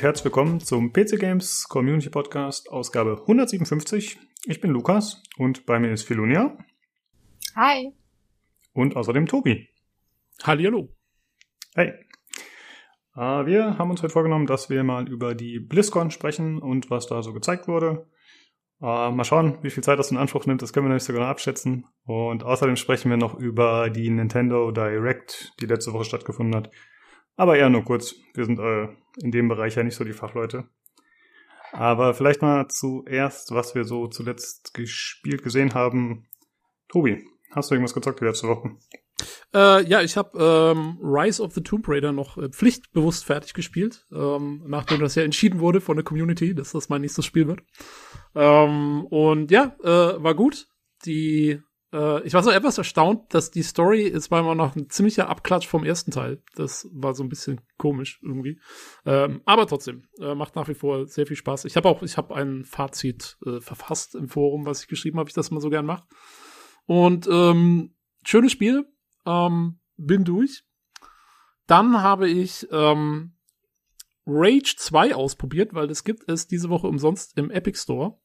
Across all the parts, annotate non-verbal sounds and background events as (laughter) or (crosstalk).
und herzlich willkommen zum PC Games Community Podcast, Ausgabe 157. Ich bin Lukas und bei mir ist Philonia. Hi. Und außerdem Tobi. Hallihallo. Hey. Äh, wir haben uns heute vorgenommen, dass wir mal über die BlizzCon sprechen und was da so gezeigt wurde. Äh, mal schauen, wie viel Zeit das in Anspruch nimmt, das können wir nicht so genau abschätzen. Und außerdem sprechen wir noch über die Nintendo Direct, die letzte Woche stattgefunden hat. Aber eher nur kurz. Wir sind äh, in dem Bereich ja nicht so die Fachleute. Aber vielleicht mal zuerst, was wir so zuletzt gespielt gesehen haben. Tobi, hast du irgendwas gezockt die letzte Woche? Äh, ja, ich habe ähm, Rise of the Tomb Raider noch äh, pflichtbewusst fertig gespielt, ähm, nachdem das ja entschieden wurde von der Community, dass das mein nächstes Spiel wird. Ähm, und ja, äh, war gut. Die äh, ich war so etwas erstaunt, dass die Story ist war immer noch ein ziemlicher Abklatsch vom ersten Teil. Das war so ein bisschen komisch irgendwie. Ähm, aber trotzdem, äh, macht nach wie vor sehr viel Spaß. Ich habe auch, ich habe ein Fazit äh, verfasst im Forum, was ich geschrieben habe, ich das mal so gern mache. Und ähm, schönes Spiel, ähm, bin durch. Dann habe ich ähm, Rage 2 ausprobiert, weil das gibt es diese Woche umsonst im Epic Store.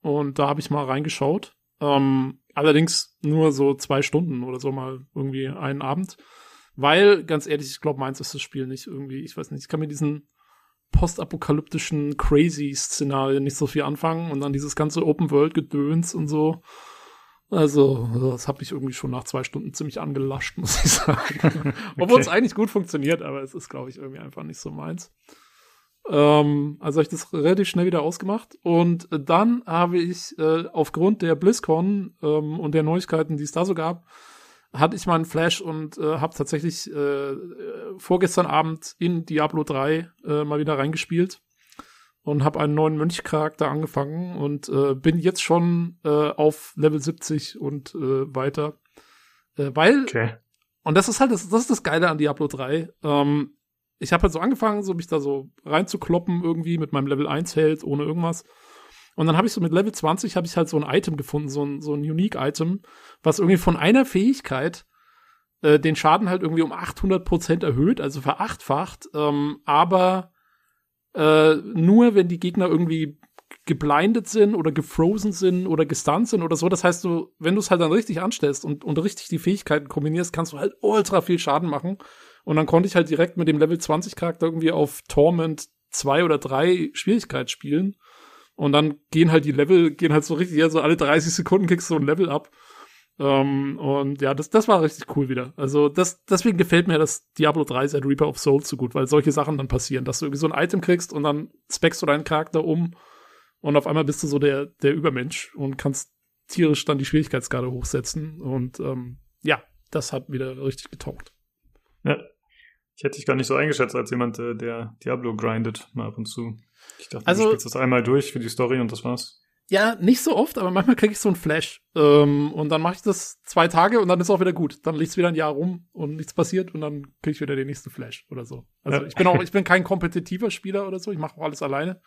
Und da habe ich mal reingeschaut. Ähm, allerdings nur so zwei Stunden oder so mal irgendwie einen Abend. Weil, ganz ehrlich, ich glaube, meins ist das Spiel nicht irgendwie, ich weiß nicht, ich kann mir diesen postapokalyptischen Crazy-Szenarien nicht so viel anfangen und dann dieses ganze Open-World-Gedöns und so. Also, das habe ich irgendwie schon nach zwei Stunden ziemlich angelascht, (laughs) muss ich sagen. (laughs) Obwohl es eigentlich gut funktioniert, aber es ist, glaube ich, irgendwie einfach nicht so meins. Ähm, also habe ich das relativ schnell wieder ausgemacht. Und dann habe ich äh, aufgrund der BlizzCon ähm, und der Neuigkeiten, die es da so gab, hatte ich mal einen Flash und äh, habe tatsächlich äh, vorgestern Abend in Diablo 3 äh, mal wieder reingespielt und habe einen neuen Mönchcharakter angefangen und äh, bin jetzt schon äh, auf Level 70 und äh, weiter. Äh, weil, okay. und das ist halt das, das ist das Geile an Diablo 3. Ähm, ich habe halt so angefangen, so mich da so reinzukloppen irgendwie mit meinem Level 1 Held ohne irgendwas. Und dann habe ich so mit Level 20 habe ich halt so ein Item gefunden, so ein, so ein Unique-Item, was irgendwie von einer Fähigkeit äh, den Schaden halt irgendwie um 800 Prozent erhöht, also verachtfacht, ähm, aber äh, nur wenn die Gegner irgendwie geblindet sind oder gefrozen sind oder gestunt sind oder so. Das heißt, du, wenn du es halt dann richtig anstellst und, und richtig die Fähigkeiten kombinierst, kannst du halt ultra viel Schaden machen. Und dann konnte ich halt direkt mit dem Level 20 Charakter irgendwie auf Torment 2 oder 3 Schwierigkeit spielen. Und dann gehen halt die Level, gehen halt so richtig, also alle 30 Sekunden kriegst du ein Level ab. Ähm, und ja, das, das war richtig cool wieder. Also das, deswegen gefällt mir das Diablo 3 seit Reaper of Souls so gut, weil solche Sachen dann passieren, dass du irgendwie so ein Item kriegst und dann speckst du deinen Charakter um und auf einmal bist du so der, der Übermensch und kannst tierisch dann die Schwierigkeitsgrade hochsetzen. Und ähm, ja, das hat wieder richtig getaugt. Ja, ich hätte dich gar nicht so eingeschätzt als jemand, äh, der Diablo grindet, mal ab und zu. Ich dachte, also, du spielst das einmal durch für die Story und das war's. Ja, nicht so oft, aber manchmal kriege ich so einen Flash. Ähm, und dann mache ich das zwei Tage und dann ist auch wieder gut. Dann liegt es wieder ein Jahr rum und nichts passiert und dann kriege ich wieder den nächsten Flash oder so. Also ja. ich bin auch, ich (laughs) bin kein kompetitiver Spieler oder so, ich mache auch alles alleine.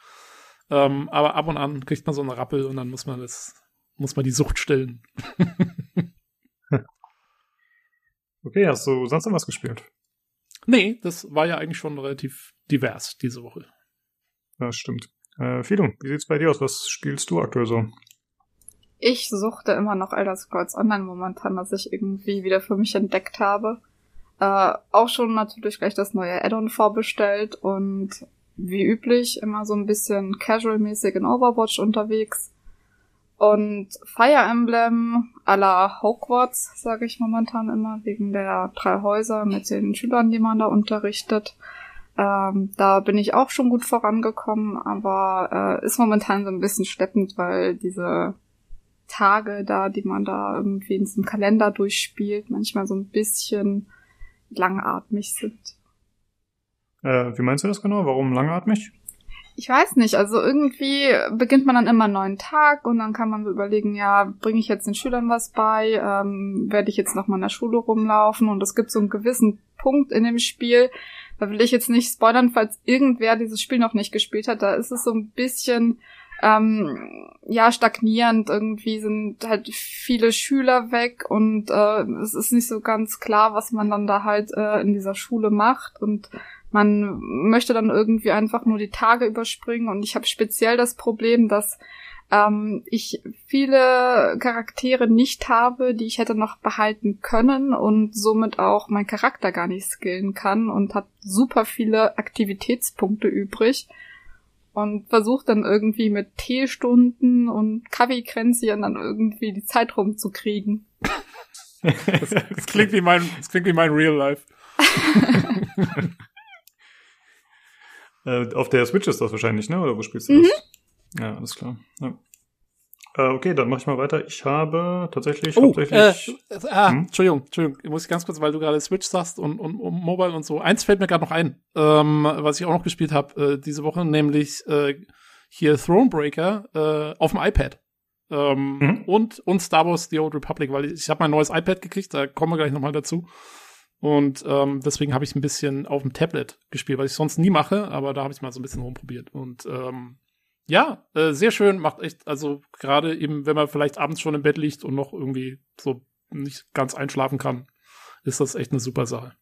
Ähm, aber ab und an kriegt man so einen Rappel und dann muss man das, muss man die Sucht stillen. (laughs) okay, hast du sonst noch was gespielt? Nee, das war ja eigentlich schon relativ divers diese Woche. Ja, stimmt. Äh, Fido, wie sieht's bei dir aus? Was spielst du aktuell so? Ich suchte immer noch Elder Scrolls Online momentan, das ich irgendwie wieder für mich entdeckt habe. Äh, auch schon natürlich gleich das neue Add-on vorbestellt und wie üblich immer so ein bisschen casual-mäßig in Overwatch unterwegs. Und Fire Emblem à la Hogwarts, sage ich momentan immer, wegen der drei Häuser mit den Schülern, die man da unterrichtet. Ähm, da bin ich auch schon gut vorangekommen, aber äh, ist momentan so ein bisschen schleppend, weil diese Tage da, die man da irgendwie in diesem Kalender durchspielt, manchmal so ein bisschen langatmig sind. Äh, wie meinst du das genau? Warum langatmig? Ich weiß nicht, also irgendwie beginnt man dann immer einen neuen Tag und dann kann man so überlegen, ja, bringe ich jetzt den Schülern was bei, ähm, werde ich jetzt noch mal in der Schule rumlaufen? Und es gibt so einen gewissen Punkt in dem Spiel, da will ich jetzt nicht spoilern, falls irgendwer dieses Spiel noch nicht gespielt hat, da ist es so ein bisschen ähm, ja stagnierend. Irgendwie sind halt viele Schüler weg und äh, es ist nicht so ganz klar, was man dann da halt äh, in dieser Schule macht. Und man möchte dann irgendwie einfach nur die Tage überspringen und ich habe speziell das Problem, dass ähm, ich viele Charaktere nicht habe, die ich hätte noch behalten können und somit auch mein Charakter gar nicht skillen kann und habe super viele Aktivitätspunkte übrig und versuche dann irgendwie mit Teestunden und Kaffeekränzchen dann irgendwie die Zeit rumzukriegen. das, (laughs) das, klingt wie mein, das klingt wie mein Real Life. (laughs) äh, auf der Switch ist das wahrscheinlich, ne? Oder wo spielst du mhm. das? Ja, alles klar. Ja. Äh, okay, dann mache ich mal weiter. Ich habe tatsächlich oh, hauptsächlich. Äh, ah, hm? Entschuldigung, Entschuldigung. Ich muss ganz kurz, weil du gerade Switch sagst und, und, und Mobile und so. Eins fällt mir gerade noch ein, ähm, was ich auch noch gespielt habe äh, diese Woche, nämlich äh, hier Thronebreaker äh, auf dem iPad. Ähm, mhm. und, und Star Wars The Old Republic, weil ich, ich habe mein neues iPad gekriegt, da kommen wir gleich nochmal dazu. Und ähm, deswegen habe ich ein bisschen auf dem Tablet gespielt, was ich sonst nie mache, aber da habe ich mal so ein bisschen rumprobiert. Und ähm, ja, äh, sehr schön, macht echt, also gerade eben, wenn man vielleicht abends schon im Bett liegt und noch irgendwie so nicht ganz einschlafen kann, ist das echt eine super Sache.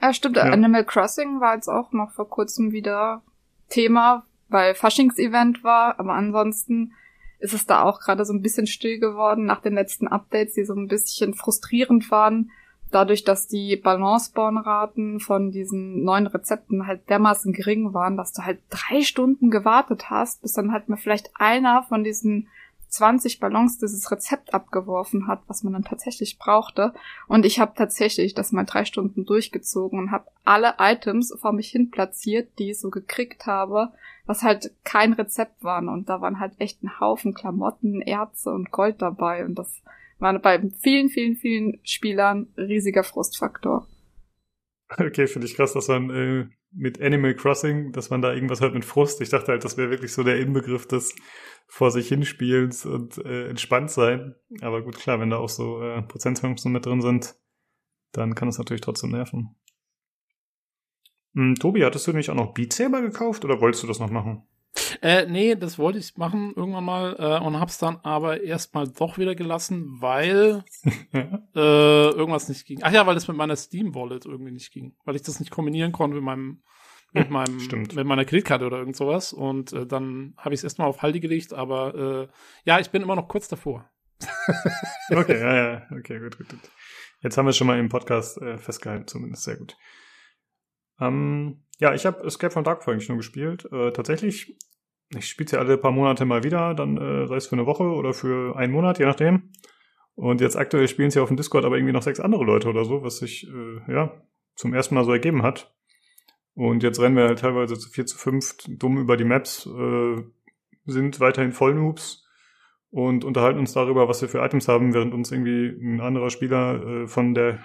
Ja, stimmt. Ja. Animal Crossing war jetzt auch noch vor kurzem wieder Thema, weil Faschings-Event war, aber ansonsten ist es da auch gerade so ein bisschen still geworden nach den letzten Updates, die so ein bisschen frustrierend waren dadurch, dass die Balance-Born-Raten von diesen neuen Rezepten halt dermaßen gering waren, dass du halt drei Stunden gewartet hast, bis dann halt mal vielleicht einer von diesen 20 Ballons dieses Rezept abgeworfen hat, was man dann tatsächlich brauchte. Und ich habe tatsächlich das mal drei Stunden durchgezogen und habe alle Items vor mich hin platziert, die ich so gekriegt habe, was halt kein Rezept waren. Und da waren halt echt ein Haufen Klamotten, Erze und Gold dabei. Und das war bei vielen, vielen, vielen Spielern riesiger Frustfaktor. Okay, finde ich krass, dass man äh, mit Animal Crossing, dass man da irgendwas hört mit Frust. Ich dachte halt, das wäre wirklich so der Inbegriff des vor sich hinspielens und äh, entspannt sein. Aber gut, klar, wenn da auch so äh, Prozentzwangsen mit drin sind, dann kann es natürlich trotzdem nerven. Hm, Tobi, hattest du nämlich auch noch Beat Saber gekauft oder wolltest du das noch machen? Äh, nee, das wollte ich machen irgendwann mal äh, und hab's dann aber erstmal doch wieder gelassen, weil (laughs) äh, irgendwas nicht ging. Ach ja, weil das mit meiner Steam Wallet irgendwie nicht ging, weil ich das nicht kombinieren konnte mit meinem mit meinem Stimmt. mit meiner Kreditkarte oder irgend sowas und äh, dann habe ich es erstmal auf Halde gelegt, aber äh, ja, ich bin immer noch kurz davor. (laughs) okay, ja, ja, okay, gut, gut, gut. Jetzt haben wir schon mal im Podcast äh, festgehalten, zumindest sehr gut. Ähm, ja, ich habe Escape from Dark eigentlich nur gespielt. Äh, tatsächlich, ich spiele ja alle paar Monate mal wieder, dann äh, sei es für eine Woche oder für einen Monat, je nachdem. Und jetzt aktuell spielen sie auf dem Discord aber irgendwie noch sechs andere Leute oder so, was sich äh, ja zum ersten Mal so ergeben hat. Und jetzt rennen wir halt teilweise zu vier zu fünf dumm über die Maps, äh, sind weiterhin Vollnoobs und unterhalten uns darüber, was wir für Items haben, während uns irgendwie ein anderer Spieler äh, von der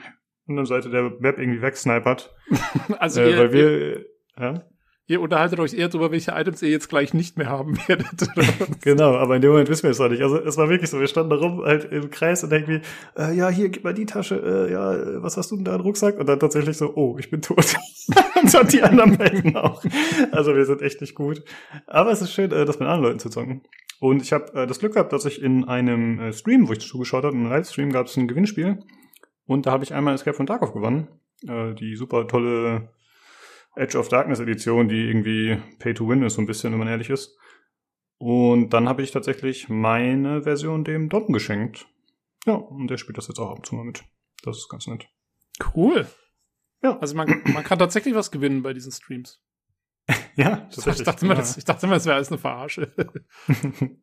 anderen Seite der Map irgendwie wegsnipert. (laughs) also äh, ihr, weil wir, ihr, ja? ihr unterhaltet euch eher darüber, welche Items ihr jetzt gleich nicht mehr haben werdet. (laughs) genau, aber in dem Moment wissen wir es noch nicht. Also es war wirklich so, wir standen da rum halt im Kreis und denken wie, äh, ja, hier, gib mal die Tasche, äh, ja, was hast du denn da im Rucksack? Und dann tatsächlich so, oh, ich bin tot. (laughs) und so die anderen beiden auch. Also wir sind echt nicht gut. Aber es ist schön, äh, das mit anderen Leuten zu zocken. Und ich habe äh, das Glück gehabt, dass ich in einem äh, Stream, wo ich zugeschaut habe, in einem Livestream gab es ein Gewinnspiel. Und da habe ich einmal Escape von Tarkov gewonnen. Äh, die super tolle Edge of Darkness Edition, die irgendwie Pay to Win ist, so ein bisschen, wenn man ehrlich ist. Und dann habe ich tatsächlich meine Version dem Dom geschenkt. Ja, und der spielt das jetzt auch ab und zu mal mit. Das ist ganz nett. Cool. Ja. Also man, man kann tatsächlich was gewinnen bei diesen Streams. (laughs) ja, tatsächlich. (laughs) Ich dachte immer, das, ich dachte immer, das wäre alles eine Verarsche. (laughs)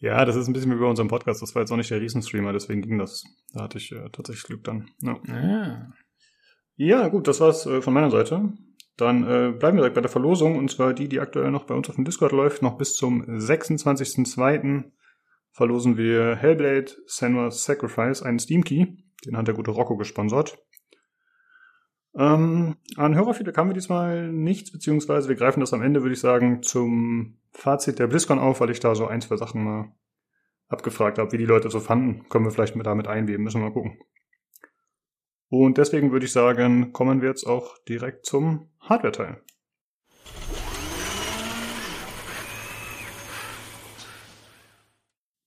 Ja, das ist ein bisschen wie bei unserem Podcast. Das war jetzt auch nicht der Riesenstreamer, deswegen ging das. Da hatte ich äh, tatsächlich Glück dann. Ja. Ah. ja, gut, das war's äh, von meiner Seite. Dann äh, bleiben wir direkt bei der Verlosung, und zwar die, die aktuell noch bei uns auf dem Discord läuft. Noch bis zum 26.02. verlosen wir Hellblade Senua's Sacrifice, einen Steam Key. Den hat der gute Rocco gesponsert. Ähm, an Hörerfeedback haben wir diesmal nichts, beziehungsweise wir greifen das am Ende, würde ich sagen, zum Fazit der BlizzCon auf, weil ich da so ein, zwei Sachen mal abgefragt habe, wie die Leute so fanden. Können wir vielleicht mit damit einweben, müssen wir mal gucken. Und deswegen würde ich sagen, kommen wir jetzt auch direkt zum Hardware-Teil.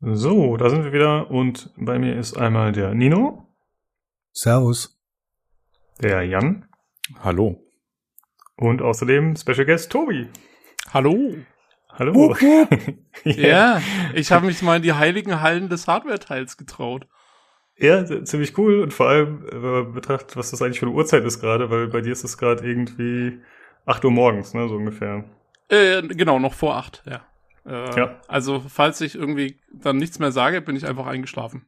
So, da sind wir wieder und bei mir ist einmal der Nino. Servus. Der Jan. Hallo. Und außerdem Special Guest Tobi. Hallo. Hallo. Wupp, wupp. (laughs) ja. ja, ich habe mich mal in die heiligen Hallen des Hardware-Teils getraut. Ja, ziemlich cool und vor allem, wenn man betrachtet, was das eigentlich für eine Uhrzeit ist gerade, weil bei dir ist es gerade irgendwie 8 Uhr morgens, ne, so ungefähr. Äh, genau, noch vor 8, ja. Äh, ja. Also, falls ich irgendwie dann nichts mehr sage, bin ich einfach eingeschlafen.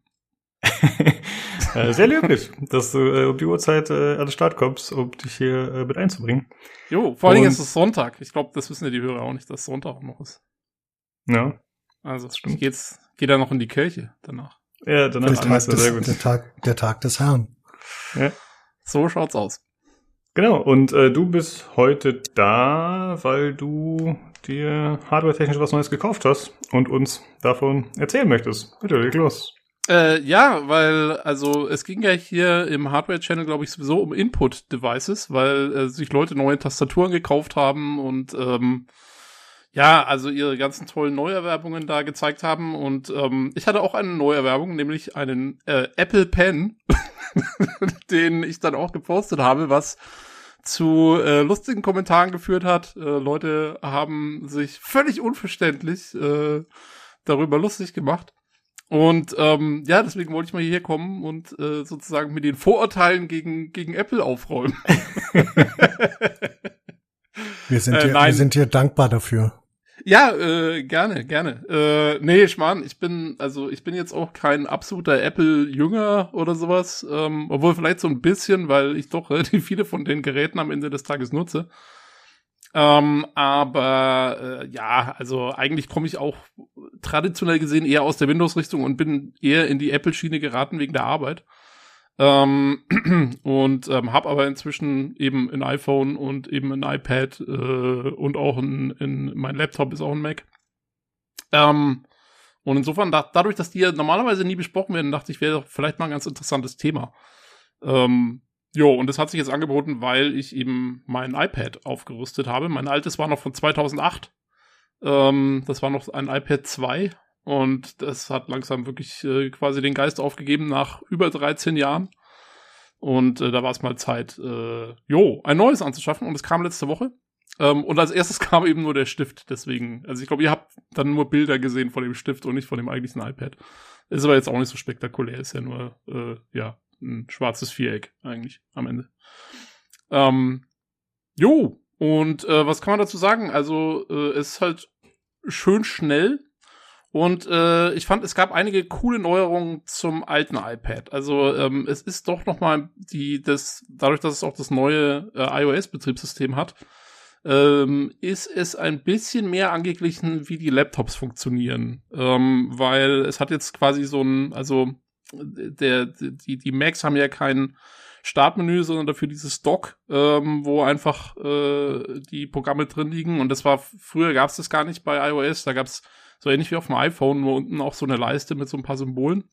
(laughs) Sehr löblich, dass du äh, um die Uhrzeit äh, an den Start kommst, um dich hier äh, mit einzubringen. Jo, vor allen Dingen ist es Sonntag. Ich glaube, das wissen ja die Hörer auch nicht, dass Sonntag noch ist. Ja. Also, das stimmt. Geht's, geht er noch in die Kirche danach. Ja, danach der Tag, des, sehr gut. Der Tag, der Tag des Herrn. Ja. So schaut's aus. Genau, und äh, du bist heute da, weil du dir hardware-technisch was Neues gekauft hast und uns davon erzählen möchtest. Bitte, leg los. Äh, ja, weil, also es ging ja hier im Hardware-Channel, glaube ich, sowieso um Input-Devices, weil äh, sich Leute neue Tastaturen gekauft haben und ähm, ja, also ihre ganzen tollen Neuerwerbungen da gezeigt haben. Und ähm, ich hatte auch eine Neuerwerbung, nämlich einen äh, Apple Pen, (laughs) den ich dann auch gepostet habe, was zu äh, lustigen Kommentaren geführt hat. Äh, Leute haben sich völlig unverständlich äh, darüber lustig gemacht. Und ähm, ja, deswegen wollte ich mal hierher kommen und äh, sozusagen mit den Vorurteilen gegen, gegen Apple aufräumen. (laughs) wir, sind äh, dir, wir sind dir dankbar dafür. Ja, äh, gerne, gerne. Äh, nee, Schmarrn, ich bin, also ich bin jetzt auch kein absoluter Apple-Jünger oder sowas, ähm, obwohl vielleicht so ein bisschen, weil ich doch (laughs) relativ viele von den Geräten am Ende des Tages nutze. Ähm, aber äh, ja, also eigentlich komme ich auch traditionell gesehen eher aus der Windows-Richtung und bin eher in die Apple-Schiene geraten wegen der Arbeit. Ähm, (clears throat) und ähm, habe aber inzwischen eben ein iPhone und eben ein iPad äh, und auch ein, in, mein Laptop ist auch ein Mac. Ähm, und insofern, da, dadurch, dass die ja normalerweise nie besprochen werden, dachte ich, wäre vielleicht mal ein ganz interessantes Thema. Ähm, jo, und das hat sich jetzt angeboten, weil ich eben mein iPad aufgerüstet habe. Mein altes war noch von 2008. Ähm, das war noch ein iPad 2 und das hat langsam wirklich äh, quasi den Geist aufgegeben nach über 13 Jahren. Und äh, da war es mal Zeit, äh, jo, ein neues anzuschaffen. Und es kam letzte Woche. Ähm, und als erstes (laughs) kam eben nur der Stift. Deswegen, also ich glaube, ihr habt dann nur Bilder gesehen von dem Stift und nicht von dem eigentlichen iPad. Ist aber jetzt auch nicht so spektakulär. Ist ja nur, äh, ja, ein schwarzes Viereck eigentlich am Ende. Ähm, jo, und äh, was kann man dazu sagen? Also, äh, es ist halt schön schnell und äh, ich fand, es gab einige coole Neuerungen zum alten iPad. Also ähm, es ist doch noch mal die das dadurch, dass es auch das neue äh, iOS-Betriebssystem hat, ähm, ist es ein bisschen mehr angeglichen, wie die Laptops funktionieren, ähm, weil es hat jetzt quasi so ein, also der die die Macs haben ja kein Startmenü, sondern dafür dieses Dock, ähm, wo einfach äh, die Programme drin liegen. Und das war früher gab es das gar nicht bei iOS. Da gab es so ähnlich wie auf dem iPhone, nur unten auch so eine Leiste mit so ein paar Symbolen.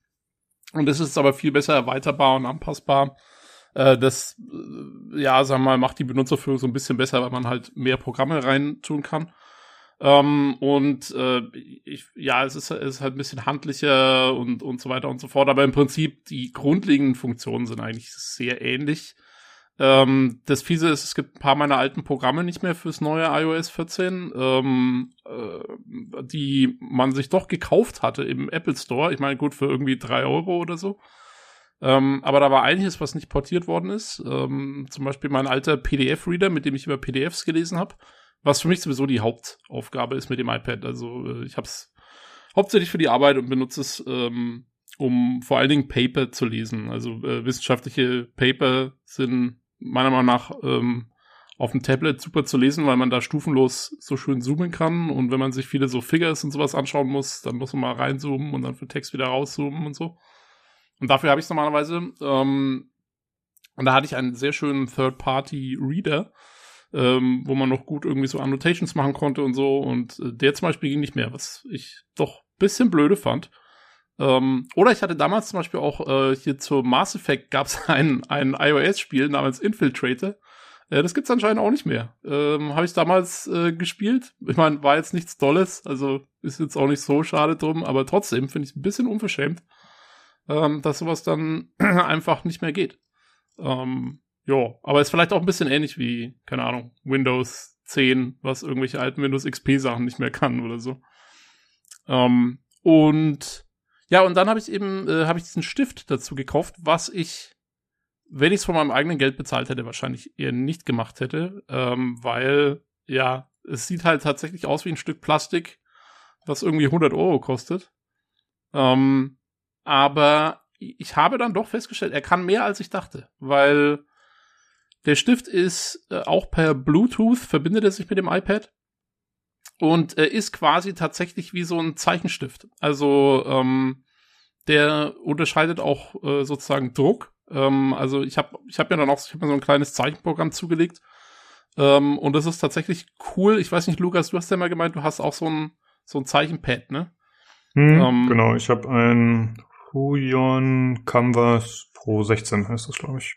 Und das ist aber viel besser erweiterbar und anpassbar. Äh, das, äh, ja, sagen wir mal, macht die Benutzerführung so ein bisschen besser, weil man halt mehr Programme rein tun kann. Ähm, und äh, ich, ja, es ist, ist halt ein bisschen handlicher und, und so weiter und so fort. Aber im Prinzip, die grundlegenden Funktionen sind eigentlich sehr ähnlich. Ähm, das Fiese ist, es gibt ein paar meiner alten Programme nicht mehr fürs neue iOS 14, ähm, äh, die man sich doch gekauft hatte im Apple Store. Ich meine, gut, für irgendwie drei Euro oder so. Ähm, aber da war einiges, was nicht portiert worden ist. Ähm, zum Beispiel mein alter PDF-Reader, mit dem ich über PDFs gelesen habe, was für mich sowieso die Hauptaufgabe ist mit dem iPad. Also äh, ich habe es hauptsächlich für die Arbeit und benutze es, ähm, um vor allen Dingen Paper zu lesen. Also äh, wissenschaftliche Paper sind meiner Meinung nach ähm, auf dem Tablet super zu lesen, weil man da stufenlos so schön zoomen kann. Und wenn man sich viele so Figures und sowas anschauen muss, dann muss man mal reinzoomen und dann für Text wieder rauszoomen und so. Und dafür habe ich es normalerweise. Ähm, und da hatte ich einen sehr schönen Third-Party-Reader, ähm, wo man noch gut irgendwie so Annotations machen konnte und so. Und äh, der zum Beispiel ging nicht mehr, was ich doch bisschen blöde fand. Ähm, oder ich hatte damals zum Beispiel auch äh, hier zu Mass Effect gab es (laughs) ein, ein iOS-Spiel namens Infiltrator. Äh, das gibt's anscheinend auch nicht mehr. Ähm, Habe ich damals äh, gespielt. Ich meine, war jetzt nichts Tolles, also ist jetzt auch nicht so schade drum, aber trotzdem finde ich es ein bisschen unverschämt, ähm, dass sowas dann (clears throat) einfach nicht mehr geht. Ähm, ja, aber ist vielleicht auch ein bisschen ähnlich wie, keine Ahnung, Windows 10, was irgendwelche alten Windows XP Sachen nicht mehr kann oder so. Ähm, und ja, und dann habe ich eben, äh, habe ich diesen Stift dazu gekauft, was ich, wenn ich es von meinem eigenen Geld bezahlt hätte, wahrscheinlich eher nicht gemacht hätte, ähm, weil, ja, es sieht halt tatsächlich aus wie ein Stück Plastik, was irgendwie 100 Euro kostet. Ähm, aber ich habe dann doch festgestellt, er kann mehr als ich dachte, weil der Stift ist äh, auch per Bluetooth, verbindet er sich mit dem iPad und äh, ist quasi tatsächlich wie so ein Zeichenstift. Also ähm, der unterscheidet auch äh, sozusagen Druck. Ähm, also ich habe ich hab mir dann auch ich hab mir so ein kleines Zeichenprogramm zugelegt. Ähm, und das ist tatsächlich cool. Ich weiß nicht, Lukas, du hast ja mal gemeint, du hast auch so ein, so ein Zeichenpad, ne? Hm, ähm, genau, ich habe ein Huion Canvas Pro 16 heißt das, glaube ich.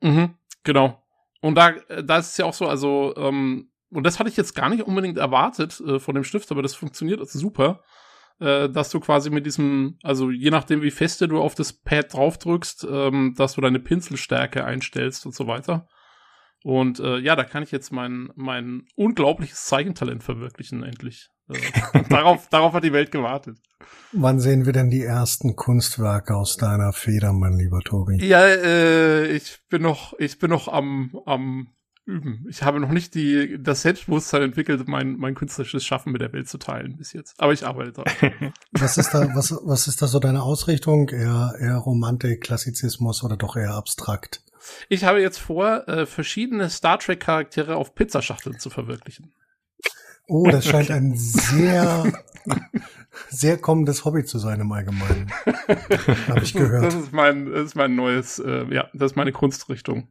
Mhm, genau. Und da, da ist es ja auch so, also, ähm, und das hatte ich jetzt gar nicht unbedingt erwartet äh, von dem Stift, aber das funktioniert super, äh, dass du quasi mit diesem, also je nachdem, wie feste du auf das Pad draufdrückst, ähm, dass du deine Pinselstärke einstellst und so weiter. Und äh, ja, da kann ich jetzt mein, mein unglaubliches Zeichentalent verwirklichen, endlich. Äh, darauf, darauf hat die Welt gewartet. Wann sehen wir denn die ersten Kunstwerke aus deiner Feder, mein lieber Tobi? Ja, äh, ich bin noch, ich bin noch am, am üben. Ich habe noch nicht die, das Selbstbewusstsein entwickelt, mein, mein künstlerisches Schaffen mit der Welt zu teilen bis jetzt. Aber ich arbeite daran. (laughs) was ist da, was, was ist da so deine Ausrichtung? Eher, eher Romantik, Klassizismus oder doch eher abstrakt? Ich habe jetzt vor, äh, verschiedene Star Trek Charaktere auf Pizzaschachteln zu verwirklichen. Oh, das scheint ein sehr, sehr kommendes Hobby zu sein im Allgemeinen. (laughs) Habe ich gehört. Das ist mein, das ist mein neues, äh, ja, das ist meine Kunstrichtung.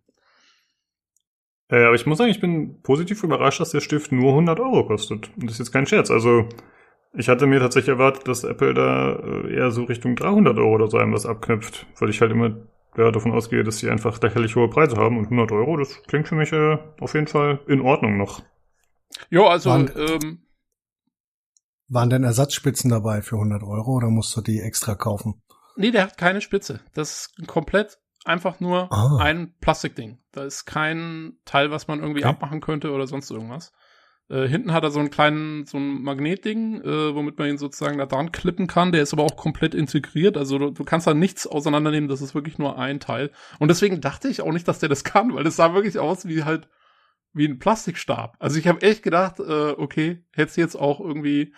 Äh, aber ich muss sagen, ich bin positiv überrascht, dass der Stift nur 100 Euro kostet. Und das ist jetzt kein Scherz. Also, ich hatte mir tatsächlich erwartet, dass Apple da äh, eher so Richtung 300 Euro oder so was abknüpft, weil ich halt immer ja, davon ausgehe, dass sie einfach lächerlich hohe Preise haben und 100 Euro, das klingt für mich äh, auf jeden Fall in Ordnung noch. Jo, also waren, ähm, waren denn Ersatzspitzen dabei für 100 Euro oder musst du die extra kaufen? Nee, der hat keine Spitze. Das ist komplett einfach nur ah. ein Plastikding. Da ist kein Teil, was man irgendwie okay. abmachen könnte oder sonst irgendwas. Äh, hinten hat er so einen kleinen, so ein Magnetding, äh, womit man ihn sozusagen da dran klippen kann. Der ist aber auch komplett integriert. Also du, du, kannst da nichts auseinandernehmen. Das ist wirklich nur ein Teil. Und deswegen dachte ich auch nicht, dass der das kann, weil es sah wirklich aus wie halt wie ein Plastikstab. Also ich habe echt gedacht, äh, okay, hättest du jetzt auch irgendwie,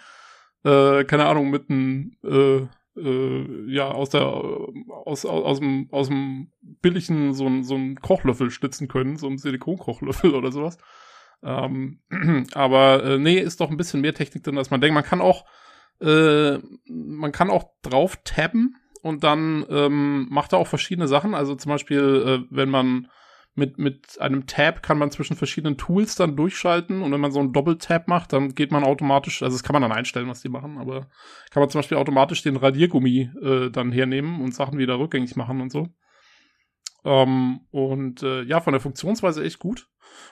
äh, keine Ahnung, mit einem, äh, äh, ja, aus der, aus, aus, aus, dem, aus dem billigen so ein, so Kochlöffel stützen können, so ein Silikonkochlöffel (laughs) oder sowas. Ähm, (clears throat) aber äh, nee, ist doch ein bisschen mehr Technik drin, als man denkt. Man kann auch, äh, man kann auch drauf tabben und dann ähm, macht er auch verschiedene Sachen. Also zum Beispiel, äh, wenn man mit, mit einem Tab kann man zwischen verschiedenen Tools dann durchschalten und wenn man so einen Doppel-Tab macht, dann geht man automatisch, also das kann man dann einstellen, was die machen, aber kann man zum Beispiel automatisch den Radiergummi äh, dann hernehmen und Sachen wieder rückgängig machen und so. Ähm, und äh, ja, von der Funktionsweise echt gut.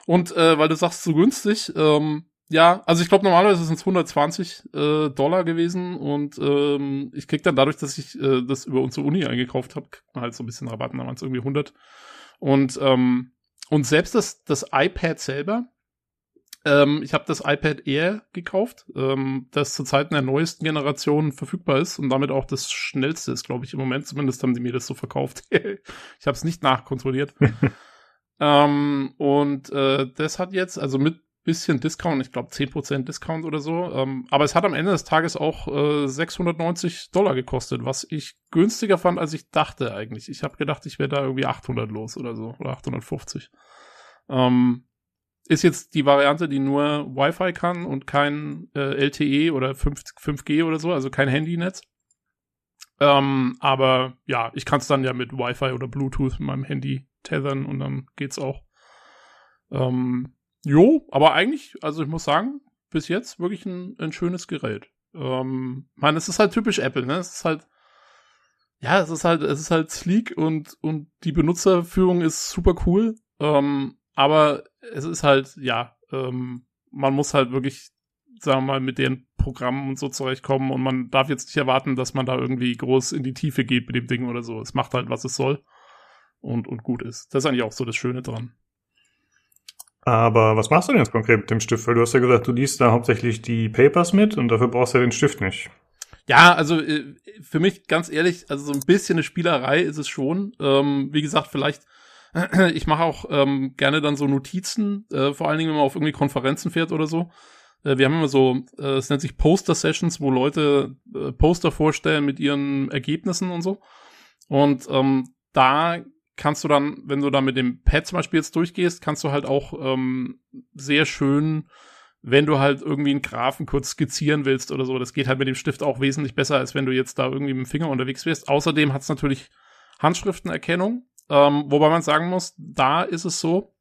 Und äh, weil du sagst, so günstig, ähm, ja, also ich glaube normalerweise sind es 120 äh, Dollar gewesen und ähm, ich krieg dann dadurch, dass ich äh, das über unsere Uni eingekauft habe, halt so ein bisschen Rabatt, dann waren es irgendwie 100 und, ähm, und selbst das, das iPad selber, ähm, ich habe das iPad Air gekauft, ähm, das zu Zeiten der neuesten Generation verfügbar ist und damit auch das schnellste ist, glaube ich, im Moment. Zumindest haben sie mir das so verkauft. (laughs) ich habe es nicht nachkontrolliert. (laughs) ähm, und äh, das hat jetzt, also mit bisschen Discount, ich glaube 10% Discount oder so. Ähm, aber es hat am Ende des Tages auch äh, 690 Dollar gekostet, was ich günstiger fand, als ich dachte eigentlich. Ich habe gedacht, ich wäre da irgendwie 800 los oder so, oder 850. Ähm, ist jetzt die Variante, die nur Wi-Fi kann und kein äh, LTE oder 5, 5G oder so, also kein Handynetz. Ähm, aber ja, ich kann es dann ja mit Wi-Fi oder Bluetooth mit meinem Handy tethern und dann geht's auch. Ähm, Jo, aber eigentlich, also ich muss sagen, bis jetzt wirklich ein, ein schönes Gerät. Ähm, meine, es ist halt typisch Apple, ne? Es ist halt, ja, es ist halt, es ist halt sleek und, und die Benutzerführung ist super cool. Ähm, aber es ist halt, ja, ähm, man muss halt wirklich, sagen wir mal, mit den Programmen und so zurechtkommen und man darf jetzt nicht erwarten, dass man da irgendwie groß in die Tiefe geht mit dem Ding oder so. Es macht halt, was es soll. und, und gut ist. Das ist eigentlich auch so das Schöne dran. Aber was machst du denn jetzt konkret mit dem Stift? Weil du hast ja gesagt, du liest da hauptsächlich die Papers mit und dafür brauchst du ja den Stift nicht. Ja, also äh, für mich ganz ehrlich, also so ein bisschen eine Spielerei ist es schon. Ähm, wie gesagt, vielleicht, (clears throat) ich mache auch ähm, gerne dann so Notizen, äh, vor allen Dingen, wenn man auf irgendwie Konferenzen fährt oder so. Äh, wir haben immer so, äh, es nennt sich Poster-Sessions, wo Leute äh, Poster vorstellen mit ihren Ergebnissen und so. Und ähm, da kannst du dann, wenn du da mit dem Pad zum Beispiel jetzt durchgehst, kannst du halt auch ähm, sehr schön, wenn du halt irgendwie einen Graphen kurz skizzieren willst oder so, das geht halt mit dem Stift auch wesentlich besser, als wenn du jetzt da irgendwie mit dem Finger unterwegs wärst. Außerdem hat es natürlich Handschriftenerkennung, ähm, wobei man sagen muss, da ist es so,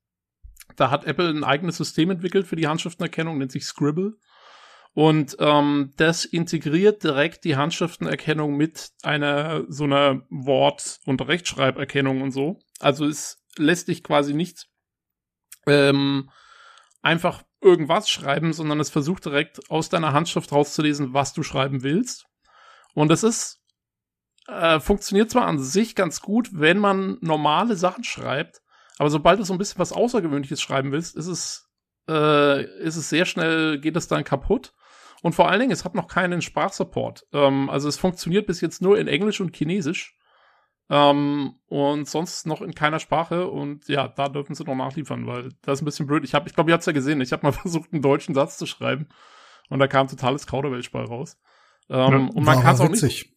da hat Apple ein eigenes System entwickelt für die Handschriftenerkennung, nennt sich Scribble. Und ähm, das integriert direkt die Handschriftenerkennung mit einer so einer Wort- und Rechtschreiberkennung und so. Also es lässt dich quasi nicht ähm, einfach irgendwas schreiben, sondern es versucht direkt aus deiner Handschrift rauszulesen, was du schreiben willst. Und das ist äh, funktioniert zwar an sich ganz gut, wenn man normale Sachen schreibt, aber sobald du so ein bisschen was Außergewöhnliches schreiben willst, ist es äh, ist es sehr schnell geht es dann kaputt. Und vor allen Dingen, es hat noch keinen Sprachsupport. Ähm, also es funktioniert bis jetzt nur in Englisch und Chinesisch. Ähm, und sonst noch in keiner Sprache. Und ja, da dürfen sie noch nachliefern, weil das ist ein bisschen blöd. Ich habe, ich glaube, ihr habt es ja gesehen. Ich habe mal (laughs) versucht, einen deutschen Satz zu schreiben. Und da kam totales Kauderwelsch bei raus. Ähm, ja, und man kann es auch nicht.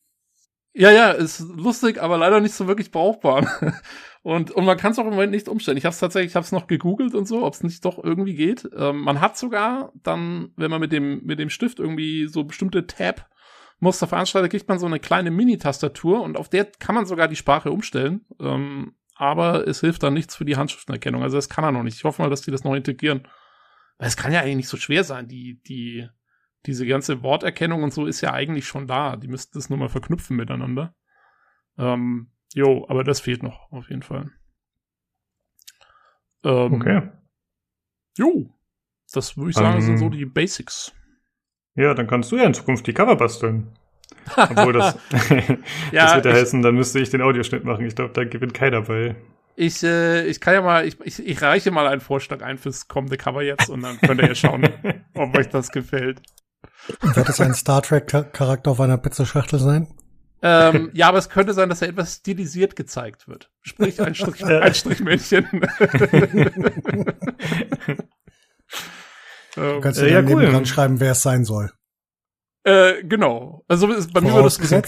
Ja, ja, ist lustig, aber leider nicht so wirklich brauchbar. (laughs) Und, und man kann es auch im Moment nicht umstellen. Ich habe es tatsächlich, ich habe es noch gegoogelt und so, ob es nicht doch irgendwie geht. Ähm, man hat sogar dann, wenn man mit dem mit dem Stift irgendwie so bestimmte Tab-Muster veranstaltet, kriegt man so eine kleine Mini-Tastatur und auf der kann man sogar die Sprache umstellen. Ähm, aber es hilft dann nichts für die Handschriftenerkennung. Also das kann er noch nicht. Ich hoffe mal, dass die das noch integrieren. Weil es kann ja eigentlich nicht so schwer sein. Die die diese ganze Worterkennung und so ist ja eigentlich schon da. Die müssten das nur mal verknüpfen miteinander. Ähm, Jo, aber das fehlt noch, auf jeden Fall. Ähm, okay. Jo, das würde ich sagen, um, sind so ähm. die Basics. Ja, dann kannst du ja in Zukunft die Cover basteln. Obwohl das, (laughs) (laughs) ja, das wird ja heißen, dann müsste ich den Audioschnitt machen. Ich glaube, da gewinnt keiner bei. Ich, äh, ich kann ja mal, ich, ich, ich reiche mal einen Vorschlag ein fürs kommende Cover jetzt und dann könnt ihr ja schauen, (laughs) ob euch das gefällt. Wird es ein Star Trek-Charakter auf einer Pizzaschachtel sein? Ähm, ja, aber es könnte sein, dass er etwas stilisiert gezeigt wird. Sprich, ein, Strich, (laughs) ein Strichmännchen. (laughs) du kannst äh, ja, cool. dran schreiben, wer es sein soll. Äh, genau. Also bei mir war das so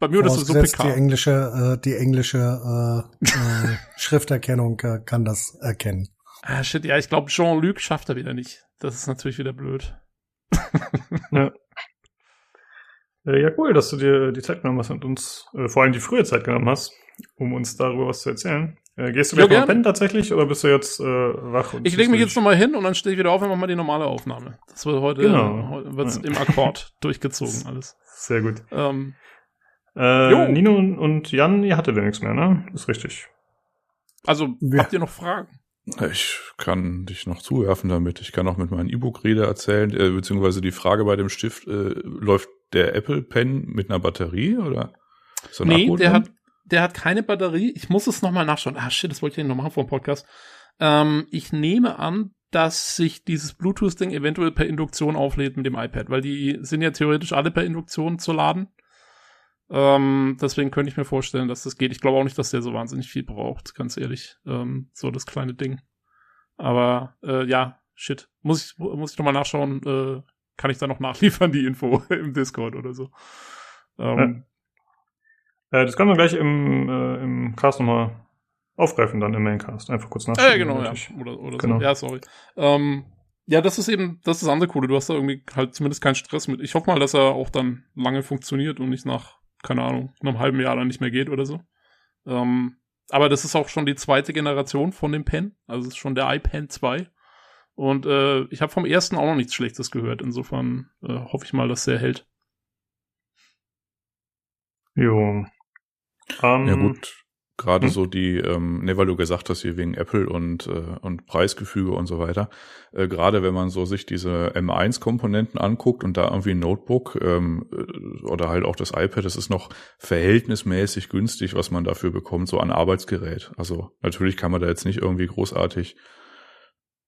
bei mir war das so PK. Die englische, äh, die englische äh, äh, (laughs) Schrifterkennung äh, kann das erkennen. Ah, shit, ja, ich glaube, Jean-Luc schafft er wieder nicht. Das ist natürlich wieder blöd. ja. Äh, ja, cool, dass du dir die Zeit genommen hast und uns, äh, vor allem die frühe Zeit genommen hast, um uns darüber was zu erzählen. Äh, gehst du gleich ja, mal pennen tatsächlich oder bist du jetzt äh, wach? ich lege mich jetzt nochmal hin und dann stehe ich wieder auf und mache mal die normale Aufnahme. Das wird heute, genau. heute wird's ja. im Akkord durchgezogen (laughs) alles. Sehr gut. Ähm, äh, Nino und Jan, ihr hattet ja nichts mehr, ne? Ist richtig. Also, ja. habt ihr noch Fragen? Ich kann dich noch zuwerfen damit. Ich kann auch mit meinem E-Book-Reader erzählen, äh, beziehungsweise die Frage bei dem Stift, äh, läuft der Apple Pen mit einer Batterie oder? So nee, der hat, der hat keine Batterie. Ich muss es nochmal nachschauen. Ah, shit, das wollte ich ja noch machen vor dem Podcast. Ähm, ich nehme an, dass sich dieses Bluetooth-Ding eventuell per Induktion auflädt mit dem iPad, weil die sind ja theoretisch alle per Induktion zu laden. Ähm, deswegen könnte ich mir vorstellen, dass das geht. Ich glaube auch nicht, dass der so wahnsinnig viel braucht, ganz ehrlich. Ähm, so das kleine Ding. Aber äh, ja, shit. Muss ich, muss ich nochmal nachschauen. Äh, kann ich da noch nachliefern, die Info (laughs) im Discord oder so. Ähm, ja. äh, das können wir gleich im, äh, im Cast nochmal aufgreifen, dann im Maincast. Einfach kurz nachschauen. Äh, genau, ja. Oder, oder genau. so. Ja, sorry. Ähm, ja, das ist eben, das ist das andere Coole. Du hast da irgendwie halt zumindest keinen Stress mit. Ich hoffe mal, dass er auch dann lange funktioniert und nicht nach keine Ahnung, in einem halben Jahr dann nicht mehr geht oder so. Ähm, aber das ist auch schon die zweite Generation von dem Pen. Also es ist schon der iPen 2. Und äh, ich habe vom ersten auch noch nichts Schlechtes gehört. Insofern äh, hoffe ich mal, dass der hält. Jo. Um, ja gut. Gerade Hm. so die, ähm, ne, weil du gesagt hast, hier wegen Apple und, äh, und Preisgefüge und so weiter. Äh, Gerade wenn man so sich diese M1-Komponenten anguckt und da irgendwie ein Notebook ähm, äh, oder halt auch das iPad, das ist noch verhältnismäßig günstig, was man dafür bekommt, so an Arbeitsgerät. Also natürlich kann man da jetzt nicht irgendwie großartig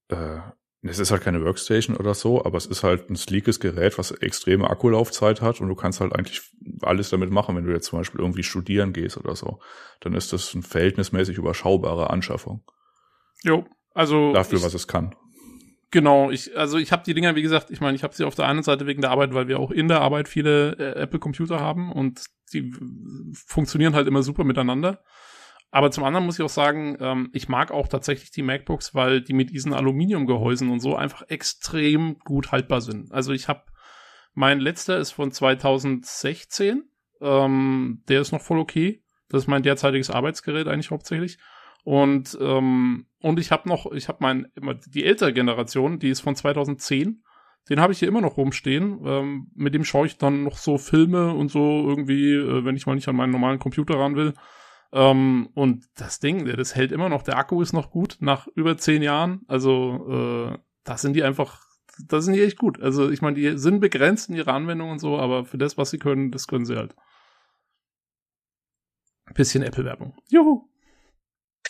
äh, es ist halt keine Workstation oder so, aber es ist halt ein sleekes Gerät, was extreme Akkulaufzeit hat und du kannst halt eigentlich alles damit machen, wenn du jetzt zum Beispiel irgendwie studieren gehst oder so. Dann ist das eine verhältnismäßig überschaubare Anschaffung. Jo, also Dafür, ich, was es kann. Genau, ich, also ich habe die Dinger, wie gesagt, ich meine, ich habe sie auf der einen Seite wegen der Arbeit, weil wir auch in der Arbeit viele äh, Apple-Computer haben und die funktionieren halt immer super miteinander. Aber zum anderen muss ich auch sagen, ähm, ich mag auch tatsächlich die MacBooks, weil die mit diesen Aluminiumgehäusen und so einfach extrem gut haltbar sind. Also ich habe, mein letzter ist von 2016, ähm, der ist noch voll okay. Das ist mein derzeitiges Arbeitsgerät eigentlich hauptsächlich. Und ähm, und ich habe noch, ich habe mein die ältere Generation, die ist von 2010. Den habe ich hier immer noch rumstehen. Ähm, mit dem schaue ich dann noch so Filme und so irgendwie, äh, wenn ich mal nicht an meinen normalen Computer ran will. Ähm, und das Ding, der- das hält immer noch. Der Akku ist noch gut nach über zehn Jahren. Also äh, da sind die einfach, da sind die echt gut. Also ich meine, die sind begrenzt in ihrer Anwendung und so, aber für das, was sie können, das können sie halt. Bisschen Apple-Werbung. Juhu.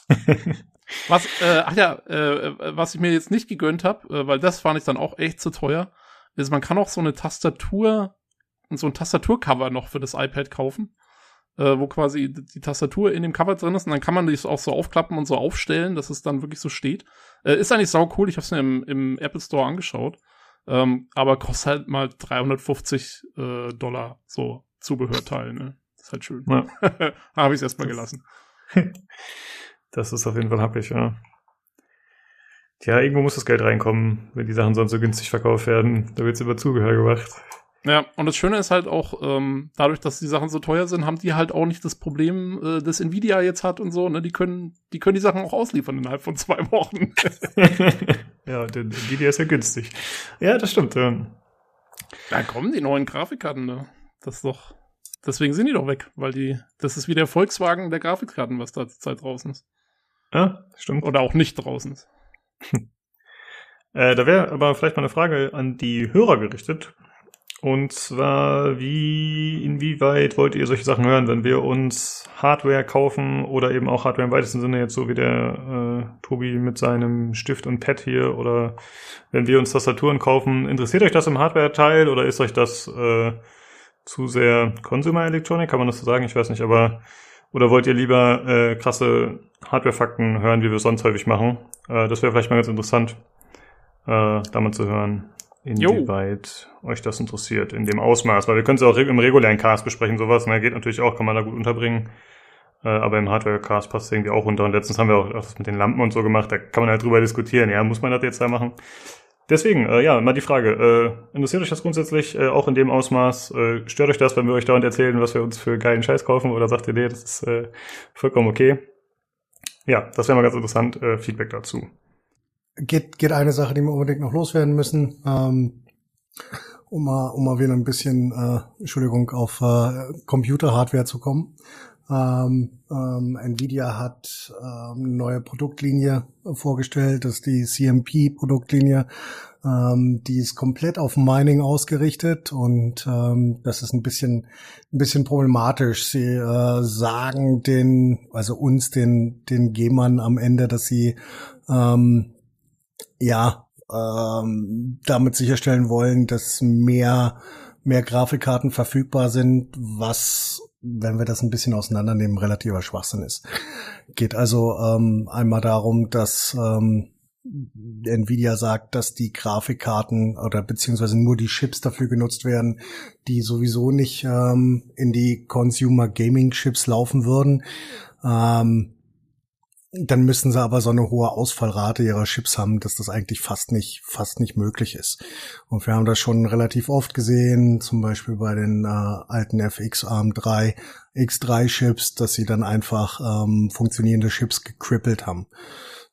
(laughs) Was, äh, ach ja, äh, was ich mir jetzt nicht gegönnt habe, äh, weil das fand ich dann auch echt zu teuer, ist, man kann auch so eine Tastatur, so ein Tastaturcover noch für das iPad kaufen, äh, wo quasi die Tastatur in dem Cover drin ist und dann kann man das auch so aufklappen und so aufstellen, dass es dann wirklich so steht. Äh, ist eigentlich sau cool, ich habe es mir im, im Apple Store angeschaut, ähm, aber kostet halt mal 350 äh, Dollar so Zubehörteil, ne? Ist halt schön. Ja. (laughs) habe ich es erstmal gelassen. (laughs) Das ist auf jeden Fall happig, ja. Tja, irgendwo muss das Geld reinkommen, wenn die Sachen sonst so günstig verkauft werden. Da wird's über Zubehör gemacht. Ja, und das Schöne ist halt auch, ähm, dadurch, dass die Sachen so teuer sind, haben die halt auch nicht das Problem, äh, das Nvidia jetzt hat und so, ne? Die können, die können die Sachen auch ausliefern innerhalb von zwei Wochen. (laughs) ja, der Nvidia ist ja günstig. Ja, das stimmt. Ähm, da kommen die neuen Grafikkarten, ne? Das ist doch, deswegen sind die doch weg, weil die, das ist wie der Volkswagen der Grafikkarten, was da zur Zeit draußen ist. ja, stimmt. Oder auch nicht draußen ist. (laughs) Äh, da wäre aber vielleicht mal eine Frage an die Hörer gerichtet. Und zwar, wie, inwieweit wollt ihr solche Sachen hören, wenn wir uns Hardware kaufen oder eben auch Hardware im weitesten Sinne, jetzt so wie der äh, Tobi mit seinem Stift und Pad hier oder wenn wir uns Tastaturen kaufen, interessiert euch das im Hardware-Teil oder ist euch das äh, zu sehr Consumer Electronic, kann man das so sagen? Ich weiß nicht, aber oder wollt ihr lieber äh, krasse Hardware-Fakten hören, wie wir es sonst häufig machen? Äh, das wäre vielleicht mal ganz interessant, äh, da mal zu hören, inwieweit euch das interessiert, in dem Ausmaß. Weil wir können es auch im regulären Cast besprechen, sowas. Und geht natürlich auch, kann man da gut unterbringen. Äh, aber im Hardware-Cast passt es irgendwie auch unter. Und letztens haben wir auch das mit den Lampen und so gemacht. Da kann man halt drüber diskutieren. Ja, muss man das jetzt da machen? Deswegen, äh, ja, mal die Frage, äh, interessiert euch das grundsätzlich äh, auch in dem Ausmaß? Äh, stört euch das, wenn wir euch dauernd erzählen, was wir uns für geilen Scheiß kaufen? Oder sagt ihr, nee, das ist äh, vollkommen okay? Ja, das wäre mal ganz interessant, äh, Feedback dazu. Geht, geht eine Sache, die wir unbedingt noch loswerden müssen, ähm, um, mal, um mal wieder ein bisschen, äh, Entschuldigung, auf äh, Computer-Hardware zu kommen. Ähm, ähm, Nvidia hat ähm, eine neue Produktlinie vorgestellt, das ist die CMP-Produktlinie. Ähm, die ist komplett auf Mining ausgerichtet und ähm, das ist ein bisschen, ein bisschen problematisch. Sie äh, sagen den, also uns, den, den Gamern am Ende, dass sie ähm, ja ähm, damit sicherstellen wollen, dass mehr mehr Grafikkarten verfügbar sind, was wenn wir das ein bisschen auseinandernehmen, relativer Schwachsinn ist. Geht also ähm, einmal darum, dass ähm, Nvidia sagt, dass die Grafikkarten oder beziehungsweise nur die Chips dafür genutzt werden, die sowieso nicht ähm, in die Consumer Gaming Chips laufen würden. Ähm, dann müssen sie aber so eine hohe Ausfallrate ihrer Chips haben, dass das eigentlich fast nicht, fast nicht möglich ist. Und wir haben das schon relativ oft gesehen, zum Beispiel bei den äh, alten FX ARM 3 X3 Chips, dass sie dann einfach ähm, funktionierende Chips gekrippelt haben.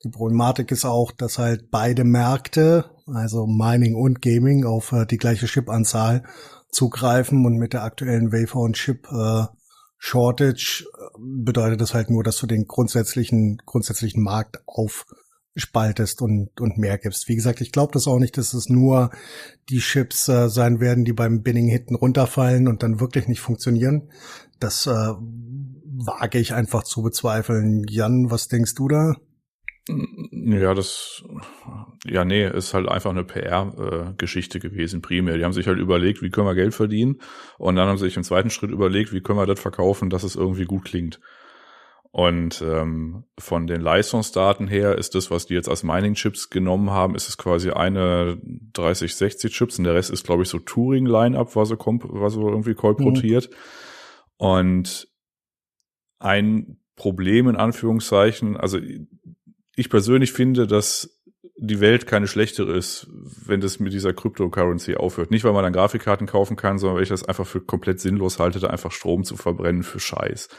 Die Problematik ist auch, dass halt beide Märkte, also Mining und Gaming, auf äh, die gleiche Chip-Anzahl zugreifen und mit der aktuellen Wafer und Chip äh, Shortage äh, bedeutet das halt nur, dass du den grundsätzlichen, grundsätzlichen Markt aufspaltest und, und mehr gibst. Wie gesagt, ich glaube das auch nicht, dass es nur die Chips äh, sein werden, die beim Binning hinten runterfallen und dann wirklich nicht funktionieren. Das äh, wage ich einfach zu bezweifeln. Jan, was denkst du da? Ja, das, ja, nee, ist halt einfach eine PR-Geschichte gewesen, primär. Die haben sich halt überlegt, wie können wir Geld verdienen? Und dann haben sie sich im zweiten Schritt überlegt, wie können wir das verkaufen, dass es irgendwie gut klingt. Und ähm, von den Leistungsdaten her ist das, was die jetzt als Mining-Chips genommen haben, ist es quasi eine 3060-Chips und der Rest ist, glaube ich, so Touring-Line-Up, was so, was so irgendwie kolportiert. Mhm. Und ein Problem in Anführungszeichen, also ich persönlich finde, dass die Welt keine schlechtere ist, wenn das mit dieser Cryptocurrency aufhört. Nicht, weil man dann Grafikkarten kaufen kann, sondern weil ich das einfach für komplett sinnlos halte, da einfach Strom zu verbrennen für Scheiß.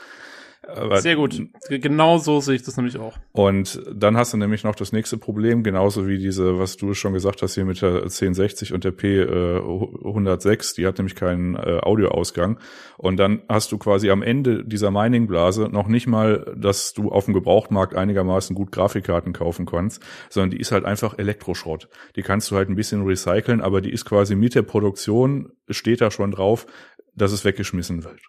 Aber Sehr gut. Genau so sehe ich das nämlich auch. Und dann hast du nämlich noch das nächste Problem, genauso wie diese, was du schon gesagt hast hier mit der 1060 und der P106, die hat nämlich keinen äh, Audioausgang. Und dann hast du quasi am Ende dieser Mining-Blase noch nicht mal, dass du auf dem Gebrauchtmarkt einigermaßen gut Grafikkarten kaufen kannst, sondern die ist halt einfach Elektroschrott. Die kannst du halt ein bisschen recyceln, aber die ist quasi mit der Produktion, steht da schon drauf, dass es weggeschmissen wird.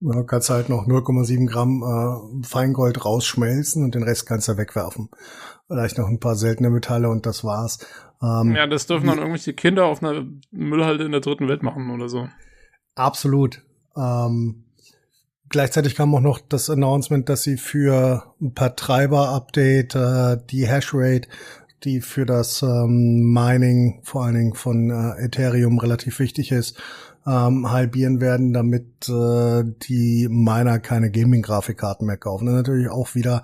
Ja, kannst halt noch 0,7 Gramm äh, Feingold rausschmelzen und den Rest kannst du wegwerfen. Vielleicht noch ein paar seltene Metalle und das war's. Ähm, ja, das dürfen dann irgendwelche Kinder auf einer Müllhalde in der dritten Welt machen oder so. Absolut. Ähm, gleichzeitig kam auch noch das Announcement, dass sie für ein paar Treiber-Update äh, die Hashrate, die für das ähm, Mining vor allen Dingen von äh, Ethereum relativ wichtig ist, ähm, halbieren werden, damit äh, die Miner keine Gaming-Grafikkarten mehr kaufen. Ist natürlich auch wieder,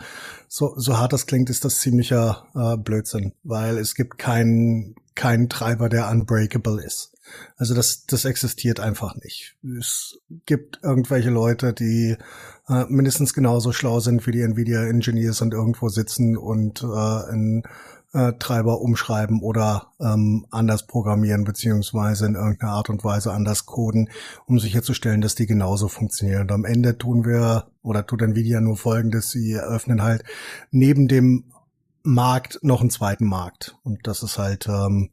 so, so hart das klingt, ist das ziemlicher äh, Blödsinn, weil es gibt keinen keinen Treiber, der unbreakable ist. Also das, das existiert einfach nicht. Es gibt irgendwelche Leute, die äh, mindestens genauso schlau sind wie die Nvidia Engineers und irgendwo sitzen und äh, in äh, Treiber umschreiben oder ähm, anders programmieren beziehungsweise in irgendeiner Art und Weise anders coden, um sicherzustellen, dass die genauso funktionieren. Und am Ende tun wir oder tut Nvidia nur Folgendes: Sie eröffnen halt neben dem Markt noch einen zweiten Markt und das ist halt ähm,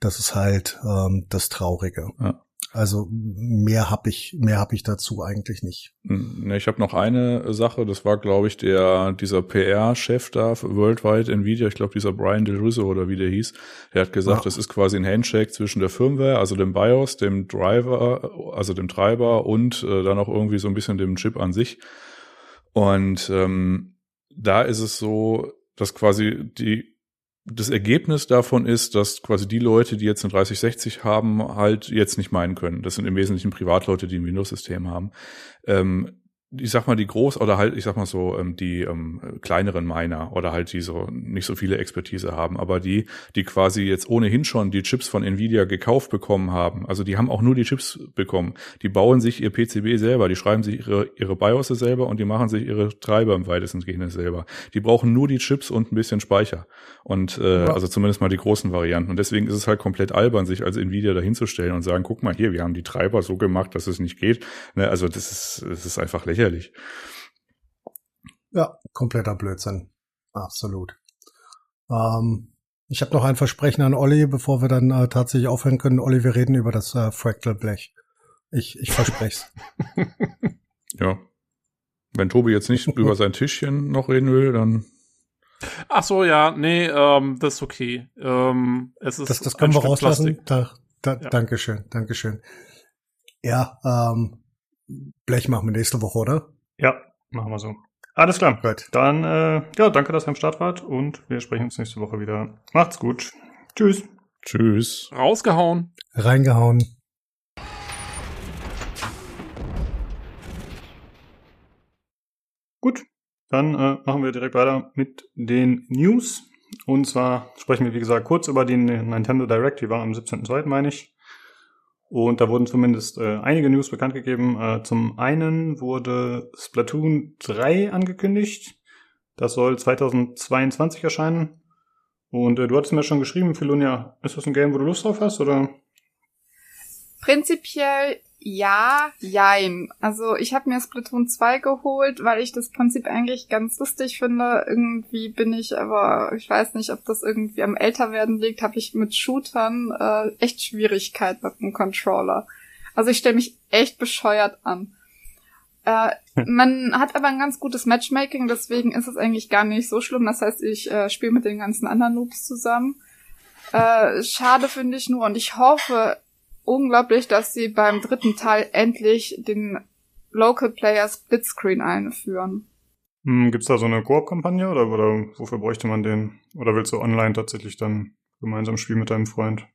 das ist halt ähm, das Traurige. Ja. Also mehr habe ich mehr habe ich dazu eigentlich nicht. Hm, ich habe noch eine Sache, das war glaube ich der dieser PR-Chef da worldwide Nvidia, ich glaube dieser Brian Del Russo oder wie der hieß, der hat gesagt, ja. das ist quasi ein Handshake zwischen der Firmware, also dem BIOS, dem Driver, also dem Treiber und äh, dann auch irgendwie so ein bisschen dem Chip an sich. Und ähm, da ist es so, dass quasi die das Ergebnis davon ist, dass quasi die Leute, die jetzt eine 3060 haben, halt jetzt nicht meinen können. Das sind im Wesentlichen Privatleute, die ein Windows-System haben. Ähm, ich sag mal, die groß oder halt, ich sag mal so, ähm, die ähm, kleineren Miner oder halt die so nicht so viele Expertise haben, aber die, die quasi jetzt ohnehin schon die Chips von Nvidia gekauft bekommen haben, also die haben auch nur die Chips bekommen, die bauen sich ihr PCB selber, die schreiben sich ihre, ihre BIOS selber und die machen sich ihre Treiber im weitesten Sinne selber. Die brauchen nur die Chips und ein bisschen Speicher. Und äh, ja. also zumindest mal die großen Varianten. Und deswegen ist es halt komplett albern, sich als Nvidia dahinzustellen und sagen, guck mal hier, wir haben die Treiber so gemacht, dass es nicht geht. Ne, also das ist, das ist einfach lächerlich lächerlich. Ja, kompletter Blödsinn. Absolut. Ähm, ich habe noch ein Versprechen an Olli, bevor wir dann äh, tatsächlich aufhören können. Olli, wir reden über das äh, Fractal-Blech. Ich, ich verspreche es. (laughs) ja. Wenn Tobi jetzt nicht (laughs) über sein Tischchen noch reden will, dann. Ach so, ja, nee, ähm, das ist okay. Ähm, es ist das, das können wir rauslassen. Da, da, ja. Dankeschön, Dankeschön. Ja, ähm, Blech machen wir nächste Woche, oder? Ja, machen wir so. Alles klar. Gut. Dann, äh, ja, danke, dass ihr am Start wart und wir sprechen uns nächste Woche wieder. Macht's gut. Tschüss. Tschüss. Rausgehauen. Reingehauen. Gut, dann äh, machen wir direkt weiter mit den News. Und zwar sprechen wir, wie gesagt, kurz über den Nintendo Direct, die war am 17.02., meine ich. Und da wurden zumindest äh, einige News bekannt gegeben. Äh, zum einen wurde Splatoon 3 angekündigt. Das soll 2022 erscheinen. Und äh, du hattest mir schon geschrieben, Philonia, ist das ein Game, wo du Lust drauf hast, oder? Prinzipiell Ja, jein. Also ich habe mir Splatoon 2 geholt, weil ich das Prinzip eigentlich ganz lustig finde. Irgendwie bin ich aber, ich weiß nicht, ob das irgendwie am Älterwerden liegt, habe ich mit Shootern äh, echt Schwierigkeit mit dem Controller. Also ich stelle mich echt bescheuert an. Äh, man hat aber ein ganz gutes Matchmaking, deswegen ist es eigentlich gar nicht so schlimm. Das heißt, ich äh, spiele mit den ganzen anderen Noobs zusammen. Äh, schade finde ich nur und ich hoffe unglaublich, dass sie beim dritten Teil endlich den Local Player Splitscreen einführen. Hm, gibt's da so eine Koop-Kampagne oder, oder wofür bräuchte man den? Oder willst du online tatsächlich dann gemeinsam spielen mit deinem Freund?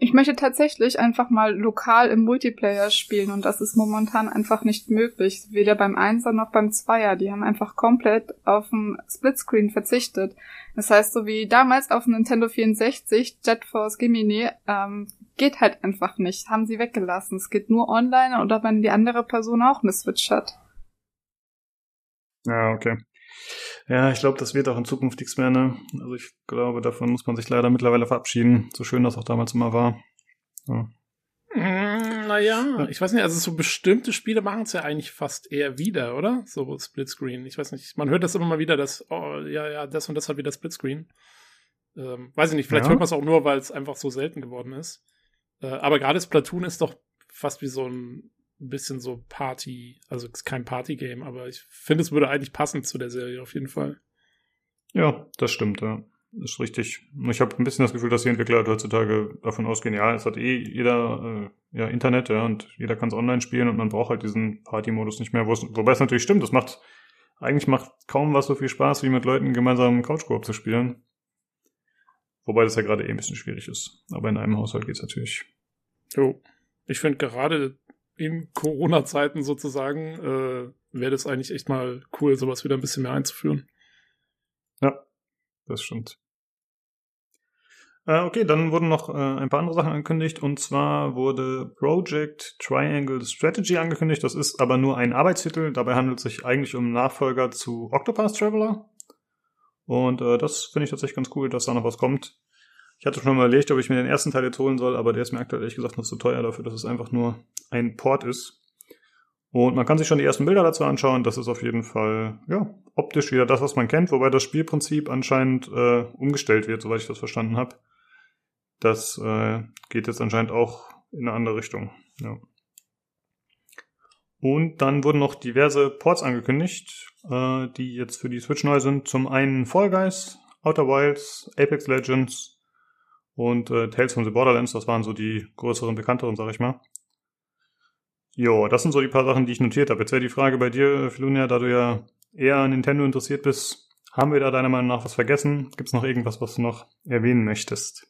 Ich möchte tatsächlich einfach mal lokal im Multiplayer spielen und das ist momentan einfach nicht möglich. Weder beim Einser noch beim Zweier. Die haben einfach komplett auf den Splitscreen verzichtet. Das heißt, so wie damals auf dem Nintendo 64, Jet Force Gemini, ähm, geht halt einfach nicht. Haben sie weggelassen. Es geht nur online oder wenn die andere Person auch eine Switch hat. Ja, okay. Ja, ich glaube, das wird auch in Zukunft nichts mehr, ne? Also ich glaube, davon muss man sich leider mittlerweile verabschieden. So schön das auch damals immer war. Ja. Mm, naja, ich weiß nicht, also so bestimmte Spiele machen es ja eigentlich fast eher wieder, oder? So Splitscreen. Ich weiß nicht, man hört das immer mal wieder, dass, oh, ja, ja, das und das hat wieder Splitscreen. Ähm, weiß ich nicht, vielleicht ja. hört man es auch nur, weil es einfach so selten geworden ist. Äh, aber gerade Splatoon ist doch fast wie so ein bisschen so Party, also ist kein Party-Game, aber ich finde, es würde eigentlich passen zu der Serie auf jeden Fall. Ja, das stimmt, ja. Das ist richtig. Ich habe ein bisschen das Gefühl, dass die Entwickler heutzutage davon ausgehen, ja, es hat eh jeder äh, ja, Internet, ja, und jeder kann es online spielen und man braucht halt diesen Party-Modus nicht mehr. Wobei es natürlich stimmt, das macht, eigentlich macht kaum was so viel Spaß, wie mit Leuten gemeinsam Couch-Koop zu spielen. Wobei das ja gerade eh ein bisschen schwierig ist. Aber in einem Haushalt geht's natürlich. Jo. Ich finde gerade in Corona-Zeiten sozusagen, äh, wäre das eigentlich echt mal cool, sowas wieder ein bisschen mehr einzuführen. Ja, das stimmt. Äh, okay, dann wurden noch äh, ein paar andere Sachen angekündigt und zwar wurde Project Triangle Strategy angekündigt. Das ist aber nur ein Arbeitstitel. Dabei handelt es sich eigentlich um Nachfolger zu Octopath Traveler. Und äh, das finde ich tatsächlich ganz cool, dass da noch was kommt. Ich hatte schon mal überlegt, ob ich mir den ersten Teil jetzt holen soll, aber der ist mir aktuell ehrlich gesagt noch zu teuer dafür, dass es einfach nur ein Port ist. Und man kann sich schon die ersten Bilder dazu anschauen. Das ist auf jeden Fall, ja, optisch wieder das, was man kennt, wobei das Spielprinzip anscheinend äh, umgestellt wird, soweit ich das verstanden habe. Das äh, geht jetzt anscheinend auch in eine andere Richtung. Ja. Und dann wurden noch diverse Ports angekündigt, äh, die jetzt für die Switch neu sind. Zum einen Fall Guys, Outer Wilds, Apex Legends, und äh, Tales from the Borderlands, das waren so die größeren, bekannteren, sag ich mal. Jo, das sind so die paar Sachen, die ich notiert habe. Jetzt wäre die Frage bei dir, Filunia, da du ja eher an Nintendo interessiert bist, haben wir da deiner Meinung nach was vergessen? Gibt es noch irgendwas, was du noch erwähnen möchtest?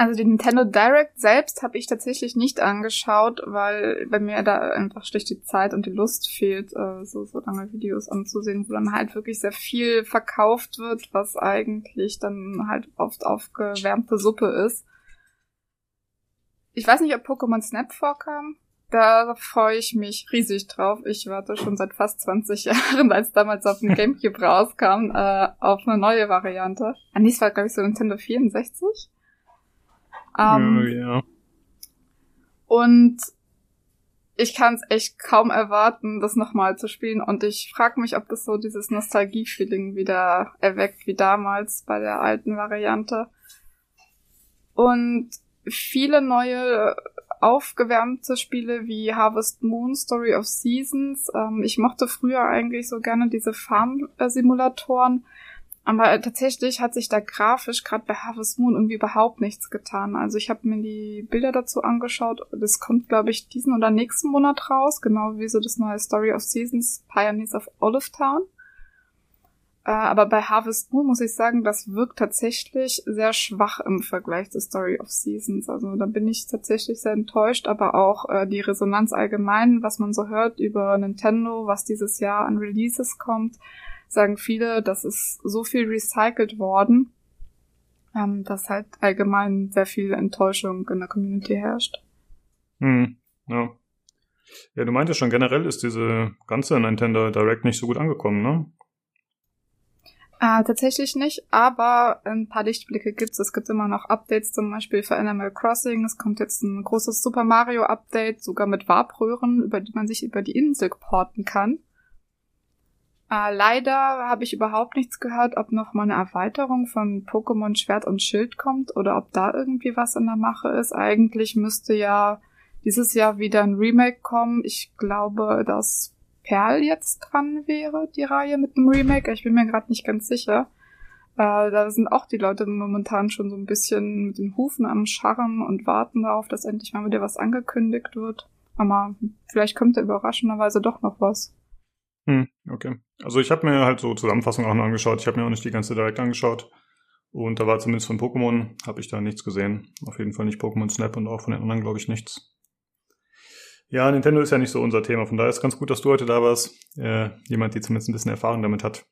Also die Nintendo Direct selbst habe ich tatsächlich nicht angeschaut, weil bei mir da einfach schlicht die Zeit und die Lust fehlt, äh, so, so lange Videos anzusehen, wo dann halt wirklich sehr viel verkauft wird, was eigentlich dann halt oft aufgewärmte Suppe ist. Ich weiß nicht, ob Pokémon Snap vorkam. Da freue ich mich riesig drauf. Ich warte schon seit fast 20 (laughs) Jahren, als damals auf dem (laughs) Gamecube rauskam, äh, auf eine neue Variante. Ah, nee, es war, glaube ich, so Nintendo 64. Ähm, ja. Und ich kann es echt kaum erwarten, das nochmal zu spielen. Und ich frage mich, ob das so dieses Nostalgie-Feeling wieder erweckt wie damals bei der alten Variante. Und viele neue aufgewärmte Spiele wie Harvest Moon, Story of Seasons. Ähm, ich mochte früher eigentlich so gerne diese Farm-Simulatoren. Aber tatsächlich hat sich da grafisch gerade bei Harvest Moon irgendwie überhaupt nichts getan. Also ich habe mir die Bilder dazu angeschaut. Das kommt, glaube ich, diesen oder nächsten Monat raus. Genau wie so das neue Story of Seasons Pioneers of Olive Town. Äh, aber bei Harvest Moon muss ich sagen, das wirkt tatsächlich sehr schwach im Vergleich zu Story of Seasons. Also da bin ich tatsächlich sehr enttäuscht, aber auch äh, die Resonanz allgemein, was man so hört über Nintendo, was dieses Jahr an Releases kommt, sagen viele, das ist so viel recycelt worden, ähm, dass halt allgemein sehr viel Enttäuschung in der Community herrscht. Hm, ja. Ja, du meintest schon, generell ist diese ganze Nintendo Direct nicht so gut angekommen, ne? Äh, tatsächlich nicht, aber ein paar Lichtblicke gibt's. Es gibt immer noch Updates, zum Beispiel für Animal Crossing. Es kommt jetzt ein großes Super Mario Update, sogar mit Warpröhren, über die man sich über die Insel porten kann. Äh, leider habe ich überhaupt nichts gehört, ob noch mal eine Erweiterung von Pokémon Schwert und Schild kommt oder ob da irgendwie was in der Mache ist. Eigentlich müsste ja dieses Jahr wieder ein Remake kommen. Ich glaube, dass Perl jetzt dran wäre, die Reihe mit einem Remake. Ich bin mir gerade nicht ganz sicher. Äh, da sind auch die Leute momentan schon so ein bisschen mit den Hufen am Scharren und warten darauf, dass endlich mal wieder was angekündigt wird. Aber vielleicht kommt da überraschenderweise doch noch was. Hm, okay. Also ich habe mir halt so Zusammenfassungen auch noch angeschaut. Ich habe mir auch nicht die ganze direkt angeschaut. Und da war zumindest von Pokémon, habe ich da nichts gesehen. Auf jeden Fall nicht Pokémon Snap und auch von den anderen, glaube ich, nichts. Ja, Nintendo ist ja nicht so unser Thema. Von daher ist ganz gut, dass du heute da warst. Äh, jemand, die zumindest ein bisschen Erfahrung damit hat.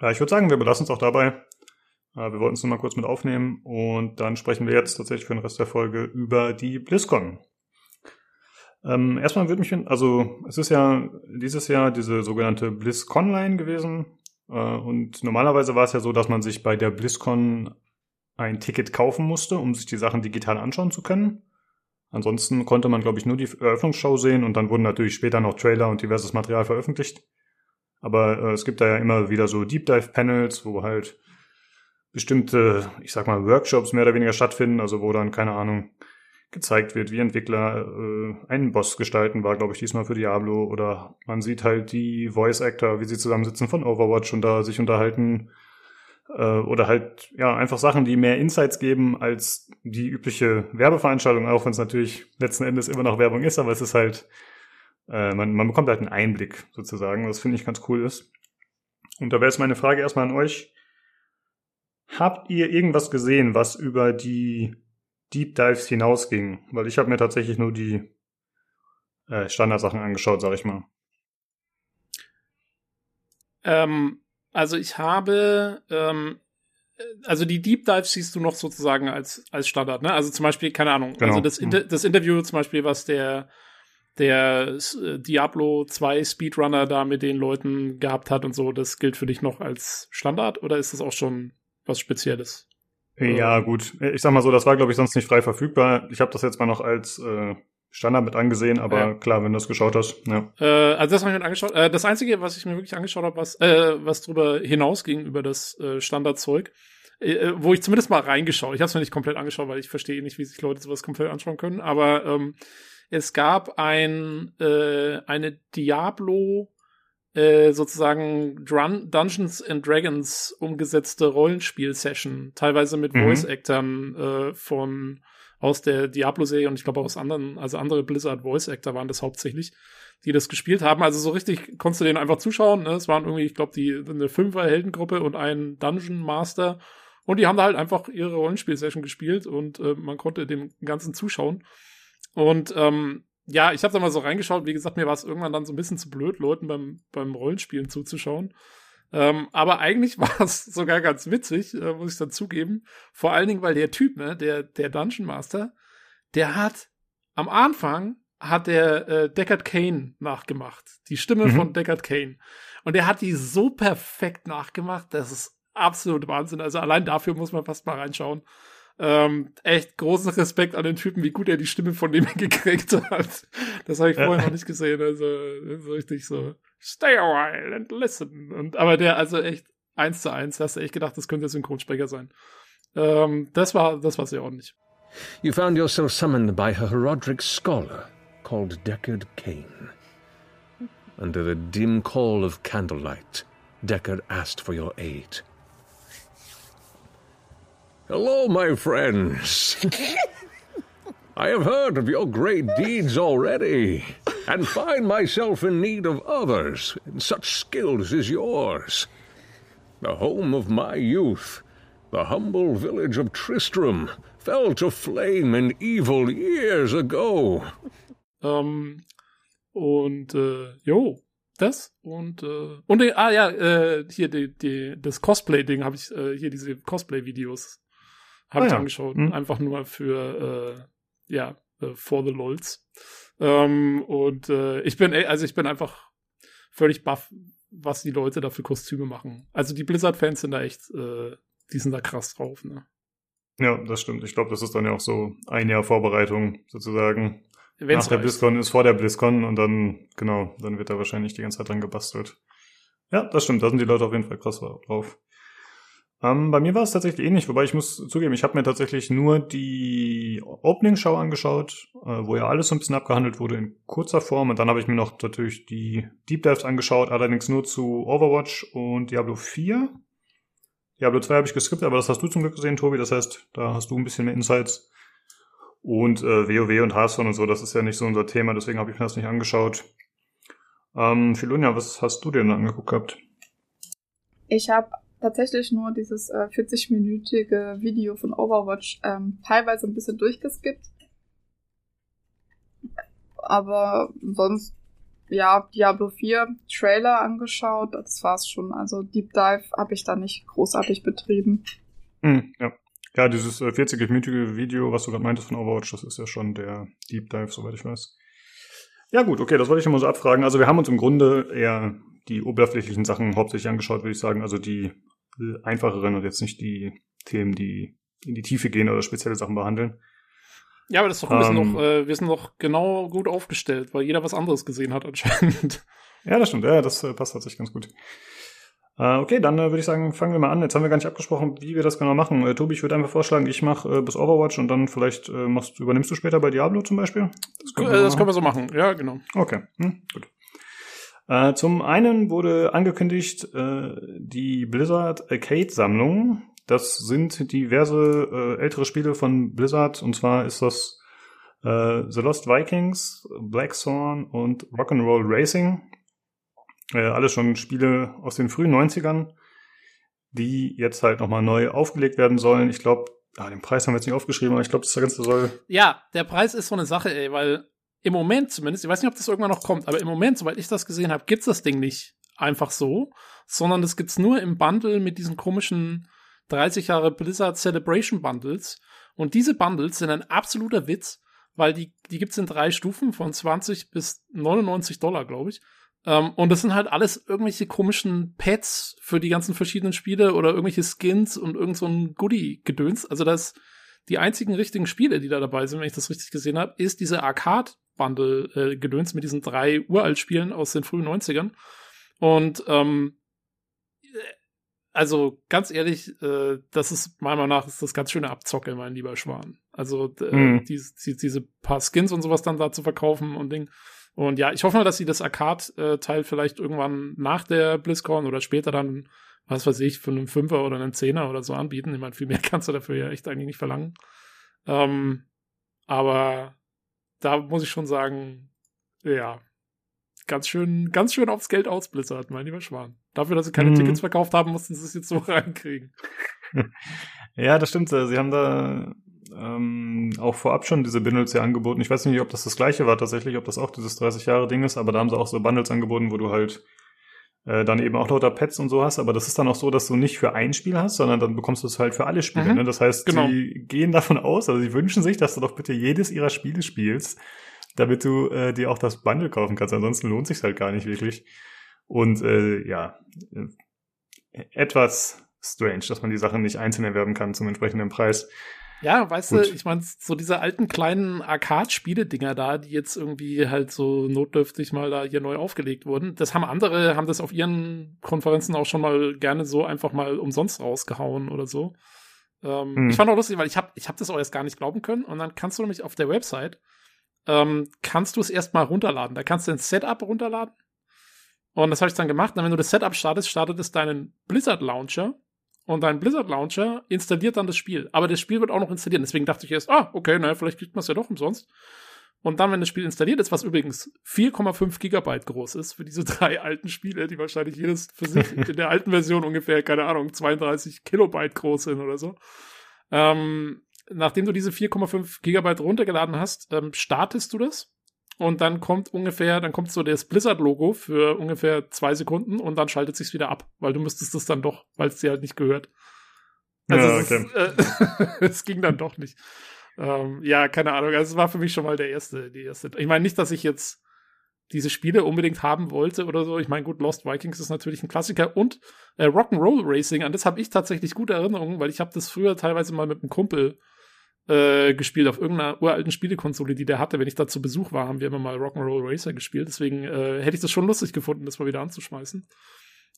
Äh, ich würde sagen, wir belassen es auch dabei. Äh, wir wollten es nur mal kurz mit aufnehmen. Und dann sprechen wir jetzt tatsächlich für den Rest der Folge über die BlizzCon. Ähm, erstmal würde mich, also es ist ja dieses Jahr diese sogenannte BlizzConline gewesen. Äh, und normalerweise war es ja so, dass man sich bei der BlizzCon ein Ticket kaufen musste, um sich die Sachen digital anschauen zu können. Ansonsten konnte man, glaube ich, nur die Eröffnungsshow sehen und dann wurden natürlich später noch Trailer und diverses Material veröffentlicht. Aber äh, es gibt da ja immer wieder so Deep Dive Panels, wo halt bestimmte, ich sag mal, Workshops mehr oder weniger stattfinden, also wo dann, keine Ahnung, gezeigt wird, wie Entwickler äh, einen Boss gestalten, war, glaube ich, diesmal für Diablo. Oder man sieht halt die Voice Actor, wie sie zusammensitzen von Overwatch und da sich unterhalten. Äh, oder halt, ja, einfach Sachen, die mehr Insights geben als die übliche Werbeveranstaltung, auch wenn es natürlich letzten Endes immer noch Werbung ist, aber es ist halt, äh, man, man bekommt halt einen Einblick sozusagen, was finde ich ganz cool ist. Und da wäre jetzt meine Frage erstmal an euch. Habt ihr irgendwas gesehen, was über die Deep Dives hinausging, weil ich habe mir tatsächlich nur die äh, Standardsachen angeschaut, sag ich mal. Ähm, also ich habe, ähm, also die Deep Dives siehst du noch sozusagen als als Standard, ne? Also zum Beispiel, keine Ahnung, genau. also das, Inter das Interview zum Beispiel, was der der äh, Diablo 2 Speedrunner da mit den Leuten gehabt hat und so, das gilt für dich noch als Standard oder ist das auch schon was Spezielles? Ja, gut. Ich sag mal so, das war, glaube ich, sonst nicht frei verfügbar. Ich habe das jetzt mal noch als äh, Standard mit angesehen, aber ja. klar, wenn du das geschaut hast, ja. Äh, also das habe ich mir angeschaut. Äh, das Einzige, was ich mir wirklich angeschaut habe, was, äh, was drüber hinausging, über das äh, Standardzeug, äh, äh, wo ich zumindest mal reingeschaut. Ich habe es mir nicht komplett angeschaut, weil ich verstehe nicht, wie sich Leute sowas komplett anschauen können. Aber ähm, es gab ein äh, eine Diablo äh, sozusagen Drun Dungeons and Dragons umgesetzte Rollenspiel-Session, teilweise mit mhm. Voice-Actern äh, von aus der Diablo-Serie und ich glaube auch aus anderen, also andere Blizzard Voice-Actor waren das hauptsächlich, die das gespielt haben. Also so richtig konntest du denen einfach zuschauen. Ne? Es waren irgendwie, ich glaube, die eine Fünfer-Heldengruppe und ein Dungeon Master. Und die haben da halt einfach ihre Rollenspiel-Session gespielt und äh, man konnte dem Ganzen zuschauen. Und ähm, ja, ich habe da mal so reingeschaut. Wie gesagt, mir war es irgendwann dann so ein bisschen zu blöd, Leuten beim, beim Rollenspielen zuzuschauen. Ähm, aber eigentlich (laughs) war es sogar ganz witzig, äh, muss ich dann zugeben. Vor allen Dingen, weil der Typ, ne, der, der Dungeon Master, der hat am Anfang hat der äh, Deckard Kane nachgemacht. Die Stimme mhm. von Deckard Kane. Und der hat die so perfekt nachgemacht, das ist absolut Wahnsinn. Also allein dafür muss man fast mal reinschauen. Ähm, echt großen Respekt an den Typen, wie gut er die Stimme von dem (laughs) gekriegt hat. Das habe ich vorher noch nicht gesehen. Also so richtig so, stay a while and listen. Und, aber der, also echt eins zu eins, hast du echt gedacht, das könnte Synchronsprecher sein. Ähm, das war, das war sehr ordentlich. You found yourself summoned by a Herodric scholar called Deckard Kane. Under the dim call of candlelight, Deckard asked for your aid. Hello, my friends. I have heard of your great deeds already, and find myself in need of others in such skills as yours. The home of my youth, the humble village of Tristram, fell to flame and evil years ago. Um, und äh, jo, das und äh, und äh, ah ja, äh, hier die, die, das Cosplay-Ding habe ich äh, hier diese Cosplay-Videos habe ah, ich ja. angeschaut. Hm. Einfach nur für, äh, ja, äh, for the LOLs. Ähm, und äh, ich bin, also ich bin einfach völlig baff, was die Leute da für Kostüme machen. Also die Blizzard-Fans sind da echt, äh, die sind da krass drauf, ne? Ja, das stimmt. Ich glaube, das ist dann ja auch so ein Jahr Vorbereitung sozusagen. Wenn's Nach der reicht. BlizzCon ist vor der BlizzCon und dann, genau, dann wird da wahrscheinlich die ganze Zeit dran gebastelt. Ja, das stimmt. Da sind die Leute auf jeden Fall krass drauf. Ähm, bei mir war es tatsächlich ähnlich, wobei ich muss zugeben, ich habe mir tatsächlich nur die Opening-Show angeschaut, äh, wo ja alles so ein bisschen abgehandelt wurde in kurzer Form. Und dann habe ich mir noch natürlich die Deep Dives angeschaut, allerdings nur zu Overwatch und Diablo 4. Diablo 2 habe ich geskippt, aber das hast du zum Glück gesehen, Tobi. Das heißt, da hast du ein bisschen mehr Insights. Und äh, WoW und Hearthstone und so, das ist ja nicht so unser Thema, deswegen habe ich mir das nicht angeschaut. Ähm, Filunia, was hast du dir denn angeguckt gehabt? Ich habe tatsächlich nur dieses äh, 40-minütige Video von Overwatch ähm, teilweise ein bisschen durchgeskippt. Aber sonst, ja, Diablo 4 Trailer angeschaut, das war's schon. Also Deep Dive habe ich da nicht großartig betrieben. Hm, ja. Ja, dieses äh, 40-minütige Video, was du gerade meintest von Overwatch, das ist ja schon der Deep Dive, soweit ich weiß. Ja gut, okay, das wollte ich immer so abfragen. Also wir haben uns im Grunde eher die oberflächlichen Sachen hauptsächlich angeschaut, würde ich sagen. Also die äh, einfacheren und jetzt nicht die Themen, die in die Tiefe gehen oder spezielle Sachen behandeln. Ja, aber das ist doch ein bisschen Ähm, noch, äh, wir sind doch genau gut aufgestellt, weil jeder was anderes gesehen hat anscheinend. Ja, das stimmt. Ja, das äh, passt tatsächlich ganz gut. Äh, okay, dann äh, würde ich sagen, fangen wir mal an. Jetzt haben wir gar nicht abgesprochen, wie wir das genau machen. Äh, Tobi, ich würde einfach vorschlagen, ich mache bis Overwatch und dann vielleicht machst, übernimmst du später bei Diablo zum Beispiel. Das wir das können wir so machen. Ja, genau. Okay, hm, gut. Äh, zum einen wurde angekündigt äh, die Blizzard Arcade-Sammlung. Das sind diverse äh, ältere Spiele von Blizzard. Und zwar ist das äh, The Lost Vikings, Black Thorn und Rock'n'Roll Racing. Äh, alles schon Spiele aus den frühen 90ern, die jetzt halt nochmal neu aufgelegt werden sollen. Ich glaube, ah, den Preis haben wir jetzt nicht aufgeschrieben, aber ich glaube, das Ganze soll Ja, der Preis ist so eine Sache, ey, weil im Moment zumindest, ich weiß nicht, ob das irgendwann noch kommt, aber im Moment, soweit ich das gesehen habe, gibt's das Ding nicht einfach so, sondern das gibt's nur im Bundle mit diesen komischen 30 Jahre Blizzard Celebration Bundles. Und diese Bundles sind ein absoluter Witz, weil die, die gibt's in drei Stufen von 20 bis 99 Dollar, glaube ich. Ähm, und das sind halt alles irgendwelche komischen Pads für die ganzen verschiedenen Spiele oder irgendwelche Skins und irgend so ein Goodie-Gedöns. Also das, die einzigen richtigen Spiele, die da dabei sind, wenn ich das richtig gesehen habe, ist diese Arcade-Bundle-Gedöns mit diesen drei Uralt-Spielen aus den frühen 90ern. Und ähm, also ganz ehrlich, äh, das ist meiner Meinung nach ist das ganz schöne Abzocke, mein lieber Schwan. Also äh, Mhm. die, die, diese paar Skins und sowas dann da zu verkaufen und Ding. Und ja, ich hoffe mal, dass sie das Arcade-Teil vielleicht irgendwann nach der BlizzCon oder später dann, was weiß ich, für einen Fünfer oder einen Zehner oder so anbieten. Ich meine, viel mehr (laughs) kannst du dafür ja echt eigentlich nicht verlangen. Ähm, aber da muss ich schon sagen, ja, ganz schön, ganz schön aufs Geld aus, Blizzard, mein lieber Schwan. Dafür, dass sie keine Mhm. Tickets verkauft haben, mussten sie es jetzt so (laughs) reinkriegen. (laughs) Ja, das stimmt. Sie haben da ähm, auch vorab schon diese Bundles ja angeboten. Ich weiß nicht, ob das das gleiche war tatsächlich, ob das auch dieses 30 Jahre Ding ist, aber da haben sie auch so Bundles angeboten, wo du halt äh, dann eben auch lauter Pets und so hast. Aber das ist dann auch so, dass du nicht für ein Spiel hast, sondern dann bekommst du es halt für alle Spiele. Mhm. Ne? Das heißt, Genau. sie gehen davon aus, also sie wünschen sich, dass du doch bitte jedes ihrer Spiele spielst, damit du äh, dir auch das Bundle kaufen kannst. Ansonsten lohnt sich halt gar nicht wirklich. Und äh, ja, äh, etwas strange, dass man die Sachen nicht einzeln erwerben kann zum entsprechenden Preis. Ja, weißt Gut. du, ich meine, so diese alten kleinen Arcade-Spiele-Dinger da, die jetzt irgendwie halt so notdürftig mal da hier neu aufgelegt wurden, das haben andere, haben das auf ihren Konferenzen auch schon mal gerne so einfach mal umsonst rausgehauen oder so. Ähm, Hm. Ich fand auch lustig, weil ich habe ich hab das auch erst gar nicht glauben können und dann kannst du nämlich auf der Website, ähm, kannst du es erstmal runterladen. Da kannst du ein Setup runterladen und das habe ich dann gemacht. Und wenn du das Setup startest, startet es deinen Blizzard Launcher und dein Blizzard Launcher installiert dann das Spiel. Aber das Spiel wird auch noch installiert. Deswegen dachte ich erst, ah, okay, naja, vielleicht kriegt man es ja doch umsonst. Und dann, wenn das Spiel installiert ist, was übrigens 4,5 Gigabyte groß ist für diese (laughs) drei alten Spiele, die wahrscheinlich jedes für sich in der alten Version ungefähr, keine Ahnung, 32 Kilobyte groß sind oder so. Ähm, nachdem du diese 4,5 Gigabyte runtergeladen hast, ähm, startest du das und dann kommt ungefähr, dann kommt so das Blizzard-Logo für ungefähr zwei Sekunden und dann schaltet sich's wieder ab, weil du müsstest es dann doch, weil es dir halt nicht gehört. Also Ja, es, ist, äh, (laughs) es ging dann doch nicht. Ähm, ja, keine Ahnung. Also es war für mich schon mal der erste, die erste. Ich meine nicht, dass ich jetzt diese Spiele unbedingt haben wollte oder so. Ich meine, gut, Lost Vikings ist natürlich ein Klassiker und äh, Rock'n'Roll Racing, an das habe ich tatsächlich gute Erinnerungen, weil ich habe das früher teilweise mal mit einem Kumpel äh, gespielt auf irgendeiner uralten Spielekonsole, die der hatte. Wenn ich da zu Besuch war, haben wir immer mal Rock'n'Roll Racer gespielt. Deswegen äh, hätte ich das schon lustig gefunden, das mal wieder anzuschmeißen.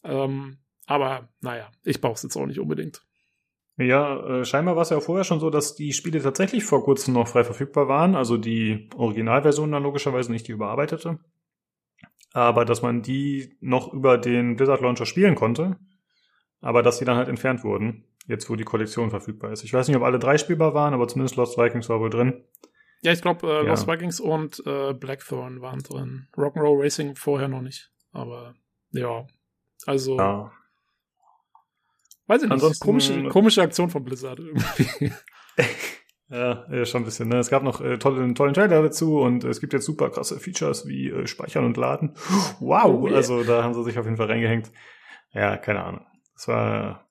Ähm, aber naja, ich brauche es jetzt auch nicht unbedingt. Ja, äh, scheinbar war es ja auch vorher schon so, dass die Spiele tatsächlich vor kurzem noch frei verfügbar waren. Also die Originalversion dann logischerweise nicht die überarbeitete. Aber dass man die noch über den Blizzard Launcher spielen konnte. Aber dass sie dann halt entfernt wurden. Jetzt, wo die Kollektion verfügbar ist. Ich weiß nicht, ob alle drei spielbar waren, aber zumindest Lost Vikings war wohl drin. Ja, ich glaube, äh, ja. Lost Vikings und äh, Blackthorn waren drin. Rock'n'Roll Racing vorher noch nicht. Aber ja, also ja. Weiß ich nicht. Ansonsten, komische, komische Aktion von Blizzard irgendwie. (laughs) ja, schon ein bisschen. Ne? Es gab noch äh, tolle, einen tollen Trailer dazu und es gibt jetzt super krasse Features wie äh, Speichern und Laden. Wow, oh, yeah. also da haben sie sich auf jeden Fall reingehängt. Ja, keine Ahnung. Das war.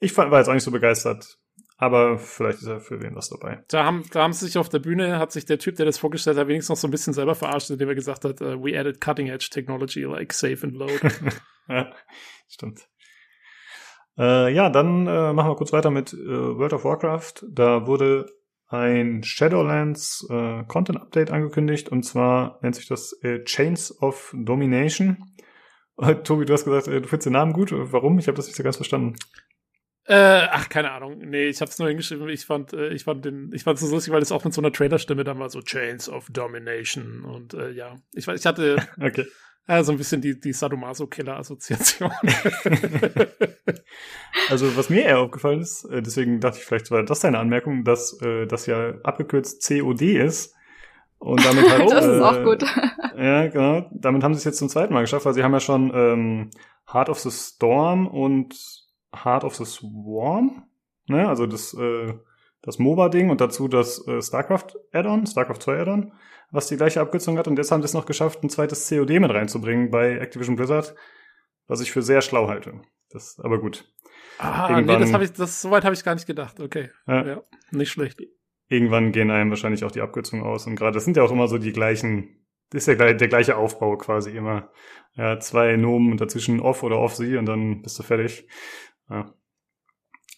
Ich fand, war jetzt auch nicht so begeistert. Aber vielleicht ist ja für wen was dabei. Da haben, da haben sie sich auf der Bühne, hat sich der Typ, der das vorgestellt hat, wenigstens noch so ein bisschen selber verarscht, indem er gesagt hat, uh, we added cutting edge technology like save and load. (laughs) ja, stimmt. Äh, ja, dann äh, machen wir kurz weiter mit äh, World of Warcraft. Da wurde ein Shadowlands äh, Content Update angekündigt und zwar nennt sich das äh, Chains of Domination. (laughs) Tobi, du hast gesagt, du findest den Namen gut. Warum? Ich habe das nicht so ganz verstanden. Äh, ach, keine Ahnung. Nee, ich hab's nur hingeschrieben. Ich fand, äh, ich fand den, ich fand es so lustig, weil es auch mit so einer Trailerstimme dann war so Chains of Domination und äh, ja. Ich, ich hatte, (laughs) okay. Ja, so ein bisschen die, die Sadomaso-Killer-Assoziation. (laughs) also, was mir eher aufgefallen ist, äh, deswegen dachte ich, vielleicht war das deine Anmerkung, dass äh, das ja abgekürzt COD ist. Und damit (laughs) halt, das ist auch gut. ja, genau. Damit haben sie es jetzt zum zweiten Mal geschafft, weil sie haben ja schon ähm, Heart of the Storm und Heart of the Swarm, ne? Also das, äh, das MOBA-Ding und dazu das äh, StarCraft-Add-on, StarCraft 2 Add-on was die gleiche Abkürzung hat. Und jetzt haben sie es noch geschafft, ein zweites COD mit reinzubringen bei Activision Blizzard, was ich für sehr schlau halte. Das, aber gut. Ah, Irgendwann, nee, das habe ich, das, soweit habe ich gar nicht gedacht. Okay. Ja. ja, nicht schlecht. Irgendwann gehen einem wahrscheinlich auch die Abkürzungen aus. Und gerade, das sind ja auch immer so die gleichen, das ist ja der, der gleiche Aufbau quasi immer. Ja, zwei Nomen und dazwischen off oder off sie und dann bist du fertig. Ja.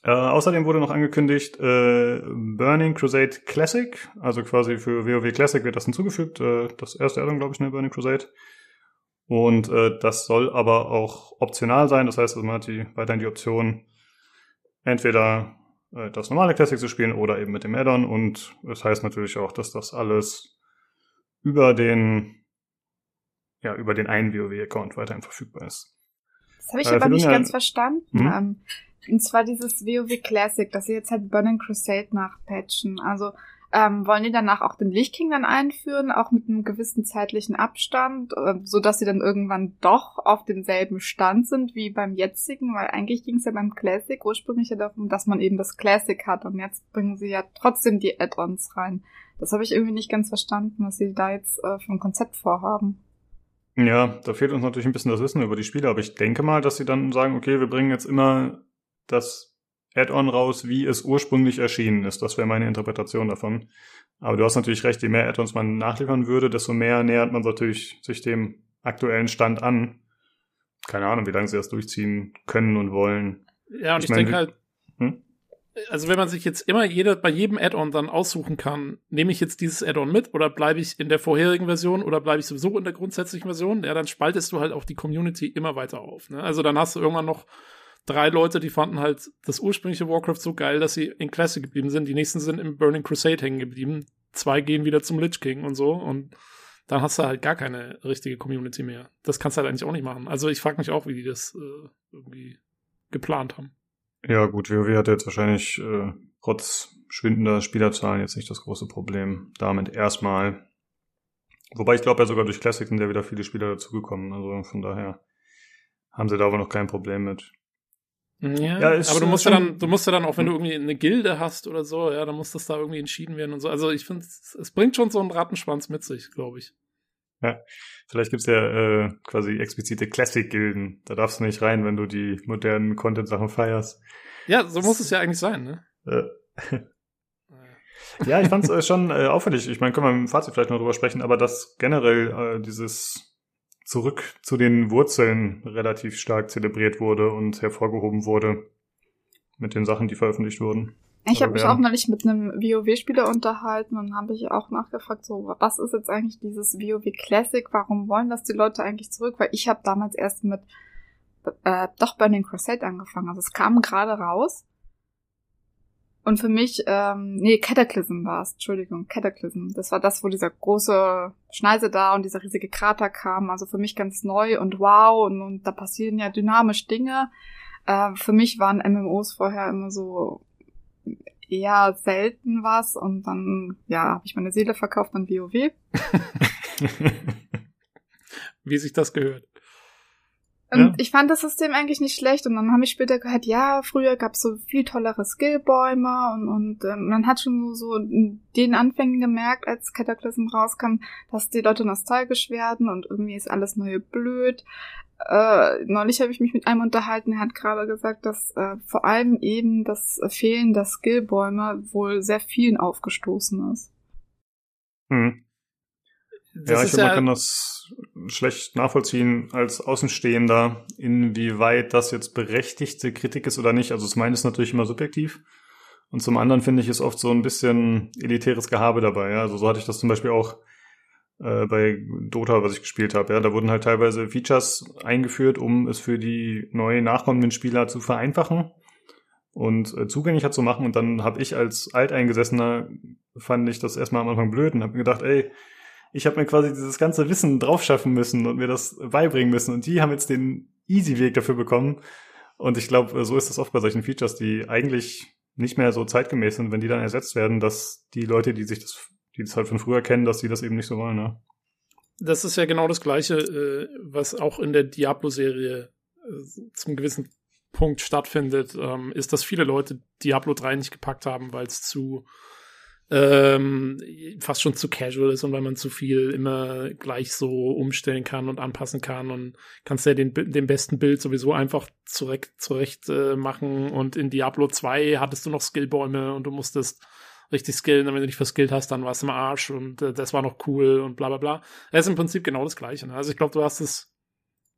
Äh, außerdem wurde noch angekündigt, äh, Burning Crusade Classic, also quasi für WoW Classic wird das hinzugefügt. Äh, das erste Addon, glaube ich, ne, Burning Crusade. Und äh, das soll aber auch optional sein. Das heißt, also man hat die, weiterhin die Option, entweder äh, das normale Classic zu spielen oder eben mit dem Addon. Und das heißt natürlich auch, dass das alles über den, ja, über den einen WoW-Account weiterhin verfügbar ist. Das habe ich äh, aber nicht ganz verstanden. Mhm. Ähm, und zwar dieses WoW Classic, dass sie jetzt halt Burning Crusade nachpatchen. Also ähm, wollen die danach auch den Lich King dann einführen, auch mit einem gewissen zeitlichen Abstand, äh, so dass sie dann irgendwann doch auf demselben Stand sind wie beim jetzigen, weil eigentlich ging es ja beim Classic ursprünglich ja darum, dass man eben das Classic hat und jetzt bringen sie ja trotzdem die Add-ons rein. Das habe ich irgendwie nicht ganz verstanden, was sie da jetzt äh, für ein Konzept vorhaben. Ja, da fehlt uns natürlich ein bisschen das Wissen über die Spiele, aber ich denke mal, dass sie dann sagen, okay, wir bringen jetzt immer das Add-on raus, wie es ursprünglich erschienen ist. Das wäre meine Interpretation davon. Aber du hast natürlich recht, je mehr Add-ons man nachliefern würde, desto mehr nähert man natürlich sich dem aktuellen Stand an. Keine Ahnung, wie lange sie das durchziehen können und wollen. Ja, und ich, ich denke halt, hm? Also wenn man sich jetzt immer jeder, bei jedem Add-on dann aussuchen kann, nehme ich jetzt dieses Add-on mit oder bleibe ich in der vorherigen Version oder bleibe ich sowieso in der grundsätzlichen Version, ja, dann spaltest du halt auch die Community immer weiter auf. Ne? Also dann hast du irgendwann noch drei Leute, die fanden halt das ursprüngliche Warcraft so geil, dass sie in Classic geblieben sind. Die nächsten sind im Burning Crusade hängen geblieben. Zwei gehen wieder zum Lich King und so. Und dann hast du halt gar keine richtige Community mehr. Das kannst du halt eigentlich auch nicht machen. Also ich frage mich auch, wie die das äh, irgendwie geplant haben. Ja, gut, WoW hat jetzt wahrscheinlich äh, trotz schwindender Spielerzahlen jetzt nicht das große Problem. Damit erstmal. Wobei ich glaube ja sogar durch Classic sind ja wieder viele Spieler dazugekommen. Also von daher haben sie da aber noch kein Problem mit. Ja, ja aber du musst ja dann, du musst ja dann auch, wenn du irgendwie eine Gilde hast oder so, ja, dann muss das da irgendwie entschieden werden und so. Also ich finde, es bringt schon so einen Rattenschwanz mit sich, glaube ich. Ja, vielleicht gibt's ja äh, quasi explizite Classic-Gilden. Da darfst du nicht rein, wenn du die modernen Content-Sachen feierst. Ja, so muss es ja eigentlich sein, ne? Äh. Ja, ich fand es äh, schon äh, auffällig. Ich meine, können wir im Fazit vielleicht noch drüber sprechen, aber dass generell äh, dieses zurück zu den Wurzeln relativ stark zelebriert wurde und hervorgehoben wurde mit den Sachen, die veröffentlicht wurden. Ich habe mich auch neulich mit einem WoW-Spieler unterhalten und habe ich auch nachgefragt, so was ist jetzt eigentlich dieses WoW Classic? Warum wollen das die Leute eigentlich zurück? Weil ich habe damals erst mit äh, doch Burning Crusade angefangen. Also es kam gerade raus. Und für mich, ähm, nee, Cataclysm war es, Entschuldigung, Cataclysm. Das war das, wo dieser große Schneise da und dieser riesige Krater kam. Also für mich ganz neu und wow und, und da passieren ja dynamisch Dinge. Äh, für mich waren MMOs vorher immer so eher selten was und dann, ja, habe ich meine Seele verkauft an WoW. (laughs) Wie sich das gehört. Und ja. ich fand das System eigentlich nicht schlecht. Und dann habe ich später gehört, ja, früher gab es so viel tollere Skillbäume und, und ähm, man hat schon so in den Anfängen gemerkt, als Cataclysm rauskam, dass die Leute nostalgisch werden und irgendwie ist alles neue blöd. Äh, neulich habe ich mich mit einem unterhalten, er hat gerade gesagt, dass äh, vor allem eben das Fehlen der Skillbäume wohl sehr vielen aufgestoßen ist. Hm. Ja, ich finde, ja man kann das schlecht nachvollziehen als Außenstehender, inwieweit das jetzt berechtigte Kritik ist oder nicht. Also zum einen ist natürlich immer subjektiv. Und zum anderen finde ich es oft so ein bisschen elitäres Gehabe dabei. Ja? Also so hatte ich das zum Beispiel auch äh, bei Dota, was ich gespielt habe. Ja, da wurden halt teilweise Features eingeführt, um es für die neu nachkommenden Spieler zu vereinfachen und äh, zugänglicher zu machen. Und dann habe ich als Alteingesessener fand ich das erstmal am Anfang blöd und habe mir gedacht, ey, ich habe mir quasi dieses ganze Wissen draufschaffen müssen und mir das beibringen müssen. Und die haben jetzt den Easy-Weg dafür bekommen. Und ich glaube, so ist das oft bei solchen Features, die eigentlich nicht mehr so zeitgemäß sind, wenn die dann ersetzt werden, dass die Leute, die sich das die das halt von früher kennen, dass die das eben nicht so wollen, ne? Das ist ja genau das Gleiche, äh, was auch in der Diablo-Serie äh, zum gewissen Punkt stattfindet, ähm, ist, dass viele Leute Diablo 3 nicht gepackt haben, weil es zu ähm, fast schon zu casual ist und weil man zu viel immer gleich so umstellen kann und anpassen kann und kannst ja den, den besten Bild sowieso einfach zurecht, zurecht äh, machen und in Diablo 2 hattest du noch Skillbäume und du musstest richtig skillen, und wenn du dich verskillt hast, dann war es im Arsch und äh, das war noch cool und bla bla bla. Es ist im Prinzip genau das Gleiche. Ne? Also ich glaube, du hast es,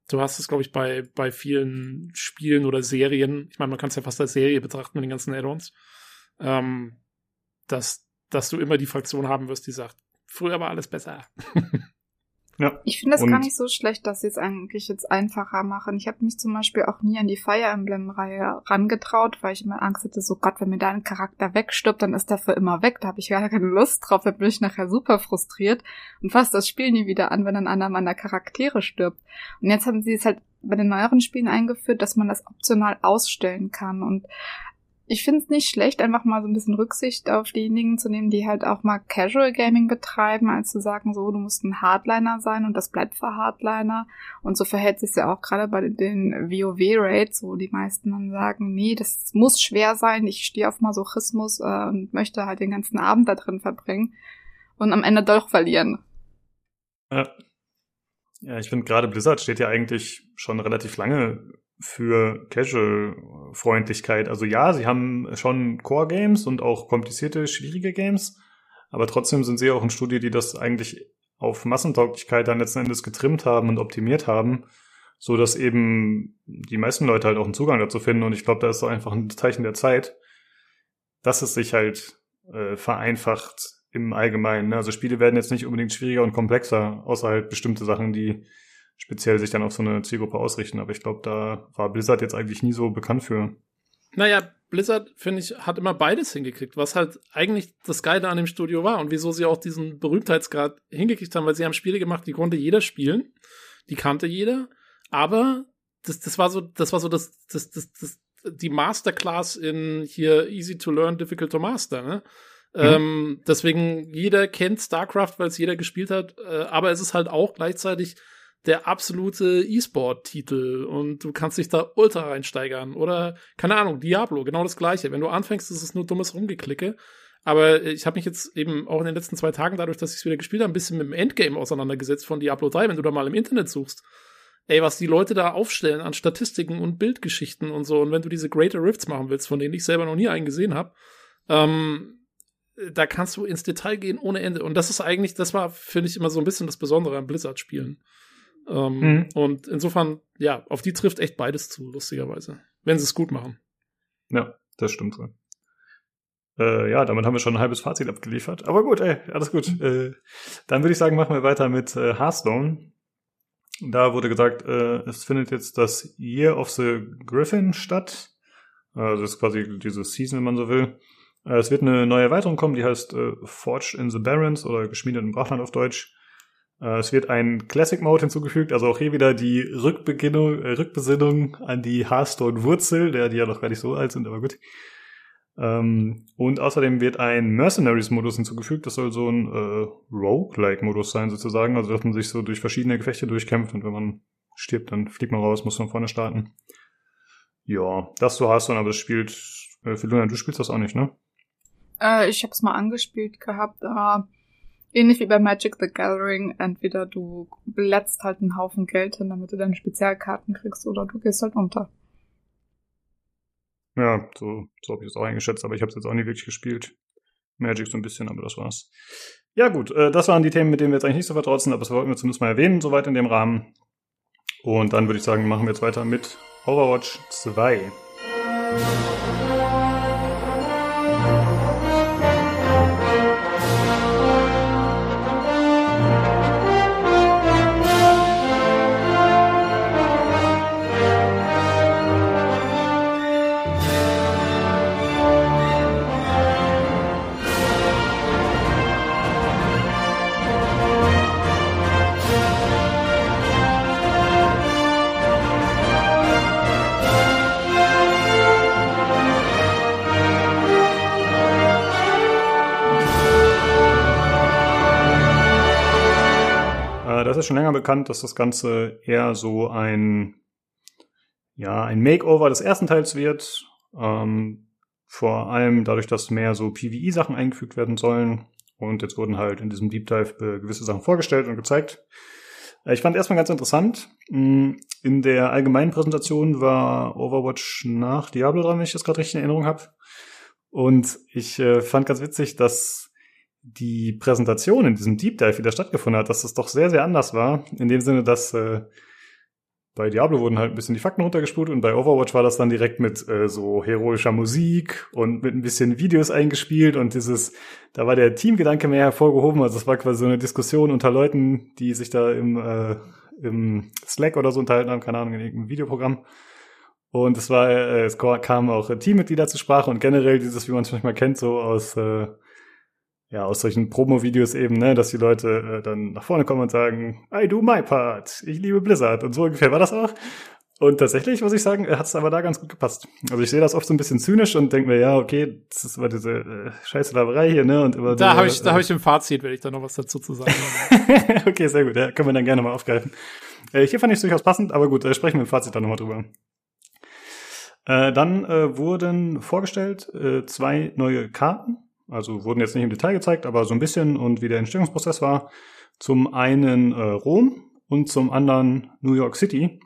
du hast es, glaube ich, bei, bei vielen Spielen oder Serien, ich meine, man kann es ja fast als Serie betrachten mit den ganzen Add-ons, ähm, dass, dass du immer die Fraktion haben wirst, die sagt, früher war alles besser. (laughs) Ja. Ich finde es gar nicht so schlecht, dass sie es eigentlich jetzt einfacher machen. Ich habe mich zum Beispiel auch nie an die Fire Emblem-Reihe rangetraut, weil ich immer Angst hatte, so Gott, wenn mir dein Charakter wegstirbt, dann ist der für immer weg. Da habe ich gar keine Lust drauf, da bin ich nachher super frustriert und fasse das Spiel nie wieder an, wenn ein anderer meiner Charaktere stirbt. Und jetzt haben sie es halt bei den neueren Spielen eingeführt, dass man das optional ausstellen kann. Und ich finde es nicht schlecht, einfach mal so ein bisschen Rücksicht auf diejenigen zu nehmen, die halt auch mal Casual Gaming betreiben, als zu sagen, so, du musst ein Hardliner sein und das bleibt für Hardliner. Und so verhält sich ja auch gerade bei den WoW-Raids, wo die meisten dann sagen, nee, das muss schwer sein, ich stehe auf Masochismus äh, und möchte halt den ganzen Abend da drin verbringen und am Ende doch verlieren. Ja. Ja, ich finde gerade Blizzard steht ja eigentlich schon relativ lange für Casual-Freundlichkeit. Also ja, sie haben schon Core-Games und auch komplizierte, schwierige Games, aber trotzdem sind sie auch ein Studio, die das eigentlich auf Massentauglichkeit dann letzten Endes getrimmt haben und optimiert haben, so dass eben die meisten Leute halt auch einen Zugang dazu finden. Und ich glaube, da ist einfach ein Zeichen der Zeit, dass es sich halt äh, vereinfacht im Allgemeinen. Ne? Also Spiele werden jetzt nicht unbedingt schwieriger und komplexer, außer halt bestimmte Sachen, die speziell sich dann auf so eine Zielgruppe ausrichten. Aber ich glaube, da war Blizzard jetzt eigentlich nie so bekannt für. Naja, Blizzard, finde ich, hat immer beides hingekriegt, was halt eigentlich das Geile an dem Studio war und wieso sie auch diesen Berühmtheitsgrad hingekriegt haben, weil sie haben Spiele gemacht, die konnte jeder spielen, die kannte jeder, aber das, das war so, das war so das, das, das, das, die Masterclass in hier easy to learn, difficult to master, ne? Mhm. Ähm, deswegen, jeder kennt StarCraft, weil es jeder gespielt hat, äh, aber es ist halt auch gleichzeitig der absolute E-Sport-Titel und du kannst dich da ultra reinsteigern. Oder, keine Ahnung, Diablo, genau das gleiche. Wenn du anfängst, ist es nur dummes Rumgeklicke. Aber ich habe mich jetzt eben auch in den letzten zwei Tagen, dadurch, dass ich es wieder gespielt habe, ein bisschen mit dem Endgame auseinandergesetzt von Diablo 3, wenn du da mal im Internet suchst. Ey, was die Leute da aufstellen an Statistiken und Bildgeschichten und so. Und wenn du diese Greater Rifts machen willst, von denen ich selber noch nie einen gesehen habe, ähm, da kannst du ins Detail gehen ohne Ende. Und das ist eigentlich, das war, finde ich, immer so ein bisschen das Besondere an Blizzard-Spielen. Ähm, mhm. Und insofern, ja, auf die trifft echt beides zu, lustigerweise. Wenn sie es gut machen. Ja, das stimmt so. Äh, ja, damit haben wir schon ein halbes Fazit abgeliefert. Aber gut, ey, alles gut. Äh, dann würde ich sagen, machen wir weiter mit äh, Hearthstone. Da wurde gesagt, äh, es findet jetzt das Year of the Griffin statt. Also das ist quasi diese Season, wenn man so will. Äh, es wird eine neue Erweiterung kommen, die heißt äh, Forged in the Barrens oder geschmiedet im Brachland auf Deutsch. Äh, es wird ein Classic Mode hinzugefügt, also auch hier wieder die Rückbeginnung, äh, Rückbesinnung an die Hearthstone-Wurzel, der die ja noch gar nicht so alt sind, aber gut. Ähm, und außerdem wird ein Mercenaries-Modus hinzugefügt. Das soll so ein äh, Rogue-like-Modus sein, sozusagen. Also, dass man sich so durch verschiedene Gefechte durchkämpft und wenn man stirbt, dann fliegt man raus, muss von vorne starten. Ja, das so Hearthstone, aber das spielt, äh, Filuna, du spielst das auch nicht, ne? Äh, ich hab's mal angespielt gehabt, aber ähnlich wie bei Magic the Gathering, entweder du blätzt halt einen Haufen Geld hin, damit du deine Spezialkarten kriegst, oder du gehst halt unter. Ja, so, so habe ich es auch eingeschätzt, aber ich habe es jetzt auch nie wirklich gespielt. Magic so ein bisschen, aber das war's. Ja gut, äh, das waren die Themen, mit denen wir jetzt eigentlich nicht so vertraut sind, aber das wollten wir zumindest mal erwähnen, soweit in dem Rahmen. Und dann würde ich sagen, machen wir jetzt weiter mit Overwatch 2. ist schon länger bekannt, dass das Ganze eher so ein, ja, ein Makeover des ersten Teils wird. Ähm, vor allem dadurch, dass mehr so PvE-Sachen eingefügt werden sollen. Und jetzt wurden halt in diesem Deep Dive gewisse Sachen vorgestellt und gezeigt. Äh, ich fand erstmal ganz interessant. Mm, in der allgemeinen Präsentation war Overwatch nach Diablo dran, wenn ich das gerade richtig in Erinnerung habe. Und ich äh, fand ganz witzig, dass die Präsentation in diesem Deep Dive, wie der stattgefunden hat, dass das doch sehr, sehr anders war. In dem Sinne, dass äh, bei Diablo wurden halt ein bisschen die Fakten runtergespult und bei Overwatch war das dann direkt mit äh, so heroischer Musik und mit ein bisschen Videos eingespielt und dieses, da war der Teamgedanke mehr hervorgehoben. Also es war quasi so eine Diskussion unter Leuten, die sich da im, äh, im Slack oder so unterhalten haben, keine Ahnung, in irgendeinem Videoprogramm. Und es war, äh, es kamen auch Teammitglieder zur Sprache und generell dieses, wie man es manchmal kennt, so aus äh, ja, aus solchen Promo-Videos eben, ne, dass die Leute äh, dann nach vorne kommen und sagen, I do my part, ich liebe Blizzard. Und so ungefähr war das auch. Und tatsächlich, muss ich sagen, hat es aber da ganz gut gepasst. Also ich sehe das oft so ein bisschen zynisch und denke mir, ja, okay, das ist immer diese äh, scheiße Laberei hier, ne? Und immer da habe ich, da äh, habe ich im Fazit, wenn ich da noch was dazu zu sagen (laughs) okay, sehr gut, ja, können wir dann gerne mal aufgreifen. Äh, hier fand ich es durchaus passend, aber gut, äh, sprechen wir im Fazit dann nochmal drüber. Äh, dann äh, wurden vorgestellt äh, zwei neue Karten also wurden jetzt nicht im Detail gezeigt, aber so ein bisschen und wie der Entstehungsprozess war. Zum einen äh, Rom und zum anderen New York City.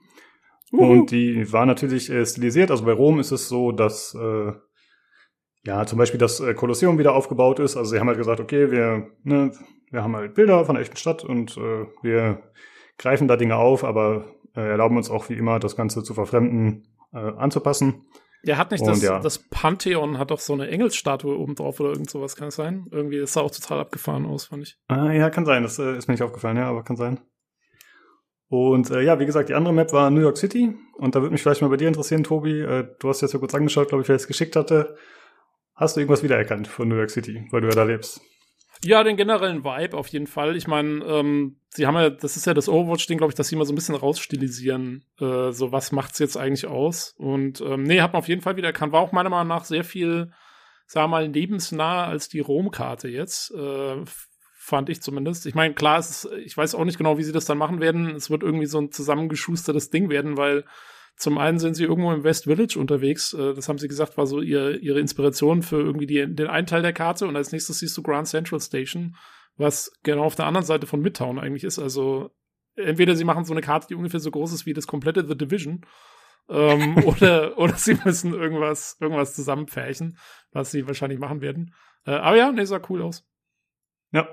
Uh. Und die war natürlich äh, stilisiert. Also bei Rom ist es so, dass äh, ja zum Beispiel das äh, Kolosseum wieder aufgebaut ist. Also sie haben halt gesagt, okay, wir, ne, wir haben halt Bilder von der echten Stadt und äh, wir greifen da Dinge auf, aber äh, erlauben uns auch wie immer das Ganze zu verfremden, anzupassen. Der hat nicht das, ja. das Pantheon hat doch so eine Engelsstatue oben drauf oder irgend sowas, kann es sein? Irgendwie, das sah auch total abgefahren aus, fand ich. Ah, ja, kann sein, das äh, ist mir nicht aufgefallen, ja, aber kann sein. Und äh, ja, wie gesagt, die andere Map war New York City und da würde mich vielleicht mal bei dir interessieren, Tobi. Äh, du hast jetzt so kurz angeschaut, glaube ich, wer es geschickt hatte. Hast du irgendwas wiedererkannt von New York City, weil du ja da lebst? Ja, den generellen Vibe auf jeden Fall. Ich meine, ähm, sie haben ja, das ist ja das Overwatch-Ding, glaube ich, dass sie immer so ein bisschen rausstilisieren. Äh, so, was macht's jetzt eigentlich aus? Und ähm, nee, hat man auf jeden Fall wieder erkannt. War auch meiner Meinung nach sehr viel, sagen wir mal, lebensnah als die Rom-Karte jetzt. Äh, fand ich zumindest. Ich meine, klar, ist, ich weiß auch nicht genau, wie sie das dann machen werden. Es wird irgendwie so ein zusammengeschustertes Ding werden, weil zum einen sind sie irgendwo im West Village unterwegs. Äh, das haben sie gesagt, war so ihr, ihre Inspiration für irgendwie die, den einen Teil der Karte. Und als nächstes siehst du Grand Central Station, was genau auf der anderen Seite von Midtown eigentlich ist. Also entweder sie machen so eine Karte, die ungefähr so groß ist wie das komplette The Division. ähm, (laughs) oder, oder sie müssen irgendwas, irgendwas zusammenpferchen, was sie wahrscheinlich machen werden. Äh, aber ja, nee, sah cool aus. Ja.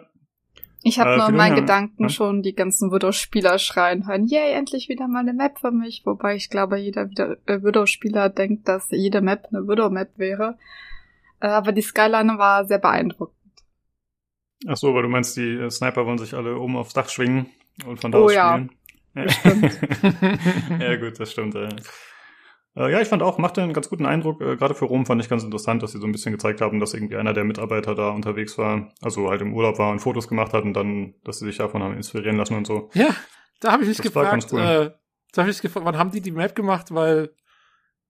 Ich habe Äh, nur in meinen Gedanken ja? schon die ganzen Widow-Spieler schreien hören. Yay, endlich wieder mal eine Map für mich. Wobei ich glaube, jeder äh, Widow-Spieler denkt, dass jede Map eine Widow-Map wäre. Äh, aber die Skyline war sehr beeindruckend. Ach so, weil du meinst, die äh, Sniper wollen sich alle oben aufs Dach schwingen und von da Oh aus ja. spielen. Ja. (laughs) ja, gut, das stimmt. Äh. Äh, ja, ich fand auch, machte einen ganz guten Eindruck. Äh, Gerade für Rom fand ich ganz interessant, dass sie so ein bisschen gezeigt haben, dass irgendwie einer der Mitarbeiter da unterwegs war, also halt im Urlaub war und Fotos gemacht hat und dann, dass sie sich davon haben inspirieren lassen und so. Ja, da habe ich mich Das gefragt, cool. äh, da habe ich mich gefragt, wann haben die die Map gemacht, weil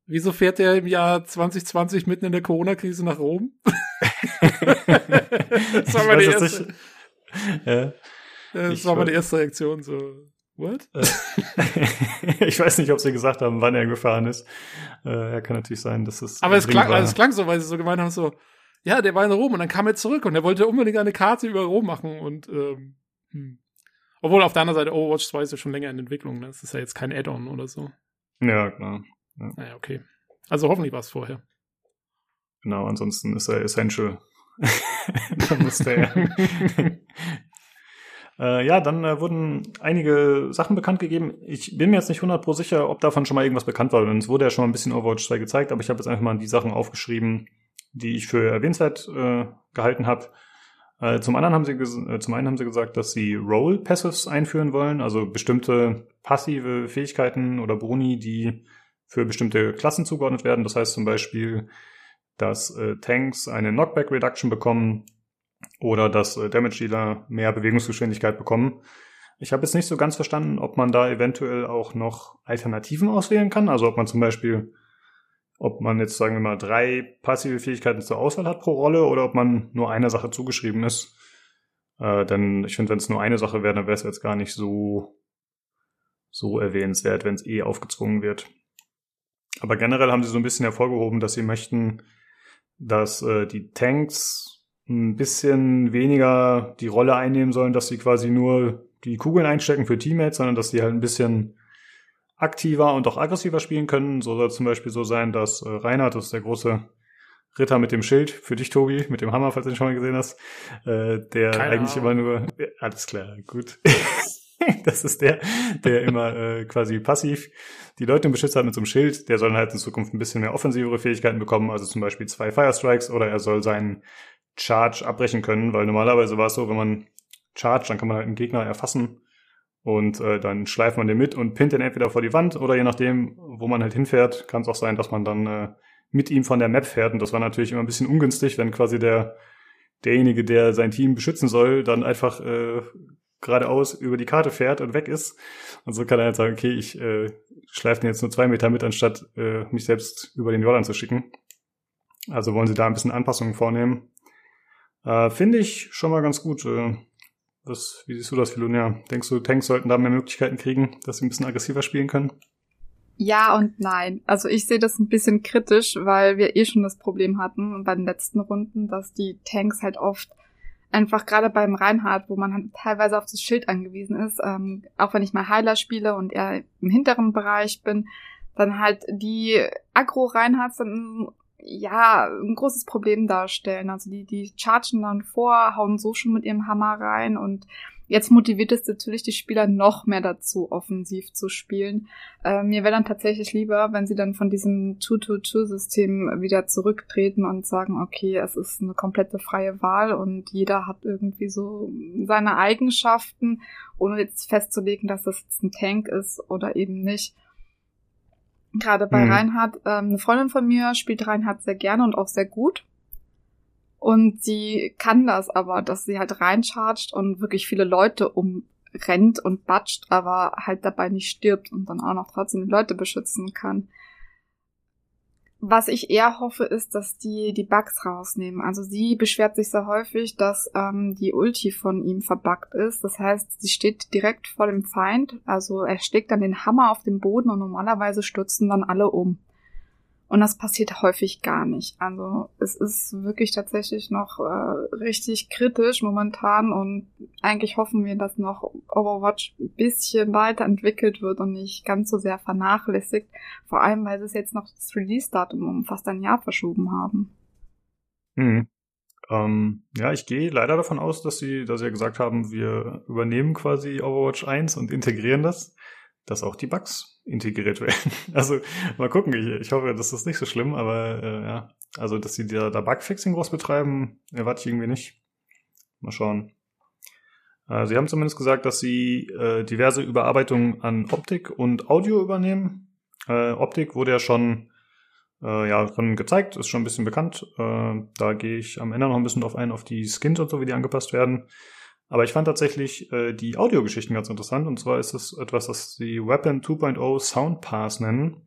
wieso fährt der im Jahr 2020 mitten in der Corona-Krise nach Rom? (laughs) das war meine erste. Ja. das ich war meine erste Reaktion, so, what? Äh, (laughs) ich weiß nicht, ob sie gesagt haben, wann er gefahren ist. Äh, ja, kann natürlich sein, dass es. Aber es klang, also es klang so, weil sie so gemeint haben, so, ja, der war in Rom und dann kam er zurück und er wollte unbedingt eine Karte über Rom machen und, ähm, hm. Obwohl auf der anderen Seite Overwatch 2 ist ja schon länger in Entwicklung, ne? Das ist ja jetzt kein Add-on oder so. Ja, klar. Naja, okay. Also hoffentlich war es vorher. Genau, ansonsten ist er essential. da musste er. Äh, ja, dann äh, wurden einige Sachen bekannt gegeben. Ich bin mir jetzt nicht 100 pro sicher, ob davon schon mal irgendwas bekannt war, denn es wurde ja schon mal ein bisschen Overwatch 2 gezeigt, aber ich habe jetzt einfach mal die Sachen aufgeschrieben, die ich für erwähnenswert äh, gehalten habe. Äh, zum anderen haben sie äh, zum einen haben sie gesagt, dass sie Role Passives einführen wollen, also bestimmte passive Fähigkeiten oder Boni, die für bestimmte Klassen zugeordnet werden. Das heißt zum Beispiel, dass äh, Tanks eine Knockback Reduction bekommen oder dass äh, Damage Dealer mehr Bewegungsgeschwindigkeit bekommen. Ich habe jetzt nicht so ganz verstanden, ob man da eventuell auch noch Alternativen auswählen kann. Also ob man zum Beispiel, ob man jetzt sagen wir mal drei passive Fähigkeiten zur Auswahl hat pro Rolle oder ob man nur einer Sache zugeschrieben ist. Äh, denn ich finde, wenn es nur eine Sache wäre, dann wäre es jetzt gar nicht so so erwähnenswert, wenn es eh aufgezwungen wird. Aber generell haben sie so ein bisschen hervorgehoben, dass sie möchten, dass äh, die Tanks ein bisschen weniger die Rolle einnehmen sollen, dass sie quasi nur die Kugeln einstecken für Teammates, sondern dass sie halt ein bisschen aktiver und auch aggressiver spielen können. So soll zum Beispiel so sein, dass äh, Reinhard, das ist der große Ritter mit dem Schild, für dich, Tobi, mit dem Hammer, falls du ihn schon mal gesehen hast, äh, der Keine eigentlich Ahnung. immer nur, ja, alles klar, gut. (laughs) das ist der, der immer äh, quasi passiv die Leute beschützt hat mit so einem Schild. Der soll dann halt in Zukunft ein bisschen mehr offensivere Fähigkeiten bekommen, also zum Beispiel zwei Fire Strikes oder er soll seinen Charge abbrechen können, weil normalerweise war es so, wenn man charge, dann kann man halt einen Gegner erfassen und äh, dann schleift man den mit und pinnt den entweder vor die Wand oder je nachdem, wo man halt hinfährt, kann es auch sein, dass man dann äh, mit ihm von der Map fährt und das war natürlich immer ein bisschen ungünstig, wenn quasi der derjenige, der sein Team beschützen soll, dann einfach äh, geradeaus über die Karte fährt und weg ist. Und so kann er halt sagen, okay, ich äh, schleife den jetzt nur zwei Meter mit, anstatt äh, mich selbst über den Jordan zu schicken. Also wollen sie da ein bisschen Anpassungen vornehmen. Äh, Finde ich schon mal ganz gut. Äh, was, wie siehst du das, Filonia? Denkst du, Tanks sollten da mehr Möglichkeiten kriegen, dass sie ein bisschen aggressiver spielen können? Ja und nein. Also ich sehe das ein bisschen kritisch, weil wir eh schon das Problem hatten bei den letzten Runden, dass die Tanks halt oft einfach gerade beim Reinhardt, wo man halt teilweise auf das Schild angewiesen ist, ähm, auch wenn ich mal Heiler spiele und eher im hinteren Bereich bin, dann halt die Aggro-Reinhardts dann ja ein großes Problem darstellen. Also die, die chargen dann vor, hauen so schon mit ihrem Hammer rein und jetzt motiviert es natürlich die Spieler noch mehr dazu, offensiv zu spielen. Äh, mir wäre dann tatsächlich lieber, wenn sie dann von diesem 2-2-2-System wieder zurücktreten und sagen, okay, es ist eine komplette freie Wahl und jeder hat irgendwie so seine Eigenschaften, ohne jetzt festzulegen, dass das jetzt ein Tank ist oder eben nicht. Gerade bei Mhm. Reinhard, ähm, eine Freundin von mir spielt Reinhard sehr gerne und auch sehr gut. Und sie kann das aber, dass sie halt reinchargt und wirklich viele Leute umrennt und batscht, aber halt dabei nicht stirbt und dann auch noch trotzdem die Leute beschützen kann. Was ich eher hoffe, ist, dass die die Bugs rausnehmen. Also sie beschwert sich sehr häufig, dass ähm, die Ulti von ihm verbuggt ist. Das heißt, sie steht direkt vor dem Feind. Also er schlägt dann den Hammer auf den Boden und normalerweise stürzen dann alle um. Und das passiert häufig gar nicht. Also es ist wirklich tatsächlich noch äh, richtig kritisch momentan und eigentlich hoffen wir, dass noch Overwatch ein bisschen weiterentwickelt wird und nicht ganz so sehr vernachlässigt. Vor allem, weil sie es jetzt noch das Release-Datum um fast ein Jahr verschoben haben. Mhm. Ähm, ja, ich gehe leider davon aus, dass sie, dass sie ja gesagt haben, wir übernehmen quasi Overwatch 1 und integrieren das, dass auch die Bugs integriert werden. (laughs) Also mal gucken, ich, ich hoffe, das ist nicht so schlimm, aber äh, ja, also dass sie da, da Bugfixing groß betreiben, erwarte ich irgendwie nicht. Mal schauen. Äh, sie haben zumindest gesagt, dass sie äh, diverse Überarbeitungen an Optik und Audio übernehmen. Äh, Optik wurde ja schon äh, ja, schon gezeigt, ist schon ein bisschen bekannt. Äh, da gehe ich am Ende noch ein bisschen drauf ein, auf die Skins und so, wie die angepasst werden. Aber ich fand tatsächlich äh, die Audiogeschichten ganz interessant. Und zwar ist es etwas, das die Weapon 2.0 Soundpass nennen.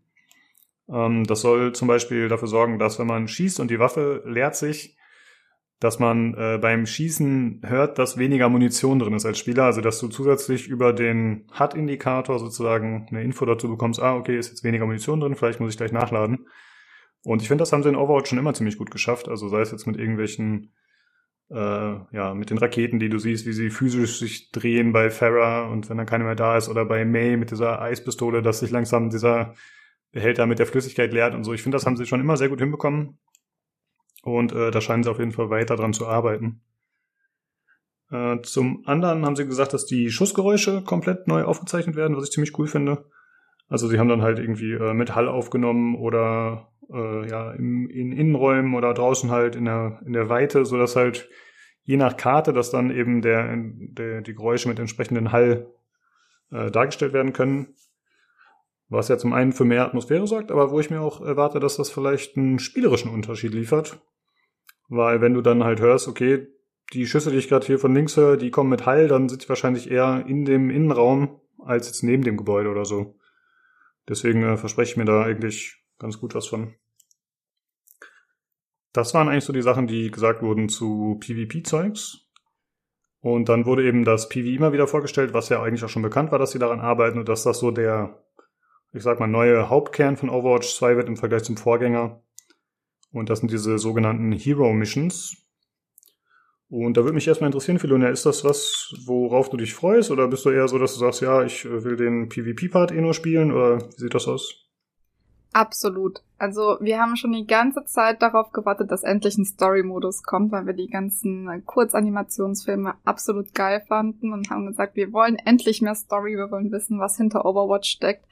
Ähm, das soll zum Beispiel dafür sorgen, dass wenn man schießt und die Waffe leert sich, dass man äh, beim Schießen hört, dass weniger Munition drin ist als Spieler. Also dass du zusätzlich über den HUD-Indikator sozusagen eine Info dazu bekommst, ah, okay, ist jetzt weniger Munition drin, vielleicht muss ich gleich nachladen. Und ich finde, das haben sie in Overwatch schon immer ziemlich gut geschafft. Also sei es jetzt mit irgendwelchen, äh, ja, mit den Raketen, die du siehst, wie sie physisch sich drehen bei Farah und wenn dann keiner mehr da ist, oder bei May mit dieser Eispistole, dass sich langsam dieser Behälter mit der Flüssigkeit leert und so. Ich finde, das haben sie schon immer sehr gut hinbekommen. Und äh, da scheinen sie auf jeden Fall weiter dran zu arbeiten. Äh, zum anderen haben sie gesagt, dass die Schussgeräusche komplett neu aufgezeichnet werden, was ich ziemlich cool finde. Also sie haben dann halt irgendwie äh, mit Hall aufgenommen oder äh, ja, im, in Innenräumen oder draußen halt in der, in der Weite, so dass halt je nach Karte, dass dann eben der, der, die Geräusche mit entsprechenden Hall äh, dargestellt werden können. Was ja zum einen für mehr Atmosphäre sorgt, aber wo ich mir auch erwarte, dass das vielleicht einen spielerischen Unterschied liefert. Weil wenn du dann halt hörst, okay, die Schüsse, die ich gerade hier von links höre, die kommen mit Hall, dann sind sie wahrscheinlich eher in dem Innenraum als jetzt neben dem Gebäude oder so. Deswegen äh, verspreche ich mir da eigentlich ganz gut was von. Das waren eigentlich so die Sachen, die gesagt wurden zu PvP-Zeugs. Und dann wurde eben das PvE immer wieder vorgestellt, was ja eigentlich auch schon bekannt war, dass sie daran arbeiten und dass das so der, ich sag mal, neue Hauptkern von Overwatch 2 wird im Vergleich zum Vorgänger. Und das sind diese sogenannten Hero Missions. Und da würde mich erstmal interessieren, Philonia, ist das was, worauf du dich freust? Oder bist du eher so, dass du sagst, ja, ich will den PvP-Part eh nur spielen? Oder wie sieht das aus? Absolut. Also wir haben schon die ganze Zeit darauf gewartet, dass endlich ein Story-Modus kommt, weil wir die ganzen Kurzanimationsfilme absolut geil fanden und haben gesagt, wir wollen endlich mehr Story, wir wollen wissen, was hinter Overwatch steckt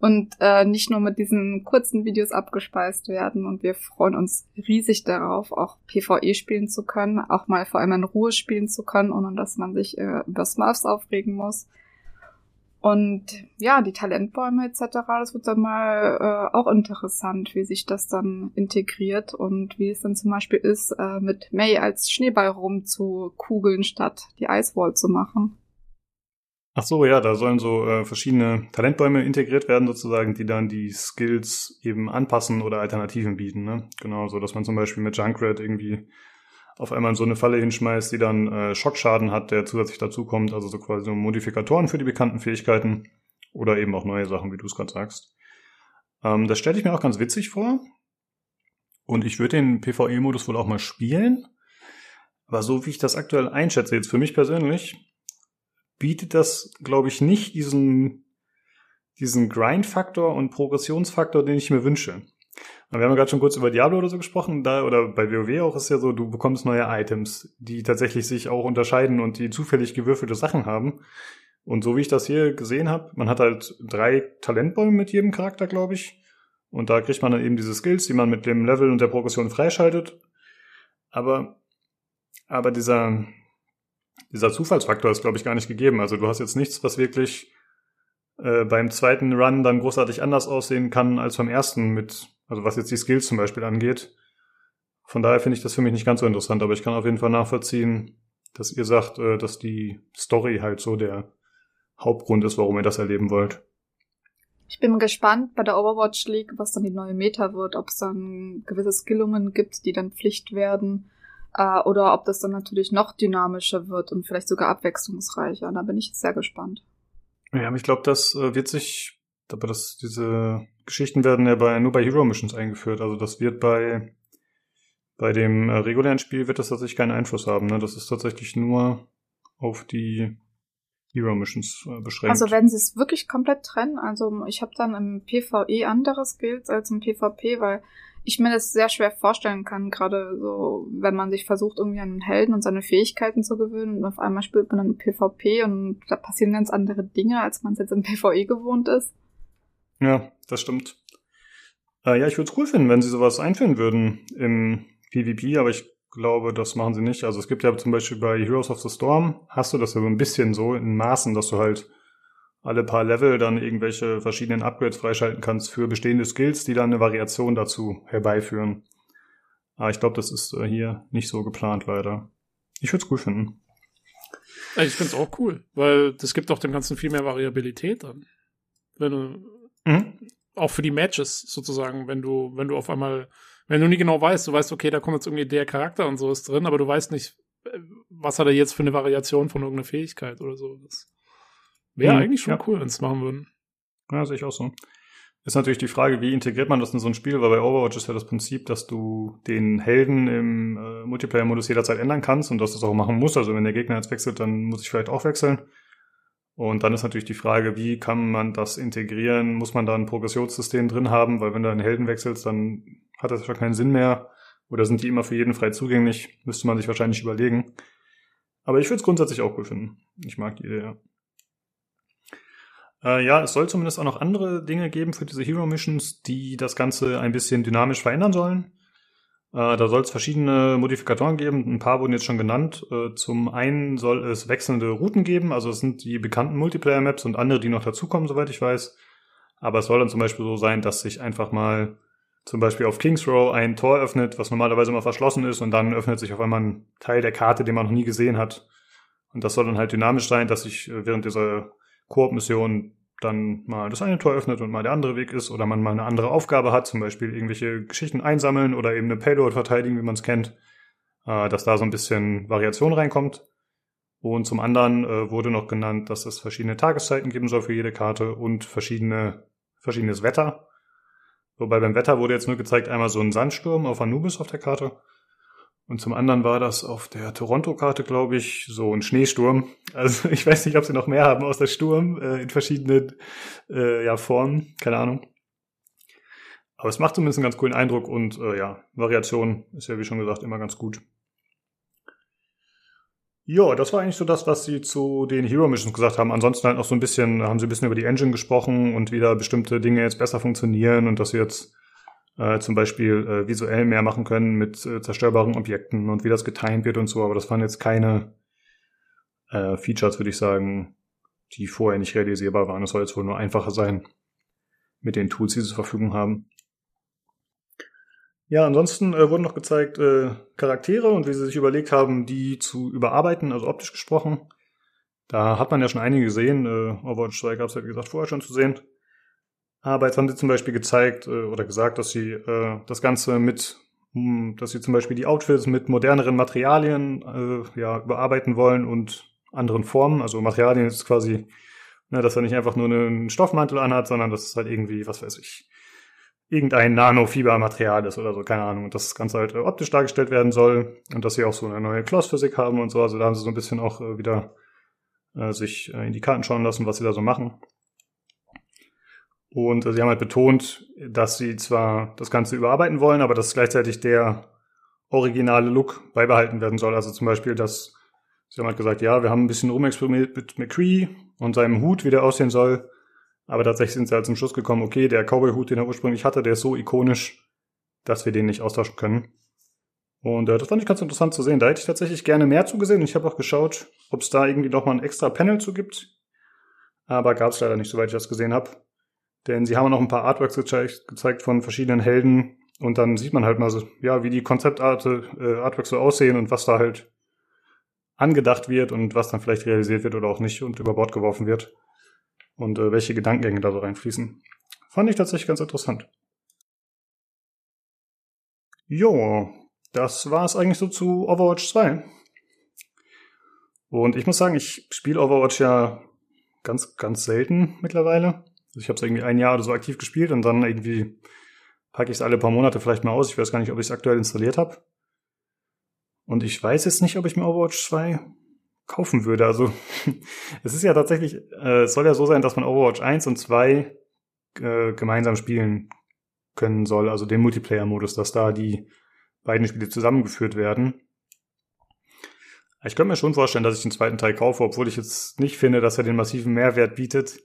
und äh, nicht nur mit diesen kurzen Videos abgespeist werden. Und wir freuen uns riesig darauf, auch PvE spielen zu können, auch mal vor allem in Ruhe spielen zu können, ohne dass man sich äh, über Smurfs aufregen muss. Und ja, die Talentbäume etc., das wird dann mal äh, auch interessant, wie sich das dann integriert und wie es dann zum Beispiel ist, äh, mit May als Schneeball rumzukugeln, statt die Icewall zu machen. Ach so, ja, da sollen so äh, verschiedene Talentbäume integriert werden, sozusagen, die dann die Skills eben anpassen oder Alternativen bieten. Ne? Genau, so dass man zum Beispiel mit Junkrat irgendwie auf einmal so eine Falle hinschmeißt, die dann äh, Schockschaden hat, der zusätzlich dazukommt, also so quasi so Modifikatoren für die bekannten Fähigkeiten oder eben auch neue Sachen, wie du es gerade sagst. Ähm, das stelle ich mir auch ganz witzig vor. Und ich würde den PvE-Modus wohl auch mal spielen. Aber so wie ich das aktuell einschätze, jetzt für mich persönlich, bietet das, glaube ich, nicht diesen, diesen Grind-Faktor und Progressionsfaktor, den ich mir wünsche. Wir haben ja gerade schon kurz über Diablo oder so gesprochen, da oder bei WoW auch ist ja so, du bekommst neue Items, die tatsächlich sich auch unterscheiden und die zufällig gewürfelte Sachen haben. Und so wie ich das hier gesehen habe, man hat halt drei Talentbäume mit jedem Charakter, glaube ich. Und da kriegt man dann eben diese Skills, die man mit dem Level und der Progression freischaltet. Aber, aber dieser, dieser Zufallsfaktor ist, glaube ich, gar nicht gegeben. Also du hast jetzt nichts, was wirklich äh, beim zweiten Run dann großartig anders aussehen kann als beim ersten mit also was jetzt die Skills zum Beispiel angeht. Von daher finde ich das für mich nicht ganz so interessant, aber ich kann auf jeden Fall nachvollziehen, dass ihr sagt, äh, dass die Story halt so der Hauptgrund ist, warum ihr das erleben wollt. Ich bin gespannt bei der Overwatch League, was dann die neue Meta wird, ob es dann gewisse Skillungen gibt, die dann Pflicht werden, äh, oder ob das dann natürlich noch dynamischer wird und vielleicht sogar abwechslungsreicher. Da bin ich sehr gespannt. Ja, ich glaube, das äh, wird sich, aber das, diese Geschichten werden ja bei, nur bei Hero Missions eingeführt. Also das wird bei, bei dem äh, regulären Spiel wird das tatsächlich keinen Einfluss haben. Ne? Das ist tatsächlich nur auf die Hero Missions äh, beschränkt. Also wenn sie es wirklich komplett trennen, also ich habe dann im PvE andere Skills als im PvP, weil ich mir das sehr schwer vorstellen kann, gerade so, wenn man sich versucht, irgendwie an einen Helden und seine Fähigkeiten zu gewöhnen und auf einmal spielt man dann PvP und da passieren ganz andere Dinge, als man es jetzt im PvE gewohnt ist. Ja, das stimmt. Äh, ja, ich würde es cool finden, wenn sie sowas einführen würden im PvP, aber ich glaube, das machen sie nicht. Also es gibt ja zum Beispiel bei Heroes of the Storm, hast du das ja so ein bisschen so in Maßen, dass du halt alle paar Level dann irgendwelche verschiedenen Upgrades freischalten kannst für bestehende Skills, die dann eine Variation dazu herbeiführen. Aber ich glaube, das ist äh, hier nicht so geplant, leider. Ich würde es cool finden. Ich finde es auch cool, weil das gibt auch dem Ganzen viel mehr Variabilität dann. Wenn du, mhm. auch für die Matches sozusagen, wenn du, wenn du auf einmal, wenn du nie genau weißt, du weißt, okay, da kommt jetzt irgendwie der Charakter und so ist drin, aber du weißt nicht, äh, was hat er jetzt für eine Variation von irgendeiner Fähigkeit oder so. Das Wäre mhm. eigentlich schon ja. cool, wenn es machen würden. Ja, sehe ich auch so. Ist natürlich die Frage, wie integriert man das in so ein Spiel, weil bei Overwatch ist ja das Prinzip, dass du den Helden im äh, Multiplayer-Modus jederzeit ändern kannst und dass du das auch machen musst. Also wenn der Gegner jetzt wechselt, dann muss ich vielleicht auch wechseln. Und dann ist natürlich die Frage, wie kann man das integrieren? Muss man da ein Progressionssystem drin haben? Weil wenn du einen Helden wechselst, dann hat das schon keinen Sinn mehr. Oder sind die immer für jeden frei zugänglich? Müsste man sich wahrscheinlich überlegen. Aber ich würde es grundsätzlich auch cool finden. Ich mag die Idee, ja. Äh, ja, es soll zumindest auch noch andere Dinge geben für diese Hero Missions, die das Ganze ein bisschen dynamisch verändern sollen. Äh, da soll es verschiedene Modifikatoren geben. Ein paar wurden jetzt schon genannt. Äh, zum einen soll es wechselnde Routen geben, also es sind die bekannten Multiplayer-Maps und andere, die noch dazukommen, soweit ich weiß. Aber es soll dann zum Beispiel so sein, dass sich einfach mal zum Beispiel auf Kings Row ein Tor öffnet, was normalerweise immer verschlossen ist und dann öffnet sich auf einmal ein Teil der Karte, den man noch nie gesehen hat. Und das soll dann halt dynamisch sein, dass sich während dieser Koop-Mission dann mal das eine Tor öffnet und mal der andere Weg ist oder man mal eine andere Aufgabe hat, zum Beispiel irgendwelche Geschichten einsammeln oder eben eine Payload verteidigen, wie man es kennt, äh, dass da so ein bisschen Variation reinkommt. Und zum anderen äh, wurde noch genannt, dass es verschiedene Tageszeiten geben soll für jede Karte und verschiedene, verschiedenes Wetter. Wobei beim Wetter wurde jetzt nur gezeigt, einmal so ein Sandsturm auf Anubis auf der Karte und zum anderen war das auf der Toronto-Karte, glaube ich, so ein Schneesturm. Also (laughs) ich weiß nicht, ob sie noch mehr haben aus der Sturm äh, in verschiedenen äh, ja, Formen. Keine Ahnung. Aber es macht zumindest einen ganz coolen Eindruck und äh, ja, Variation ist ja wie schon gesagt immer ganz gut. Ja, das war eigentlich so das, was sie zu den Hero Missions gesagt haben. Ansonsten halt noch so ein bisschen, haben sie ein bisschen über die Engine gesprochen und wie da bestimmte Dinge jetzt besser funktionieren und dass sie jetzt äh, zum Beispiel äh, visuell mehr machen können mit äh, zerstörbaren Objekten und wie das getimed wird und so, aber das waren jetzt keine äh, Features, würde ich sagen, die vorher nicht realisierbar waren. Es soll jetzt wohl nur einfacher sein mit den Tools, die sie zur Verfügung haben. Ja, ansonsten äh, wurden noch gezeigt äh, Charaktere und wie sie sich überlegt haben, die zu überarbeiten, also optisch gesprochen. Da hat man ja schon einige gesehen. Äh, Overwatch 2 gab es ja, wie gesagt, vorher schon zu sehen. Aber jetzt haben sie zum Beispiel gezeigt äh, oder gesagt, dass sie äh, das Ganze mit, hm, dass sie zum Beispiel die Outfits mit moderneren Materialien äh, ja, überarbeiten wollen und anderen Formen. Also Materialien ist quasi, ne, dass er nicht einfach nur einen Stoffmantel anhat, sondern dass es halt irgendwie, was weiß ich, irgendein Nanofiebermaterial ist oder so, keine Ahnung. Und dass das Ganze halt optisch dargestellt werden soll und dass sie auch so eine neue Klossphysik haben und so. Also da haben sie so ein bisschen auch wieder äh, sich äh, in die Karten schauen lassen, was sie da so machen. Und sie haben halt betont, dass sie zwar das Ganze überarbeiten wollen, aber dass gleichzeitig der originale Look beibehalten werden soll. Also zum Beispiel, dass sie haben halt gesagt, ja, wir haben ein bisschen rumexperimentiert mit McCree und seinem Hut, wie der aussehen soll. Aber tatsächlich sind sie halt zum Schluss gekommen, okay, der Cowboy-Hut, den er ursprünglich hatte, der ist so ikonisch, dass wir den nicht austauschen können. Und äh, das fand ich ganz interessant zu sehen. Da hätte ich tatsächlich gerne mehr zugesehen. Ich habe auch geschaut, ob es da irgendwie noch mal ein extra Panel zu gibt. Aber gab es leider nicht, soweit ich das gesehen habe. Denn sie haben noch ein paar Artworks gezeigt, gezeigt von verschiedenen Helden und dann sieht man halt mal so, ja, wie die Konzeptart, äh, Artworks so aussehen und was da halt angedacht wird und was dann vielleicht realisiert wird oder auch nicht und über Bord geworfen wird und äh, welche Gedankengänge da so reinfließen. Fand ich tatsächlich ganz interessant. Jo, das war es eigentlich so zu Overwatch 2. Und ich muss sagen, ich spiele Overwatch ja ganz, ganz selten mittlerweile. Also ich habe es irgendwie ein Jahr oder so aktiv gespielt und dann irgendwie packe ich es alle paar Monate vielleicht mal aus. Ich weiß gar nicht, ob ich es aktuell installiert habe. Und ich weiß jetzt nicht, ob ich mir Overwatch 2 kaufen würde. Also (laughs) es ist ja tatsächlich, äh, es soll ja so sein, dass man Overwatch 1 und 2 äh, gemeinsam spielen können soll, also den Multiplayer-Modus, dass da die beiden Spiele zusammengeführt werden. Ich könnte mir schon vorstellen, dass ich den zweiten Teil kaufe, obwohl ich jetzt nicht finde, dass er den massiven Mehrwert bietet.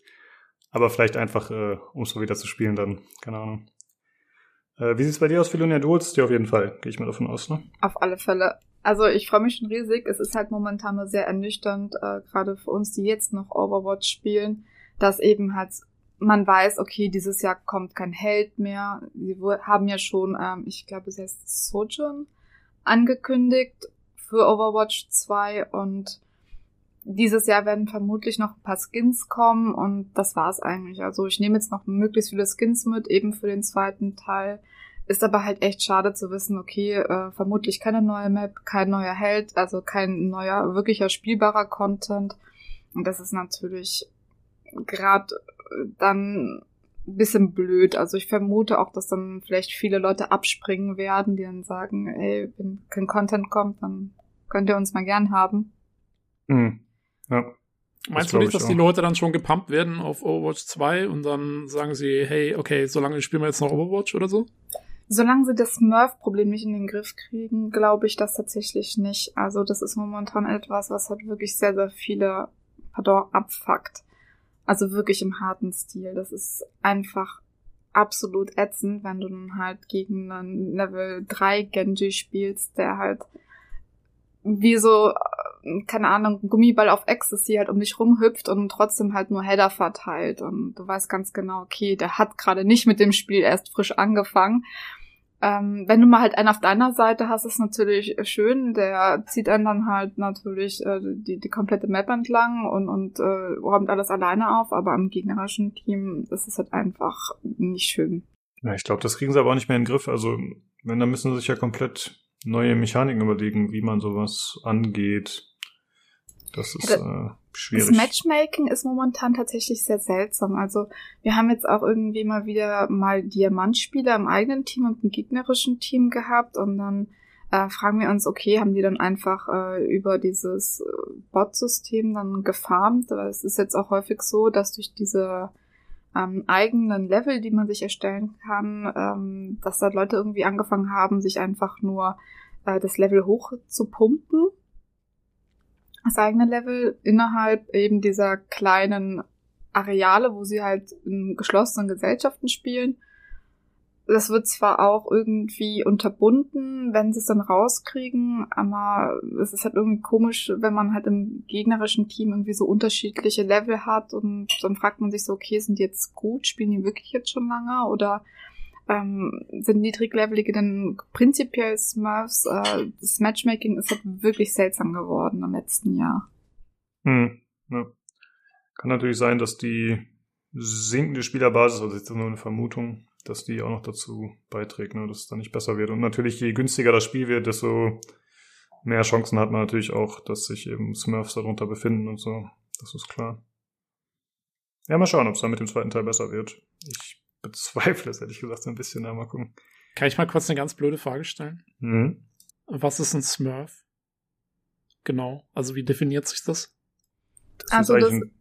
Aber vielleicht einfach, äh, um es so wieder zu spielen, dann, keine Ahnung. Äh, wie sieht's bei dir aus, Philonia? Du holst dir auf jeden Fall, gehe ich mal davon aus, ne? Auf alle Fälle. Also ich freue mich schon riesig. Es ist halt momentan nur sehr ernüchternd, äh, gerade für uns, die jetzt noch Overwatch spielen, dass eben halt man weiß, okay, dieses Jahr kommt kein Held mehr. Sie haben ja schon, ähm, ich glaube, es heißt Sojourn angekündigt für Overwatch 2 und dieses Jahr werden vermutlich noch ein paar Skins kommen und das war's eigentlich. Also ich nehme jetzt noch möglichst viele Skins mit, eben für den zweiten Teil. Ist aber halt echt schade zu wissen, okay, äh, vermutlich keine neue Map, kein neuer Held, also kein neuer, wirklicher spielbarer Content. Und das ist natürlich gerade dann ein bisschen blöd. Also ich vermute auch, dass dann vielleicht viele Leute abspringen werden, die dann sagen, ey, wenn kein Content kommt, dann könnt ihr uns mal gern haben. Mhm. Ja. Meinst du nicht, dass auch. die Leute dann schon gepumpt werden auf Overwatch 2 und dann sagen sie, hey, okay, solange spielen wir jetzt noch Overwatch oder so? Solange sie das Smurf-Problem nicht in den Griff kriegen, glaube ich das tatsächlich nicht. Also das ist momentan etwas, was halt wirklich sehr, sehr viele, pardon, abfuckt. Also wirklich im harten Stil. Das ist einfach absolut ätzend, wenn du dann halt gegen einen Level 3 Genji spielst, der halt wie so, keine Ahnung, Gummiball auf Ecstasy halt um dich rumhüpft und trotzdem halt nur Header verteilt. Und du weißt ganz genau, okay, der hat gerade nicht mit dem Spiel erst frisch angefangen. Ähm, wenn du mal halt einen auf deiner Seite hast, ist natürlich schön. Der zieht einen dann halt natürlich äh, die, die komplette Map entlang und, und äh, räumt alles alleine auf, aber am gegnerischen Team ist es halt einfach nicht schön. Ja, ich glaube, das kriegen sie aber auch nicht mehr in den Griff. Also, wenn, dann müssen sie sich ja komplett neue Mechaniken überlegen, wie man sowas angeht. Das ist äh, schwierig. Das Matchmaking ist momentan tatsächlich sehr seltsam. Also wir haben jetzt auch irgendwie mal wieder mal Diamantspieler im eigenen Team und im gegnerischen Team gehabt und dann äh, fragen wir uns, okay, haben die dann einfach äh, über dieses äh, Bot-System dann gefarmt? Aber es ist jetzt auch häufig so, dass durch diese ähm, eigenen Level, die man sich erstellen kann, ähm, dass da Leute irgendwie angefangen haben, sich einfach nur äh, das Level hoch zu pumpen das eigene Level innerhalb eben dieser kleinen Areale, wo sie halt in geschlossenen Gesellschaften spielen. Das wird zwar auch irgendwie unterbunden, wenn sie es dann rauskriegen, aber es ist halt irgendwie komisch, wenn man halt im gegnerischen Team irgendwie so unterschiedliche Level hat und dann fragt man sich so, okay, sind die jetzt gut? Spielen die wirklich jetzt schon lange? Oder ähm, sind niedriglevelige denn prinzipiell Smurfs. Äh, das Matchmaking ist halt wirklich seltsam geworden im letzten Jahr. Hm, ja. Kann natürlich sein, dass die sinkende Spielerbasis, also jetzt nur eine Vermutung, dass die auch noch dazu beiträgt, ne, dass es dann nicht besser wird. Und natürlich, je günstiger das Spiel wird, desto mehr Chancen hat man natürlich auch, dass sich eben Smurfs darunter befinden und so. Das ist klar. Ja, mal schauen, ob es dann mit dem zweiten Teil besser wird. Ich bezweifle es, ehrlich gesagt, so ein bisschen. mal gucken. Kann ich mal kurz eine ganz blöde Frage stellen? Mhm. Was ist ein Smurf? Genau. Also wie definiert sich das? das also das, ein,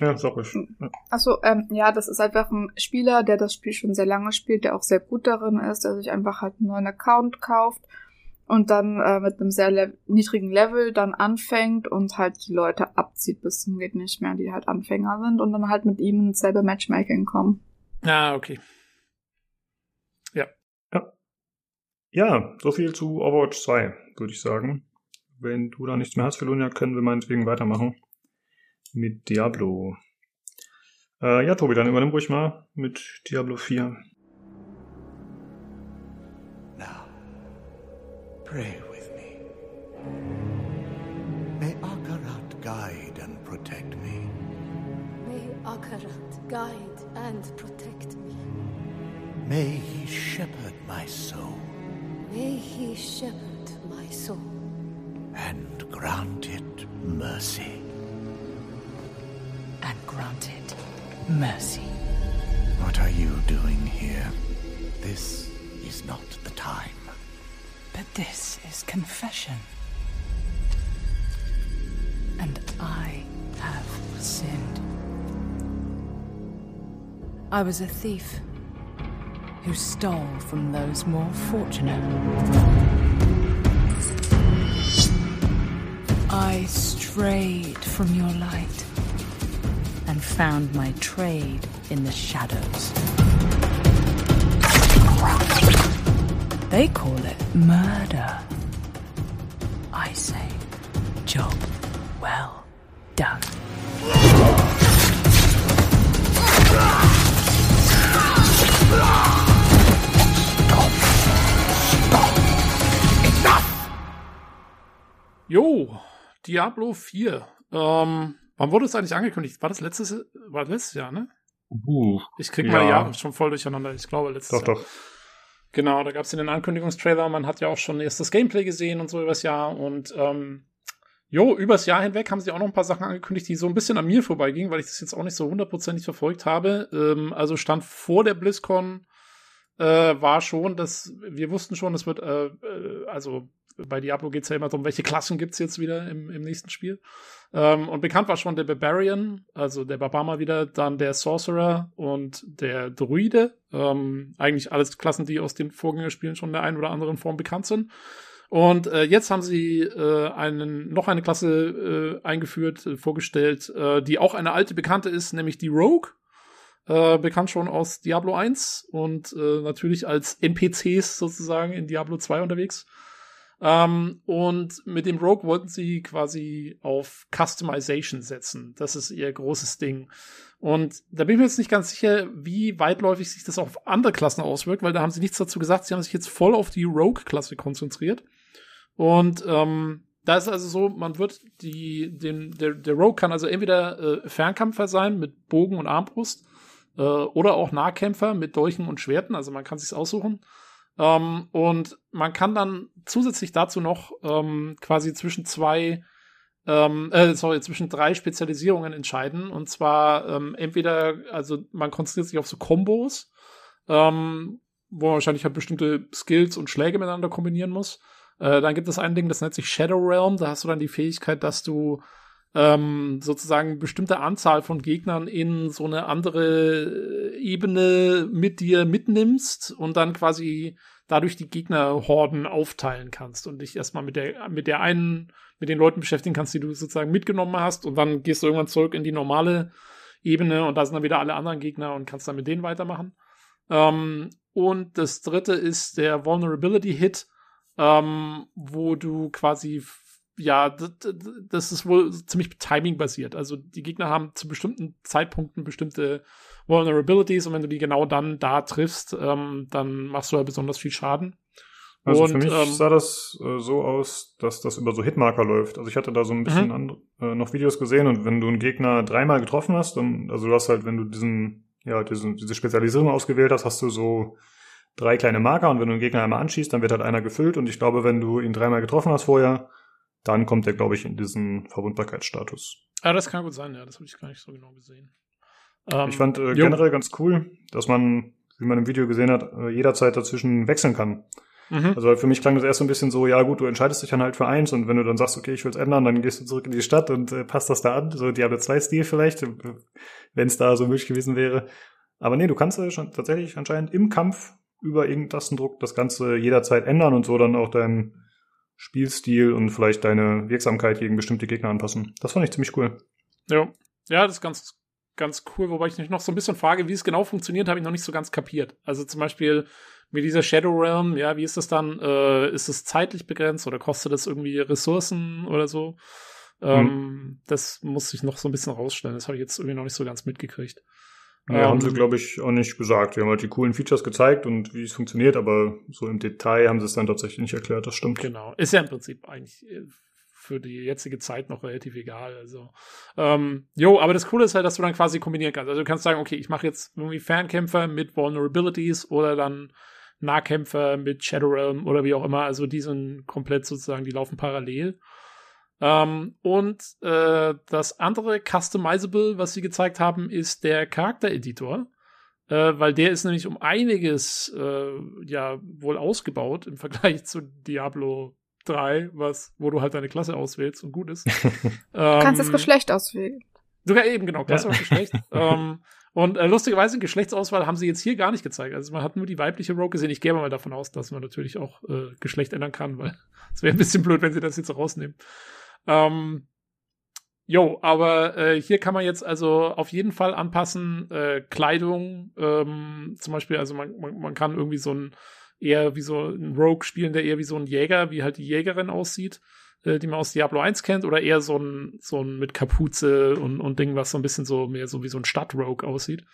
ja, ich. Ja. Achso, ähm, ja, das ist einfach ein Spieler, der das Spiel schon sehr lange spielt, der auch sehr gut darin ist, der sich einfach halt einen neuen Account kauft und dann äh, mit einem sehr le niedrigen Level dann anfängt und halt die Leute abzieht bis zum geht nicht mehr, die halt Anfänger sind und dann halt mit ihm ins selbe Matchmaking kommen. Ah, okay. Ja. Ja. Ja, so viel zu Overwatch 2, würde ich sagen. Wenn du da nichts mehr hast, Philonia, können wir meinetwegen weitermachen mit Diablo. Äh, ja, Tobi, dann übernimm ruhig mal mit Diablo 4. Now, pray with me. May Akarat guide and protect me. May Akarat guide and protect me. May he shepherd my soul. May he shepherd my soul. And grant it mercy. And grant it mercy. What are you doing here? This is not the time. But this is confession. And I have sinned. I was a thief. who stole from those more fortunate. I strayed from your light and found my trade in the shadows. They call it murder. Jo, Diablo 4. Ähm, wann wurde es eigentlich angekündigt? War das letztes, war das letztes Jahr, ne? Uh, Ich krieg Ja. meine Jahre schon voll durcheinander. Ich glaube, letztes doch, Jahr. doch. Genau, da gab es den Ankündigungstrailer. Man hat ja auch schon erstes Gameplay gesehen und so übers Jahr. Und ähm, jo, übers Jahr hinweg haben sie auch noch ein paar Sachen angekündigt, die so ein bisschen an mir vorbeigingen, weil ich das jetzt auch nicht so hundertprozentig verfolgt habe. Ähm, also stand vor der BlizzCon äh, war schon, dass wir wussten schon, es wird, äh, äh, also bei Diablo geht's ja immer darum, welche Klassen gibt's jetzt wieder im, im nächsten Spiel. Ähm, und bekannt war schon der Barbarian, also der Barbar wieder, dann der Sorcerer und der Druide. Ähm, eigentlich alles Klassen, die aus den Vorgängerspielen schon in der einen oder anderen Form bekannt sind. Und äh, jetzt haben sie äh, einen, noch eine Klasse äh, eingeführt, äh, vorgestellt, äh, die auch eine alte Bekannte ist, nämlich die Rogue. Äh, bekannt schon aus Diablo 1 und natürlich als NPCs sozusagen in Diablo 2 unterwegs. Ähm, und mit dem Rogue wollten sie quasi auf Customization setzen. Das ist ihr großes Ding. Und da bin ich mir jetzt nicht ganz sicher, wie weitläufig sich das auf andere Klassen auswirkt, weil da haben sie nichts dazu gesagt. Sie haben sich jetzt voll auf die Rogue-Klasse konzentriert. Und ähm, da ist also so, man wird die, den, der, der Rogue kann also entweder äh, Fernkämpfer sein mit Bogen und Armbrust äh, oder auch Nahkämpfer mit Dolchen und Schwerten. Also man kann sich's aussuchen. Ähm, und man kann dann zusätzlich dazu noch ähm, quasi zwischen zwei, ähm, äh, sorry, zwischen drei Spezialisierungen entscheiden. Und zwar ähm, entweder, also man konzentriert sich auf so Kombos, ähm, wo man wahrscheinlich halt bestimmte Skills und Schläge miteinander kombinieren muss. Äh, dann gibt es ein Ding, das nennt sich Shadow Realm. Da hast du dann die Fähigkeit, dass du ähm, sozusagen bestimmte Anzahl von Gegnern in so eine andere Ebene mit dir mitnimmst und dann quasi dadurch die Gegnerhorden aufteilen kannst und dich erstmal mit der, mit der einen, mit den Leuten beschäftigen kannst, die du sozusagen mitgenommen hast und dann gehst du irgendwann zurück in die normale Ebene und da sind dann wieder alle anderen Gegner und kannst dann mit denen weitermachen. Ähm, und das dritte ist der Vulnerability Hit, ähm, wo du quasi ja, das ist wohl ziemlich Timing basiert. Also die Gegner haben zu bestimmten Zeitpunkten bestimmte Vulnerabilities und wenn du die genau dann da triffst, ähm, dann machst du ja besonders viel Schaden. Also und, für mich ähm, sah das äh, so aus, dass das über so Hitmarker läuft. Also ich hatte da so ein bisschen Mhm. äh, noch Videos gesehen und wenn du einen Gegner dreimal getroffen hast, dann, also du hast halt, wenn du diesen, ja, diesen, diese Spezialisierung ausgewählt hast, hast du so drei kleine Marker und wenn du einen Gegner einmal anschießt, dann wird halt einer gefüllt und ich glaube, wenn du ihn dreimal getroffen hast vorher, dann kommt er, glaube ich, in diesen Verwundbarkeitsstatus. Ja, das kann gut sein, ja, das habe ich gar nicht so genau gesehen. Ähm, ich fand äh, generell ganz cool, dass man, wie man im Video gesehen hat, äh, jederzeit dazwischen wechseln kann. Mhm. Also für mich klang das erst so ein bisschen so, ja gut, du entscheidest dich dann halt für eins und wenn du dann sagst, okay, ich will es ändern, dann gehst du zurück in die Stadt und äh, passt das da an, so Diablo 2-Stil vielleicht, wenn es da so möglich gewesen wäre. Aber nee, du kannst äh, schon tatsächlich anscheinend im Kampf über irgendeinen Tastendruck das Ganze jederzeit ändern und so dann auch deinen Spielstil und vielleicht deine Wirksamkeit gegen bestimmte Gegner anpassen. Das fand ich ziemlich cool. Ja. ja, das ist ganz, ganz cool, wobei ich mich noch so ein bisschen frage, wie es genau funktioniert, habe ich noch nicht so ganz kapiert. Also zum Beispiel mit dieser Shadow Realm, ja, wie ist das dann? Äh, ist es zeitlich begrenzt oder kostet das irgendwie Ressourcen oder so? Ähm, Das muss ich noch so ein bisschen rausstellen. Das habe ich jetzt irgendwie noch nicht so ganz mitgekriegt. Ja, haben sie, glaube ich, auch nicht gesagt. Wir haben halt die coolen Features gezeigt und wie es funktioniert, aber so im Detail haben sie es dann tatsächlich nicht erklärt, das stimmt. Genau. Ist ja im Prinzip eigentlich äh, für die jetzige Zeit noch relativ egal. Also, ähm, jo, aber das Coole ist halt, dass du dann quasi kombinieren kannst. Also du kannst sagen, okay, ich mache jetzt irgendwie Fernkämpfer mit Vulnerabilities oder dann Nahkämpfer mit Shadow Realm oder wie auch immer. Also die sind komplett sozusagen, die laufen parallel. Ähm, und äh, das andere Customizable, was sie gezeigt haben, ist der Charaktereditor. Äh, weil der ist nämlich um einiges äh, ja wohl ausgebaut im (laughs) Vergleich zu Diablo 3, was, wo du halt deine Klasse auswählst und gut ist. (laughs) Du kannst das Ähm, Geschlecht auswählen. Sogar eben, genau, Klasse Ja. und Geschlecht. (laughs) ähm, Und äh, lustigerweise, Geschlechtsauswahl haben sie jetzt hier gar nicht gezeigt. Also man hat nur die weibliche Rogue gesehen. Ich gehe mal davon aus, dass man natürlich auch äh, Geschlecht ändern kann, weil es wäre ein bisschen blöd, wenn sie das jetzt rausnehmen. Ähm, jo, aber äh, hier kann man jetzt also auf jeden Fall anpassen, äh, Kleidung, ähm, zum Beispiel, also man, man, man kann irgendwie so ein eher wie so ein Rogue spielen, der eher wie so ein Jäger, wie halt die Jägerin aussieht äh, die man aus Diablo 1 kennt, oder eher so ein, so ein mit Kapuze und, und Ding, was so ein bisschen so mehr so wie so ein Stadtrogue aussieht.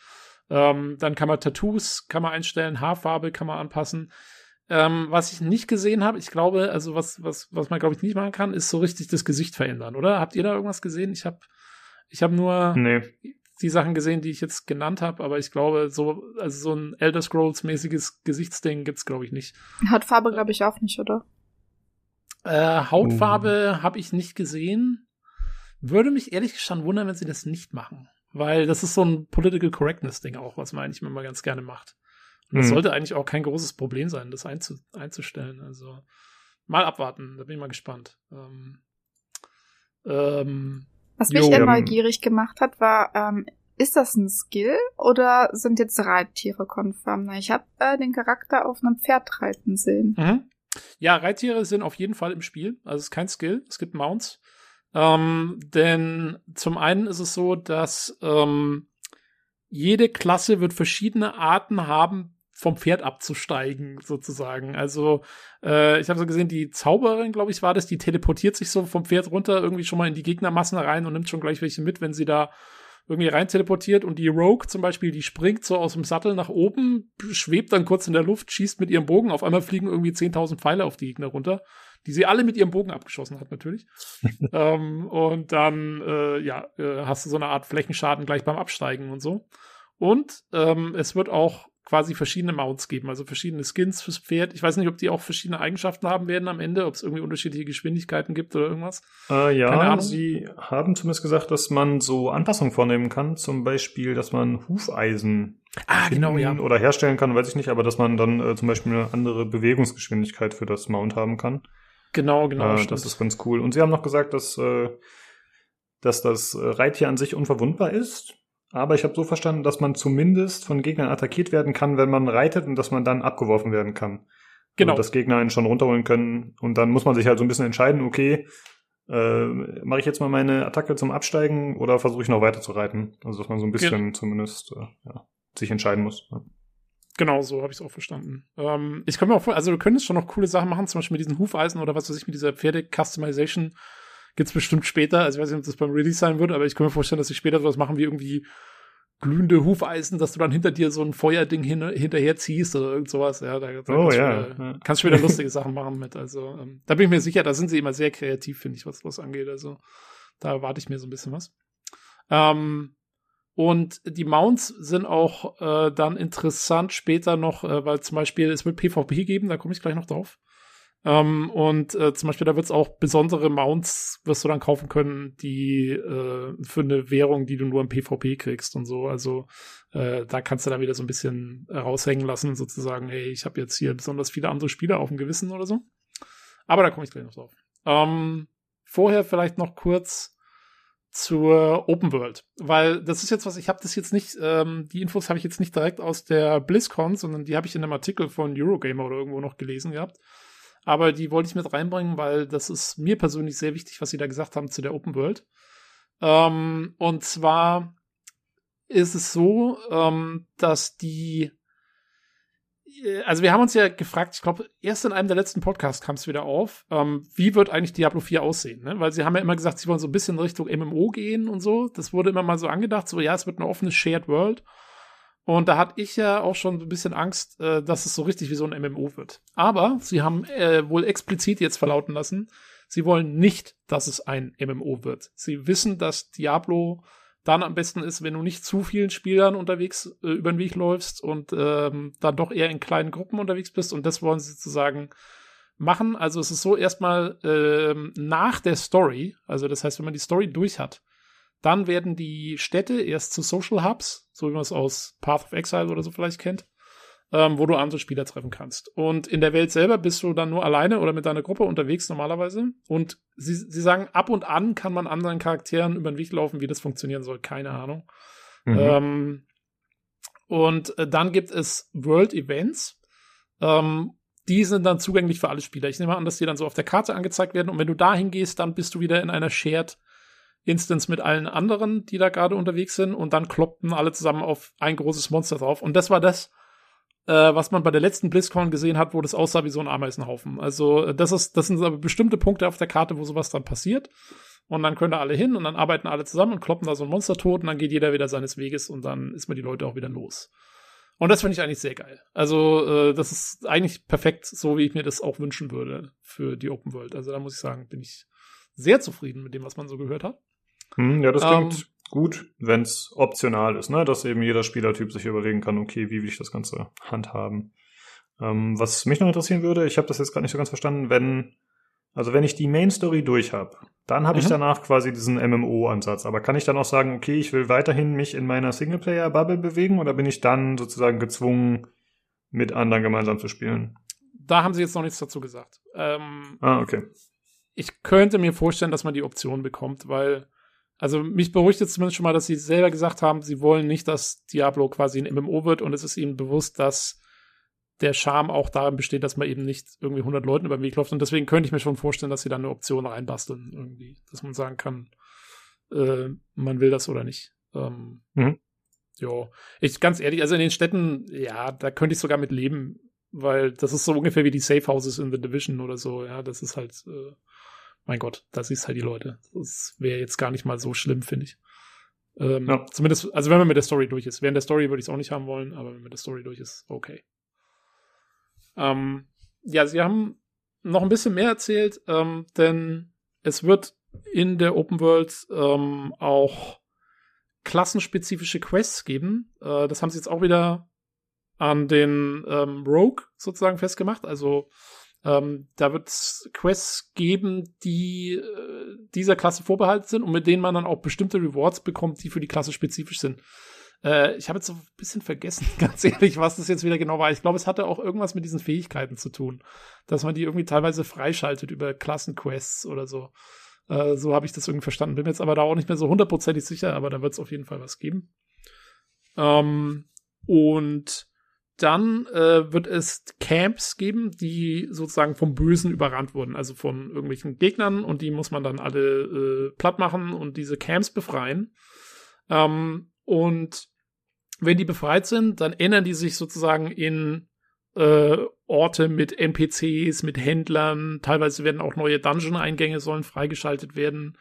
Ähm, dann kann man Tattoos, kann man einstellen, Haarfarbe kann man anpassen. Ähm, was ich nicht gesehen habe, ich glaube, also was, was, was man, glaube ich, nicht machen kann, ist so richtig das Gesicht verändern, oder? Habt ihr da irgendwas gesehen? Ich habe ich hab nur Nee. die Sachen gesehen, die ich jetzt genannt habe, aber ich glaube, so, also so ein Elder Scrolls-mäßiges Gesichtsding gibt's, glaube ich, nicht. Hautfarbe glaube ich auch nicht, oder? Äh, Hautfarbe habe ich nicht gesehen. Würde mich ehrlich gestanden wundern, wenn sie das nicht machen. Weil das ist so ein Political Correctness-Ding auch, was man eigentlich immer ganz gerne macht. Das Hm. sollte eigentlich auch kein großes Problem sein, das einzu einzustellen. Also mal abwarten, da bin ich mal gespannt. Ähm, ähm, Was mich Jo. eher Ähm, neugierig gemacht hat, war, ähm, ist das ein Skill oder sind jetzt Reittiere konform? Na, Ich habe äh, den Charakter auf einem Pferd reiten sehen. Mhm. Ja, Reittiere sind auf jeden Fall im Spiel. Also es ist kein Skill, es gibt Mounts. Ähm, denn zum einen ist es so, dass ähm, jede Klasse wird verschiedene Arten haben, vom Pferd abzusteigen, sozusagen. Also, äh, ich habe so gesehen, die Zauberin, glaube ich, war das, die teleportiert sich so vom Pferd runter irgendwie schon mal in die Gegnermassen rein und nimmt schon gleich welche mit, wenn sie da irgendwie rein teleportiert und die Rogue zum Beispiel, die springt so aus dem Sattel nach oben, schwebt dann kurz in der Luft, schießt mit ihrem Bogen, auf einmal fliegen irgendwie 10.000 Pfeile auf die Gegner runter, die sie alle mit ihrem Bogen abgeschossen hat natürlich. (laughs) ähm, und dann, äh, ja, äh, hast du so eine Art Flächenschaden gleich beim Absteigen und so. Und ähm, es wird auch quasi verschiedene Mounts geben, also verschiedene Skins fürs Pferd. Ich weiß nicht, ob die auch verschiedene Eigenschaften haben werden am Ende, ob es irgendwie unterschiedliche Geschwindigkeiten gibt oder irgendwas. Äh, ja, sie haben zumindest gesagt, dass man so Anpassungen vornehmen kann. Zum Beispiel, dass man Hufeisen Ah, genau, ja. oder herstellen kann, weiß ich nicht, aber dass man dann äh, zum Beispiel eine andere Bewegungsgeschwindigkeit für das Mount haben kann. Genau, genau, äh, das ist ganz cool. Und sie haben noch gesagt, dass, äh, dass das Reittier an sich unverwundbar ist. Aber ich habe so verstanden, dass man zumindest von Gegnern attackiert werden kann, wenn man reitet und dass man dann abgeworfen werden kann. Genau. Also, dass Gegner einen schon runterholen können. Und dann muss man sich halt so ein bisschen entscheiden, okay, äh, mache ich jetzt mal meine Attacke zum Absteigen oder versuche ich noch weiter zu reiten? Also dass man so ein bisschen zumindest äh, ja, sich entscheiden muss. Ja. Genau, so habe ich es auch verstanden. Ähm, ich kann mir auch vor, also du könntest schon noch coole Sachen machen, zum Beispiel mit diesen Hufeisen oder was weiß ich, mit dieser Pferde-Customization gibt's bestimmt später. Also ich weiß nicht, ob das beim Release sein wird, aber ich kann mir vorstellen, dass sie später sowas machen wie irgendwie glühende Hufeisen, dass du dann hinter dir so ein Feuerding hin, hinterher ziehst oder irgend sowas. Ja, da, da Oh, kannst, ja, du, wieder- kannst du wieder lustige Sachen machen mit. Also ähm, da bin ich mir sicher, da sind sie immer sehr kreativ, finde ich, was was angeht. Also da erwarte ich mir so ein bisschen was. Ähm, und die Mounts sind auch äh, dann interessant später noch, äh, weil zum Beispiel es wird PvP geben, da komme ich gleich noch drauf. Ähm, und äh, zum Beispiel, da wird es auch besondere Mounts, wirst du dann kaufen können, die äh, für eine Währung, die du nur im PvP kriegst und so. Also äh, da kannst du dann wieder so ein bisschen raushängen lassen, sozusagen, hey, ich habe jetzt hier besonders viele andere Spieler auf dem Gewissen oder so. Aber da komme ich gleich noch drauf. Ähm, vorher vielleicht noch kurz zur Open World, weil das ist jetzt was, ich habe das jetzt nicht, ähm, die Infos habe ich jetzt nicht direkt aus der BlizzCon, sondern die habe ich in einem Artikel von Eurogamer oder irgendwo noch gelesen gehabt. Aber die wollte ich mit reinbringen, weil das ist mir persönlich sehr wichtig, was sie da gesagt haben zu der Open World. Ähm, und zwar ist es so, ähm, dass die äh, also wir haben uns ja gefragt, ich glaube, erst in einem der letzten Podcasts kam es wieder auf, ähm, wie wird eigentlich Diablo 4 aussehen, ne? Weil sie haben ja immer gesagt, sie wollen so ein bisschen Richtung MMO gehen und so. Das wurde immer mal so angedacht, so ja, es wird eine offene Shared World. Und da hatte ich ja auch schon ein bisschen Angst, äh, dass es so richtig wie so ein MMO wird. Aber sie haben äh, wohl explizit jetzt verlauten lassen, sie wollen nicht, dass es ein MMO wird. Sie wissen, dass Diablo dann am besten ist, wenn du nicht zu vielen Spielern unterwegs äh, über den Weg läufst und ähm, dann doch eher in kleinen Gruppen unterwegs bist. Und das wollen sie sozusagen machen. Also es ist so erstmal ähm, nach der Story, also das heißt, wenn man die Story durch hat, dann werden die Städte erst zu Social Hubs, so wie man es aus Path of Exile oder so vielleicht kennt, ähm, wo du andere Spieler treffen kannst. Und in der Welt selber bist du dann nur alleine oder mit deiner Gruppe unterwegs normalerweise. Und sie, sie sagen, ab und an kann man anderen Charakteren über den Weg laufen, wie das funktionieren soll, keine Ahnung. Mhm. Ähm, Und äh, dann gibt es World Events. Ähm, die sind dann zugänglich für alle Spieler. Ich nehme an, dass die dann so auf der Karte angezeigt werden. Und wenn du dahin gehst, dann bist du wieder in einer Shared Instance mit allen anderen, die da gerade unterwegs sind. Und dann kloppten alle zusammen auf ein großes Monster drauf. Und das war das, äh, was man bei der letzten BlizzCon gesehen hat, wo das aussah wie so ein Ameisenhaufen. Also äh, das ist, das sind aber bestimmte Punkte auf der Karte, wo sowas dann passiert. Und dann können da alle hin und dann arbeiten alle zusammen und kloppen da so ein Monster tot und dann geht jeder wieder seines Weges und dann ist man die Leute auch wieder los. Und das finde ich eigentlich sehr geil. Also, äh, das ist eigentlich perfekt, so wie ich mir das auch wünschen würde für die Open World. Also, da muss ich sagen, bin ich sehr zufrieden mit dem, was man so gehört hat. Hm, ja, das klingt Ähm, gut, wenn es optional ist, ne? Dass eben jeder Spielertyp sich überlegen kann, okay, wie will ich das Ganze handhaben. Ähm, was mich noch interessieren würde, ich habe das jetzt gerade nicht so ganz verstanden, wenn, also wenn ich die Main Story durch habe, dann habe ich Mhm. danach quasi diesen MMO-Ansatz. Aber kann ich dann auch sagen, okay, ich will weiterhin mich in meiner Singleplayer-Bubble bewegen oder bin ich dann sozusagen gezwungen, mit anderen gemeinsam zu spielen? Da haben sie jetzt noch nichts dazu gesagt. Ähm, Ah, okay. ich könnte mir vorstellen, dass man die Option bekommt, weil, also mich beruhigt jetzt zumindest schon mal, dass sie selber gesagt haben, sie wollen nicht, dass Diablo quasi ein MMO wird und es ist ihnen bewusst, dass der Charme auch darin besteht, dass man eben nicht irgendwie 100 Leuten über den Weg läuft und deswegen könnte ich mir schon vorstellen, dass sie da eine Option reinbasteln irgendwie, dass man sagen kann, äh, man will das oder nicht. Ähm, Mhm. Ja, ich ganz ehrlich, also in den Städten, ja, da könnte ich sogar mit leben, weil das ist so ungefähr wie die Safe Houses in The Division oder so, ja, das ist halt, äh, mein Gott, da siehst halt die Leute. Das wäre jetzt gar nicht mal so schlimm, finde ich. Ähm, Ja. Zumindest, also wenn man mit der Story durch ist. Während der Story würde ich es auch nicht haben wollen, aber wenn man mit der Story durch ist, okay. Ähm, ja, sie haben noch ein bisschen mehr erzählt, ähm, denn es wird in der Open World ähm, auch klassenspezifische Quests geben. Äh, das haben sie jetzt auch wieder an den ähm, Rogue sozusagen festgemacht. Also ähm, da wird es Quests geben, die äh, dieser Klasse vorbehalten sind und mit denen man dann auch bestimmte Rewards bekommt, die für die Klasse spezifisch sind. Äh, ich habe jetzt so ein bisschen vergessen, (laughs) ganz ehrlich, was das jetzt wieder genau war. Ich glaube, es hatte auch irgendwas mit diesen Fähigkeiten zu tun, dass man die irgendwie teilweise freischaltet über Klassenquests oder so. Äh, so habe ich das irgendwie verstanden. Bin mir jetzt aber da auch nicht mehr so hundertprozentig sicher, aber da wird es auf jeden Fall was geben. Ähm, und dann äh, wird es Camps geben, die sozusagen vom Bösen überrannt wurden, also von irgendwelchen Gegnern und die muss man dann alle äh, platt machen und diese Camps befreien. Ähm, und wenn die befreit sind, dann ändern die sich sozusagen in äh, Orte mit NPCs, mit Händlern. Teilweise werden auch neue Dungeon-Eingänge sollen freigeschaltet werden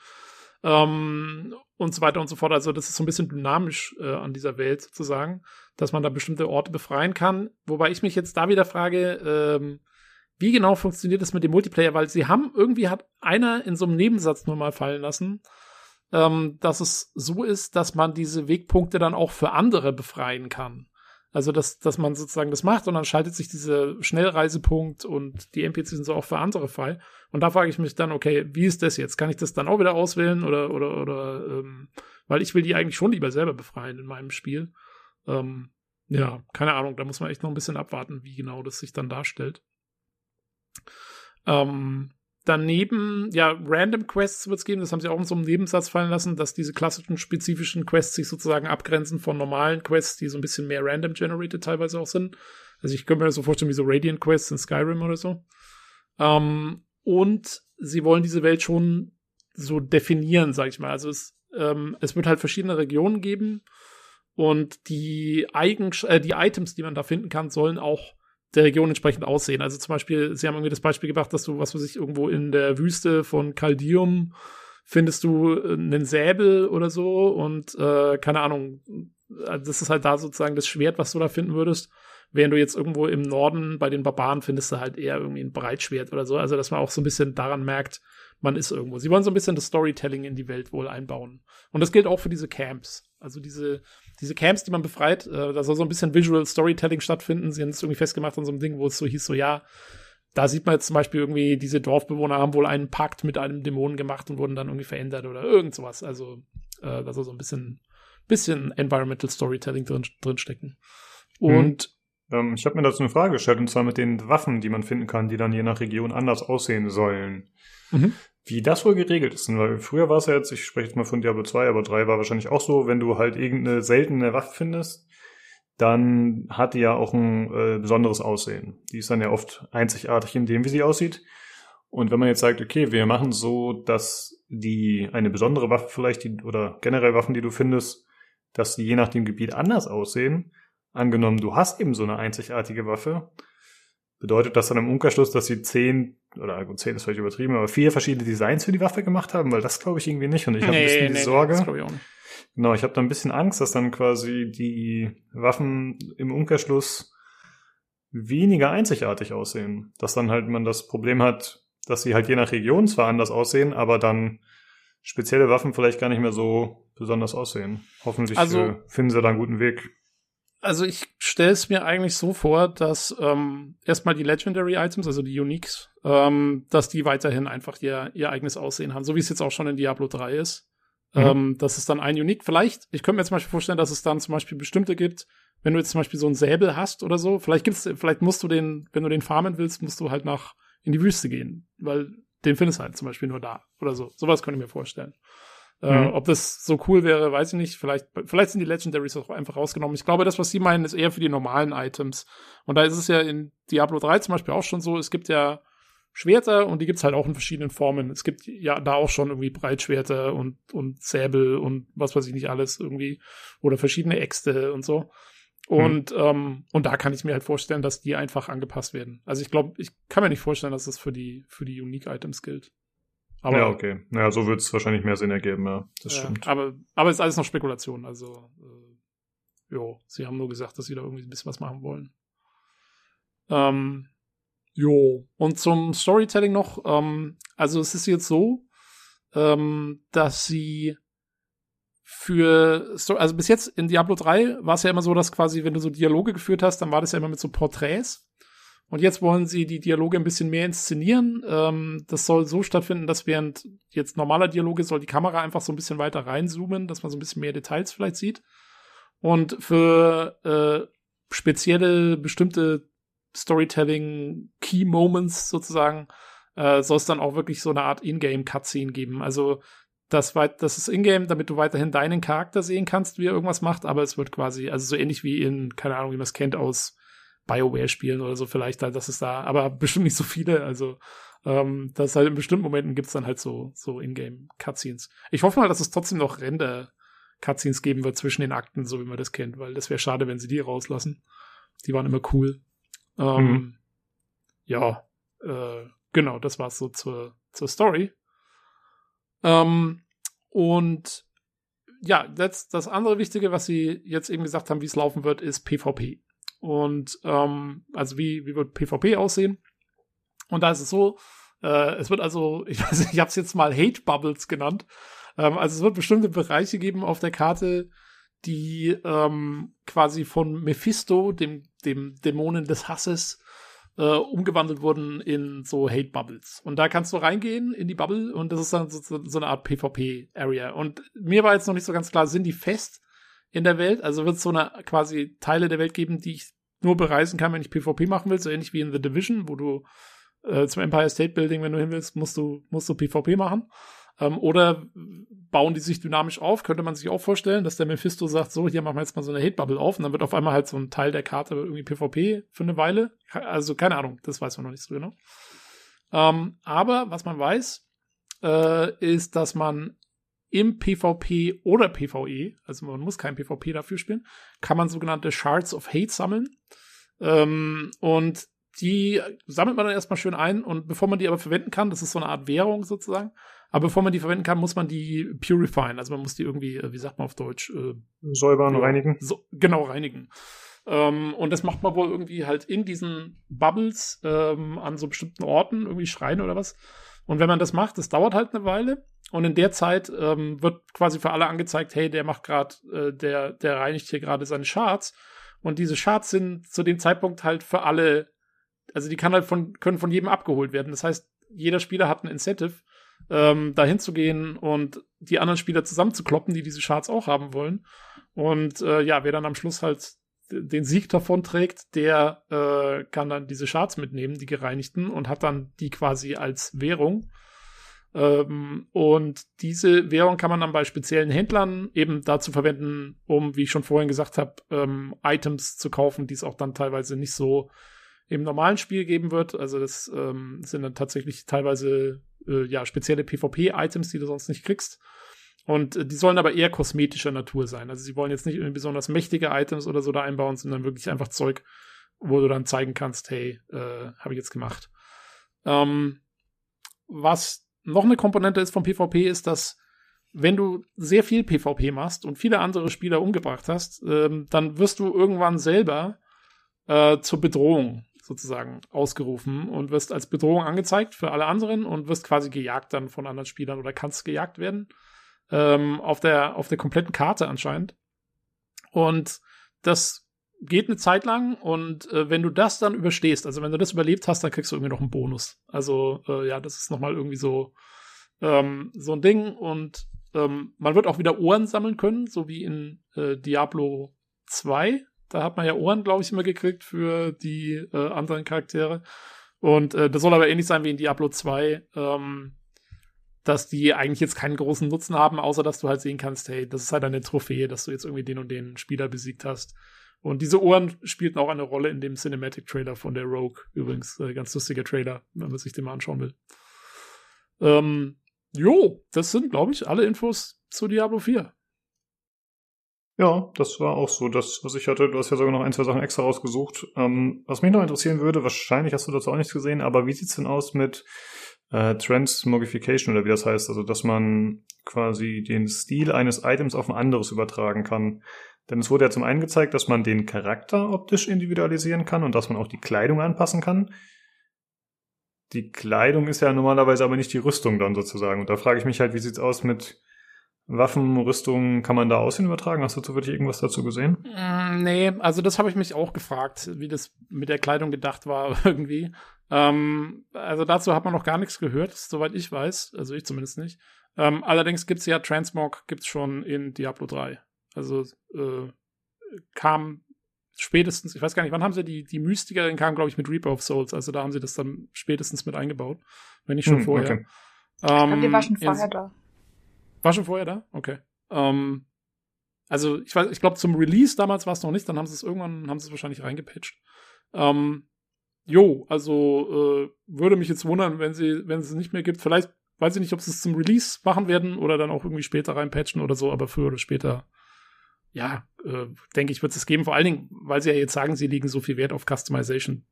ähm, und so weiter und so fort. Also das ist so ein bisschen dynamisch äh, an dieser Welt sozusagen, dass man da bestimmte Orte befreien kann. Wobei ich mich jetzt da wieder frage, ähm, wie genau funktioniert das mit dem Multiplayer? Weil sie haben irgendwie hat einer in so einem Nebensatz nur mal fallen lassen, ähm, dass es so ist, dass man diese Wegpunkte dann auch für andere befreien kann. Also, dass, dass man sozusagen das macht und dann schaltet sich dieser Schnellreisepunkt und die NPCs sind so auch für andere frei. Und da frage ich mich dann, okay, wie ist das jetzt? Kann ich das dann auch wieder auswählen oder, oder, oder, ähm, weil ich will die eigentlich schon lieber selber befreien in meinem Spiel. Ähm, ja, keine Ahnung, da muss man echt noch ein bisschen abwarten, wie genau das sich dann darstellt. Ähm, daneben, ja, Random Quests wird es geben, das haben sie auch in so einem Nebensatz fallen lassen, dass diese klassischen spezifischen Quests sich sozusagen abgrenzen von normalen Quests, die so ein bisschen mehr random generated teilweise auch sind. Also ich könnte mir das so vorstellen wie so Radiant Quests in Skyrim oder so. Ähm, und sie wollen diese Welt schon so definieren, sag ich mal. Also es, ähm, es wird halt verschiedene Regionen geben und die, Eigen äh, die Items, die man da finden kann, sollen auch der Region entsprechend aussehen. Also zum Beispiel, sie haben irgendwie das Beispiel gebracht, dass du, was weiß ich, irgendwo in der Wüste von Caldium findest du äh, einen Säbel oder so und äh, keine Ahnung, äh, das ist halt da sozusagen das Schwert, was du da finden würdest. Während du jetzt irgendwo im Norden bei den Barbaren findest du halt eher irgendwie ein Breitschwert oder so. Also, dass man auch so ein bisschen daran merkt, man ist irgendwo. Sie wollen so ein bisschen das Storytelling in die Welt wohl einbauen. Und das gilt auch für diese Camps. Also diese, diese Camps, die man befreit, äh, da soll so ein bisschen Visual Storytelling stattfinden. Sie haben es irgendwie festgemacht an so einem Ding, wo es so hieß, so ja, da sieht man jetzt zum Beispiel irgendwie, diese Dorfbewohner haben wohl einen Pakt mit einem Dämonen gemacht und wurden dann irgendwie verändert oder irgend sowas. Also äh, da soll so ein bisschen, bisschen Environmental Storytelling drin, drin stecken. Und Ähm, ich habe mir dazu eine Frage gestellt, und zwar mit den Waffen, die man finden kann, die dann je nach Region anders aussehen sollen. Mhm. Wie das wohl geregelt ist. Weil früher war es ja jetzt, ich spreche jetzt mal von Diablo 2, aber 3 war wahrscheinlich auch so, wenn du halt irgendeine seltene Waffe findest, dann hat die ja auch ein äh, besonderes Aussehen. Die ist dann ja oft einzigartig in dem, wie sie aussieht. Und wenn man jetzt sagt, okay, wir machen so, dass die eine besondere Waffe vielleicht die, oder generell Waffen, die du findest, dass die je nach dem Gebiet anders aussehen. Angenommen, du hast eben so eine einzigartige Waffe, bedeutet das dann im Umkehrschluss, dass sie zehn oder gut, zehn ist vielleicht übertrieben, aber vier verschiedene Designs für die Waffe gemacht haben, weil das glaube ich irgendwie nicht. Und ich habe Nee, ein bisschen nee, die nee, Sorge. das glaub ich auch nicht. Genau, ich habe da ein bisschen Angst, dass dann quasi die Waffen im Umkehrschluss weniger einzigartig aussehen. Dass dann halt man das Problem hat, dass sie halt je nach Region zwar anders aussehen, aber dann spezielle Waffen vielleicht gar nicht mehr so besonders aussehen. Hoffentlich Also- äh, finden sie da einen guten Weg. Also ich stelle es mir eigentlich so vor, dass ähm, erstmal die Legendary Items, also die Uniques, ähm, dass die weiterhin einfach ihr, ihr eigenes Aussehen haben, so wie es jetzt auch schon in Diablo 3 ist. Mhm. Ähm, das ist dann ein Unique. Vielleicht, ich könnte mir zum Beispiel vorstellen, dass es dann zum Beispiel bestimmte gibt, wenn du jetzt zum Beispiel so einen Säbel hast oder so, vielleicht gibt's, vielleicht musst du den, wenn du den farmen willst, musst du halt nach in die Wüste gehen, weil den findest du halt zum Beispiel nur da oder so. Sowas könnte ich mir vorstellen. Äh, Mhm. ob das so cool wäre, weiß ich nicht. Vielleicht, vielleicht sind die Legendaries auch einfach rausgenommen. Ich glaube, das, was sie meinen, ist eher für die normalen Items. Und da ist es ja in Diablo 3 zum Beispiel auch schon so, es gibt ja Schwerter und die gibt's halt auch in verschiedenen Formen. Es gibt ja da auch schon irgendwie Breitschwerter und, und Säbel und was weiß ich nicht alles irgendwie. Oder verschiedene Äxte und so. Und, ähm, und da kann ich mir halt vorstellen, dass die einfach angepasst werden. Also ich glaube, ich kann mir nicht vorstellen, dass das für die, für die Unique-Items gilt. Aber, ja, okay. Naja, so wird es wahrscheinlich mehr Sinn ergeben, ja. Das ja, stimmt. Aber, aber es ist alles noch Spekulation. Also, äh, jo, sie haben nur gesagt, dass sie da irgendwie ein bisschen was machen wollen. Ähm, jo, und zum Storytelling noch. Ähm, also es ist jetzt so, ähm, dass sie für, Sto- also bis jetzt in Diablo 3 war es ja immer so, dass quasi, wenn du so Dialoge geführt hast, dann war das ja immer mit so Porträts. Und jetzt wollen sie die Dialoge ein bisschen mehr inszenieren. Ähm, das soll so stattfinden, dass während jetzt normaler Dialoge soll die Kamera einfach so ein bisschen weiter reinzoomen, dass man so ein bisschen mehr Details vielleicht sieht. Und für äh, spezielle, bestimmte Storytelling Key Moments sozusagen äh, soll es dann auch wirklich so eine Art Ingame-Cutscene geben. Also das, das ist Ingame, damit du weiterhin deinen Charakter sehen kannst, wie er irgendwas macht, aber es wird quasi, also so ähnlich wie in, keine Ahnung, wie man es kennt aus BioWare-Spielen oder so vielleicht, dass es da, aber bestimmt nicht so viele, also ähm, dass halt in bestimmten Momenten gibt's dann halt so, so Ingame-Cutscenes. Ich hoffe mal, dass es trotzdem noch Render-Cutscenes geben wird zwischen den Akten, so wie man das kennt, weil das wäre schade, wenn sie die rauslassen. Die waren immer cool. Ähm, Mhm. Ja, äh, genau, das war's so zur, zur Story. Ähm, und ja, das, das andere Wichtige, was sie jetzt eben gesagt haben, wie es laufen wird, ist PvP. Und ähm, also wie, wie wird PvP aussehen? Und da ist es so, äh, es wird also, (laughs) ich weiß nicht, ich habe es jetzt mal Hate Bubbles genannt. Ähm, also es wird bestimmte Bereiche geben auf der Karte, die ähm, quasi von Mephisto, dem, dem Dämonen des Hasses, äh, umgewandelt wurden in so Hate Bubbles. Und da kannst du reingehen in die Bubble und das ist dann so, so, eine Art PvP-Area. Und mir war jetzt noch nicht so ganz klar, sind die fest in der Welt? Also wird es so eine quasi Teile der Welt geben, die ich nur bereisen kann, wenn ich PvP machen will, so ähnlich wie in The Division, wo du äh, zum Empire State Building, wenn du hin willst, musst du, musst du PvP machen. Ähm, oder bauen die sich dynamisch auf, könnte man sich auch vorstellen, dass der Mephisto sagt, so, hier machen wir jetzt mal so eine Hate-Bubble auf und dann wird auf einmal halt so ein Teil der Karte irgendwie PvP für eine Weile. Also keine Ahnung, das weiß man noch nicht so genau. Ähm, aber was man weiß, äh, ist, dass man im PvP oder PvE, also man muss kein PvP dafür spielen, kann man sogenannte Shards of Hate sammeln. Ähm, und die sammelt man dann erstmal schön ein und bevor man die aber verwenden kann, das ist so eine Art Währung sozusagen, aber bevor man die verwenden kann, muss man die purifyen, also man muss die irgendwie, äh, wie sagt man auf Deutsch, äh, Säubern, ja, reinigen. So, genau, reinigen. Ähm, und das macht man wohl irgendwie halt in diesen Bubbles ähm, an so bestimmten Orten, irgendwie Schreien oder was. Und wenn man das macht, das dauert halt eine Weile. Und in der Zeit ähm, wird quasi für alle angezeigt, hey, der macht gerade, äh, der, der reinigt hier gerade seine Charts. Und diese Charts sind zu dem Zeitpunkt halt für alle, also die kann halt von, können von jedem abgeholt werden. Das heißt, jeder Spieler hat ein Incentive, ähm, dahin zu gehen und die anderen Spieler zusammenzukloppen, die diese Charts auch haben wollen. Und äh, ja, wer dann am Schluss halt den Sieg davon trägt, der äh, kann dann diese Charts mitnehmen, die gereinigten, und hat dann die quasi als Währung. Ähm, und diese Währung kann man dann bei speziellen Händlern eben dazu verwenden, um, wie ich schon vorhin gesagt habe, ähm, Items zu kaufen, die es auch dann teilweise nicht so im normalen Spiel geben wird. Also das ähm, sind dann tatsächlich teilweise äh, ja spezielle PvP-Items, die du sonst nicht kriegst. Und äh, die sollen aber eher kosmetischer Natur sein. Also sie wollen jetzt nicht irgendwie besonders mächtige Items oder so da einbauen, sondern wirklich einfach Zeug, wo du dann zeigen kannst, hey, äh, habe ich jetzt gemacht. Ähm, was noch eine Komponente ist vom PvP, ist, dass wenn du sehr viel PvP machst und viele andere Spieler umgebracht hast, ähm, dann wirst du irgendwann selber äh, zur Bedrohung sozusagen ausgerufen und wirst als Bedrohung angezeigt für alle anderen und wirst quasi gejagt dann von anderen Spielern oder kannst gejagt werden. Ähm, auf, der, auf der kompletten Karte anscheinend. Und das geht eine Zeit lang und äh, wenn du das dann überstehst, also wenn du das überlebt hast, dann kriegst du irgendwie noch einen Bonus. Also äh, ja, das ist nochmal irgendwie so, ähm, so ein Ding und ähm, man wird auch wieder Ohren sammeln können, so wie in äh, Diablo 2. Da hat man ja Ohren, glaube ich, immer gekriegt für die äh, anderen Charaktere. Und äh, das soll aber ähnlich sein wie in Diablo 2, ähm, dass die eigentlich jetzt keinen großen Nutzen haben, außer dass du halt sehen kannst, hey, das ist halt eine Trophäe, dass du jetzt irgendwie den und den Spieler besiegt hast. Und diese Ohren spielten auch eine Rolle in dem Cinematic Trailer von der Rogue. Übrigens, äh, ganz lustiger Trailer, wenn man sich den mal anschauen will. Ähm, jo, das sind, glaube ich, alle Infos zu Diablo 4. Ja, das war auch so das, was ich hatte. Du hast ja sogar noch ein, zwei Sachen extra rausgesucht. Ähm, was mich noch interessieren würde, wahrscheinlich hast du dazu auch nichts gesehen, aber wie sieht's denn aus mit äh, Transmogrification oder wie das heißt? Also, dass man quasi den Stil eines Items auf ein anderes übertragen kann. Denn es wurde ja zum einen gezeigt, dass man den Charakter optisch individualisieren kann und dass man auch die Kleidung anpassen kann. Die Kleidung ist ja normalerweise aber nicht die Rüstung dann sozusagen. Und da frage ich mich halt, wie sieht's aus mit Waffen, Rüstungen kann man da aussehen übertragen? Hast du zufällig irgendwas dazu gesehen? Mm, nee, also das habe ich mich auch gefragt, wie das mit der Kleidung gedacht war (laughs) irgendwie. Ähm, also dazu hat man noch gar nichts gehört, soweit ich weiß. Also ich zumindest nicht. Ähm, allerdings gibt's ja Transmog gibt's schon in Diablo 3. Also äh, kam spätestens, ich weiß gar nicht, wann haben sie die, die Mystiker, den kam, glaube ich, mit Reaper of Souls. Also da haben sie das dann spätestens mit eingebaut. Wenn nicht schon hm, vorher. Okay. Ähm, die war schon vorher da. War schon vorher da? Okay. Ähm, also ich weiß, ich glaube zum Release damals war es noch nicht, dann haben sie es irgendwann, haben sie es wahrscheinlich reingepatcht. Ähm, jo, also äh, würde mich jetzt wundern, wenn sie, wenn es nicht mehr gibt. Vielleicht weiß ich nicht, ob sie es zum Release machen werden oder dann auch irgendwie später reinpatchen oder so, aber früher oder später, ja, äh, denke ich, wird es geben. Vor allen Dingen, weil sie ja jetzt sagen, sie legen so viel Wert auf Customization.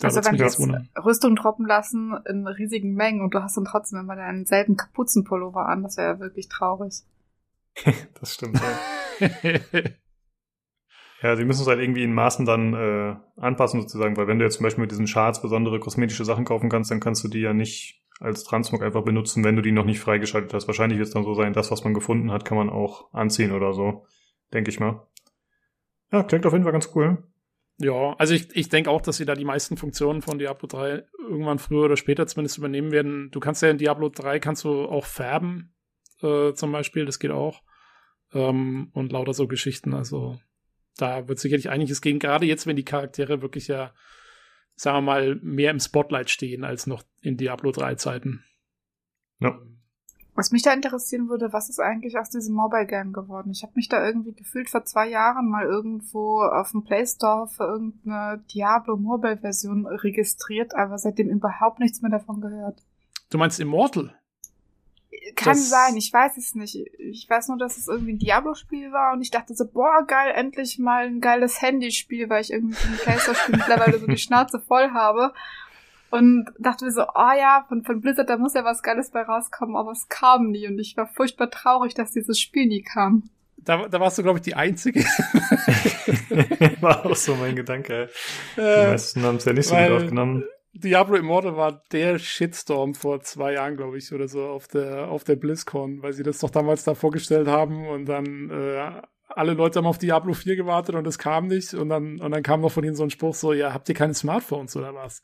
Da also wenn jetzt Rüstung droppen lassen in riesigen Mengen und du hast dann trotzdem immer deinen selben Kapuzenpullover an, das wäre ja wirklich traurig. (laughs) das stimmt, ja. ja, sie müssen es halt irgendwie in Maßen dann äh, anpassen sozusagen, weil wenn du jetzt zum Beispiel mit diesen Charts besondere kosmetische Sachen kaufen kannst, dann kannst du die ja nicht als Transmog einfach benutzen, wenn du die noch nicht freigeschaltet hast. Wahrscheinlich wird es dann so sein, das, was man gefunden hat, kann man auch anziehen oder so, denke ich mal. Ja, klingt auf jeden Fall ganz cool. Ja, also ich, ich denke auch, dass sie da die meisten Funktionen von Diablo 3 irgendwann früher oder später zumindest übernehmen werden. Du kannst ja in Diablo 3 kannst du auch färben, äh, zum Beispiel, das geht auch. Ähm, und lauter so Geschichten. Also da wird sicherlich einiges gehen, gerade jetzt, wenn die Charaktere wirklich ja, sagen wir mal, mehr im Spotlight stehen als noch in Diablo 3 Zeiten. Ja. Was mich da interessieren würde, was ist eigentlich aus diesem Mobile Game geworden? Ich habe mich da irgendwie gefühlt vor zwei Jahren mal irgendwo auf dem Play Store für irgendeine Diablo Mobile Version registriert, aber seitdem überhaupt nichts mehr davon gehört. Du meinst Immortal? Kann das sein, ich weiß es nicht. Ich weiß nur, dass es irgendwie ein Diablo-Spiel war und ich dachte so, boah, geil, endlich mal ein geiles Handyspiel, weil ich irgendwie ein Playstation (laughs) mittlerweile so die Schnauze voll habe und dachte mir so, oh ja, von, von Blizzard, da muss ja was Geiles bei rauskommen, aber es kam nie und ich war furchtbar traurig, dass dieses Spiel nie kam. Da, da warst du, glaube ich, die Einzige. (laughs) war auch so mein Gedanke. Die äh, meisten haben es ja nicht so gut aufgenommen. Diablo Immortal war der Shitstorm vor zwei Jahren, glaube ich, oder so auf der auf der BlizzCon, weil sie das doch damals da vorgestellt haben und dann äh, alle Leute haben auf Diablo 4 gewartet und es kam nicht und dann und dann kam noch von ihnen so ein Spruch so, ja, habt ihr keine Smartphones oder was?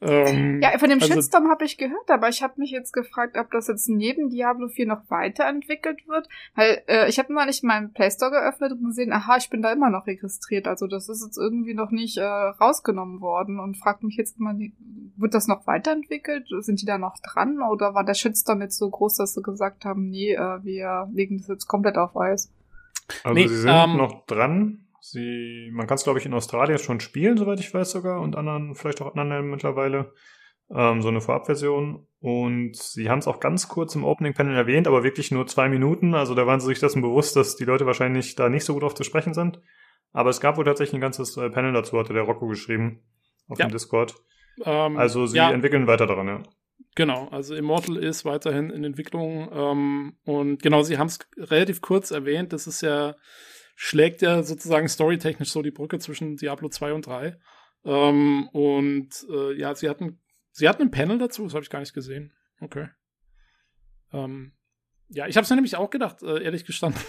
Ähm, ja, von dem also, Shitstorm habe ich gehört, aber ich habe mich jetzt gefragt, ob das jetzt neben Diablo 4 noch weiterentwickelt wird. Weil äh, ich habe mal nicht meinen Play Store geöffnet und gesehen, aha, ich bin da immer noch registriert. Also das ist jetzt irgendwie noch nicht äh, rausgenommen worden und fragt mich jetzt mal, wird das noch weiterentwickelt? Sind die da noch dran? Oder war der Shitstorm jetzt so groß, dass sie gesagt haben, nee, äh, wir legen das jetzt komplett auf Eis? Also Nee, sie sind ähm, noch dran. Sie, man kann es, glaube ich, in Australien schon spielen, soweit ich weiß sogar, und anderen, vielleicht auch anderen Ländern mittlerweile. Ähm, so eine Vorabversion. Und sie haben es auch ganz kurz im Opening Panel erwähnt, aber wirklich nur zwei Minuten. Also da waren sie sich dessen bewusst, dass die Leute wahrscheinlich da nicht so gut auf zu sprechen sind. Aber es gab wohl tatsächlich ein ganzes äh, Panel dazu, hatte der Rocco geschrieben auf Ja. dem Discord. Ähm, Also sie ja, entwickeln weiter daran, ja. Genau, also Immortal ist weiterhin in Entwicklung ähm, und genau, Sie haben es relativ kurz erwähnt, das ist ja, schlägt ja sozusagen storytechnisch so die Brücke zwischen Diablo 2 und 3. Ähm, und äh, ja, sie hatten, sie hatten ein Panel dazu, das habe ich gar nicht gesehen. Okay. Ähm, ja, ich habe es nämlich auch gedacht, äh, ehrlich gestanden.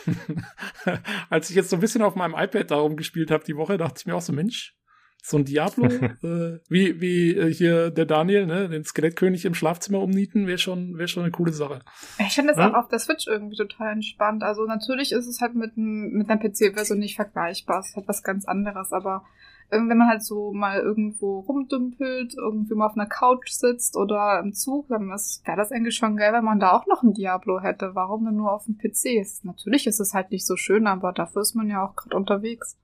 (laughs) Als ich jetzt so ein bisschen auf meinem iPad darum gespielt habe die Woche, dachte ich mir auch so, Mensch, so ein Diablo, (laughs) äh, wie, wie äh, hier der Daniel, ne, den Skelettkönig im Schlafzimmer umnieten, wäre schon, wäre schon eine coole Sache. Ich finde das Ja. auch auf der Switch irgendwie total entspannt. Also natürlich ist es halt mit, n- mit einer PC-Version nicht vergleichbar. Es ist halt was ganz anderes. Aber wenn man halt so mal irgendwo rumdümpelt, irgendwie mal auf einer Couch sitzt oder im Zug, dann wäre das eigentlich schon geil, wenn man da auch noch ein Diablo hätte. Warum denn nur auf dem PC? Ist, natürlich ist es halt nicht so schön, aber dafür ist man ja auch gerade unterwegs.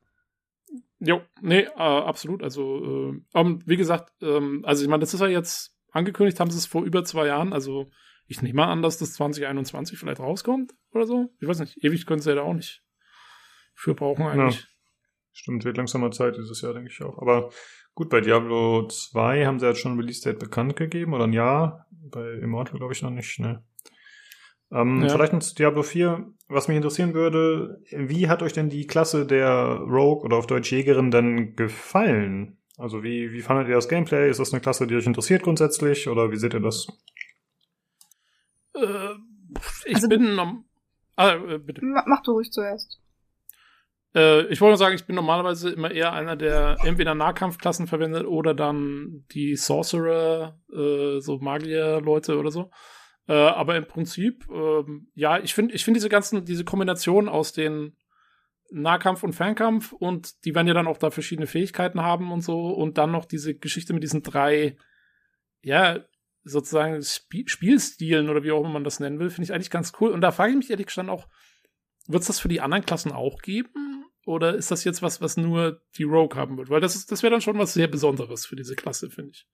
Jo, nee, äh, absolut. Also, äh, ähm, wie gesagt, ähm, also ich meine, das ist ja jetzt angekündigt, haben sie es vor über zwei Jahren. Also ich nehme mal an, dass das 2021 vielleicht rauskommt oder so. Ich weiß nicht, ewig können sie ja da auch nicht für brauchen eigentlich. Stimmt, wird langsam mal Zeit dieses Jahr, denke ich auch. Aber gut, bei Diablo 2 haben sie jetzt schon ein Release-Date bekannt gegeben, oder ein Jahr. Bei Immortal glaube ich noch nicht, ne? Ähm, Ja. Vielleicht noch zu Diablo 4. Was mich interessieren würde, wie hat euch denn die Klasse der Rogue oder auf Deutsch Jägerin denn gefallen? Also wie, wie fandet ihr das Gameplay? Ist das eine Klasse, die euch interessiert grundsätzlich? Oder wie seht ihr das? Äh, ich Also- bin nom ah, äh, bitte. Ma- Mach du ruhig zuerst. Äh, ich wollte nur sagen, ich bin normalerweise immer eher einer, der entweder Nahkampfklassen verwendet oder dann die Sorcerer, äh, so Magier-Leute oder so. Äh, aber im Prinzip, ähm, ja, ich finde, ich finde diese ganzen, diese Kombination aus den Nahkampf und Fernkampf und die werden ja dann auch da verschiedene Fähigkeiten haben und so und dann noch diese Geschichte mit diesen drei, ja, sozusagen Sp Spielstilen oder wie auch immer man das nennen will, finde ich eigentlich ganz cool. Und da frage ich mich ehrlich gestanden auch, wird es das für die anderen Klassen auch geben? Oder ist das jetzt was, was nur die Rogue haben wird? Weil das ist, das wäre dann schon was sehr Besonderes für diese Klasse, finde ich.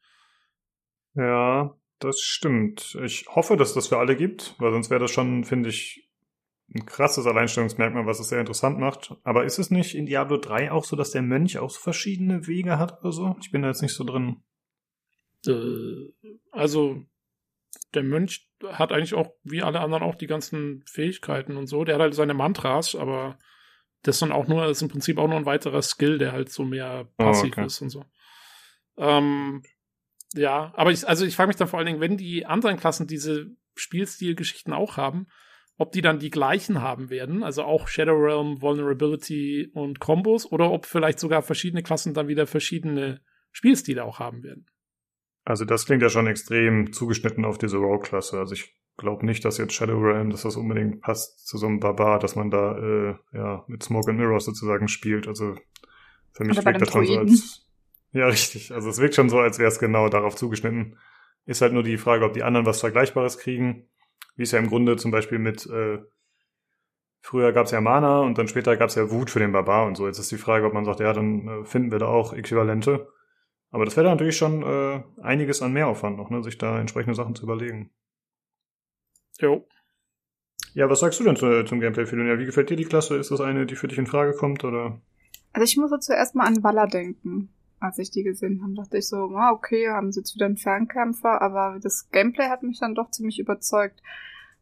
Ja, das stimmt. Ich hoffe, dass das für alle gibt, weil sonst wäre das schon, finde ich, ein krasses Alleinstellungsmerkmal, was es sehr interessant macht. Aber ist es nicht in Diablo 3 auch so, dass der Mönch auch so verschiedene Wege hat oder so? Ich bin da jetzt nicht so drin. Äh, also, der Mönch hat eigentlich auch, wie alle anderen, auch die ganzen Fähigkeiten und so. Der hat halt seine Mantras, aber das ist dann auch nur, ist im Prinzip auch nur ein weiterer Skill, der halt so mehr passiv okay. ist und so. Ähm, ja, aber ich, also ich frage mich dann vor allen Dingen, wenn die anderen Klassen diese Spielstil-Geschichten auch haben, ob die dann die gleichen haben werden, also auch Shadow Realm, Vulnerability und Combos, oder ob vielleicht sogar verschiedene Klassen dann wieder verschiedene Spielstile auch haben werden. Also das klingt ja schon extrem zugeschnitten auf diese Rogue-Klasse. Also ich glaube nicht, dass jetzt Shadow Realm, dass das unbedingt passt zu so einem Barbar, dass man da äh, ja mit Smoke and Mirrors sozusagen spielt. Also für mich wirkt das schon so als ja richtig. Also es wirkt schon so, als wäre es genau darauf zugeschnitten. Ist halt nur die Frage, ob die anderen was Vergleichbares kriegen, wie es ja im Grunde zum Beispiel mit äh, früher gab es ja Mana und dann später gab es ja Wut für den Barbar und so. Jetzt ist die Frage, ob man sagt, ja, dann äh, finden wir da auch Äquivalente. Aber das wäre dann natürlich schon äh, einiges an Mehraufwand noch, ne, sich da entsprechende Sachen zu überlegen. Jo. Ja, was sagst du denn zu, zum Gameplay, Fidonia? Wie gefällt dir die Klasse? Ist das eine, die für dich in Frage kommt, oder? Also ich muss jetzt zuerst mal an Walla denken. Als ich die gesehen habe, dachte ich so, ah, okay, haben sie jetzt wieder einen Fernkämpfer, aber das Gameplay hat mich dann doch ziemlich überzeugt.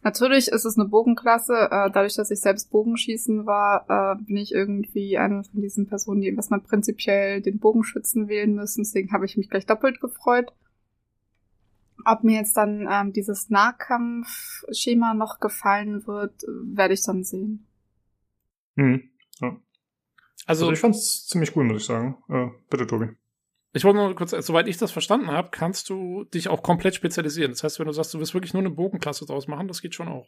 Natürlich ist es eine Bogenklasse. Äh, dadurch, dass ich selbst Bogenschießen war, äh, bin ich irgendwie eine von diesen Personen, die erstmal prinzipiell den Bogenschützen wählen müssen. Deswegen habe ich mich gleich doppelt gefreut. Ob mir jetzt dann ähm, dieses Nahkampfschema noch gefallen wird, werde ich dann sehen. Hm. Ja. Also, Also ich fand's ziemlich cool, muss ich sagen. Äh, bitte, Tobi. ich wollte nur kurz, soweit ich das verstanden habe, kannst du dich auch komplett spezialisieren. Das heißt, wenn du sagst, du willst wirklich nur eine Bogenklasse draus machen, das geht schon auch.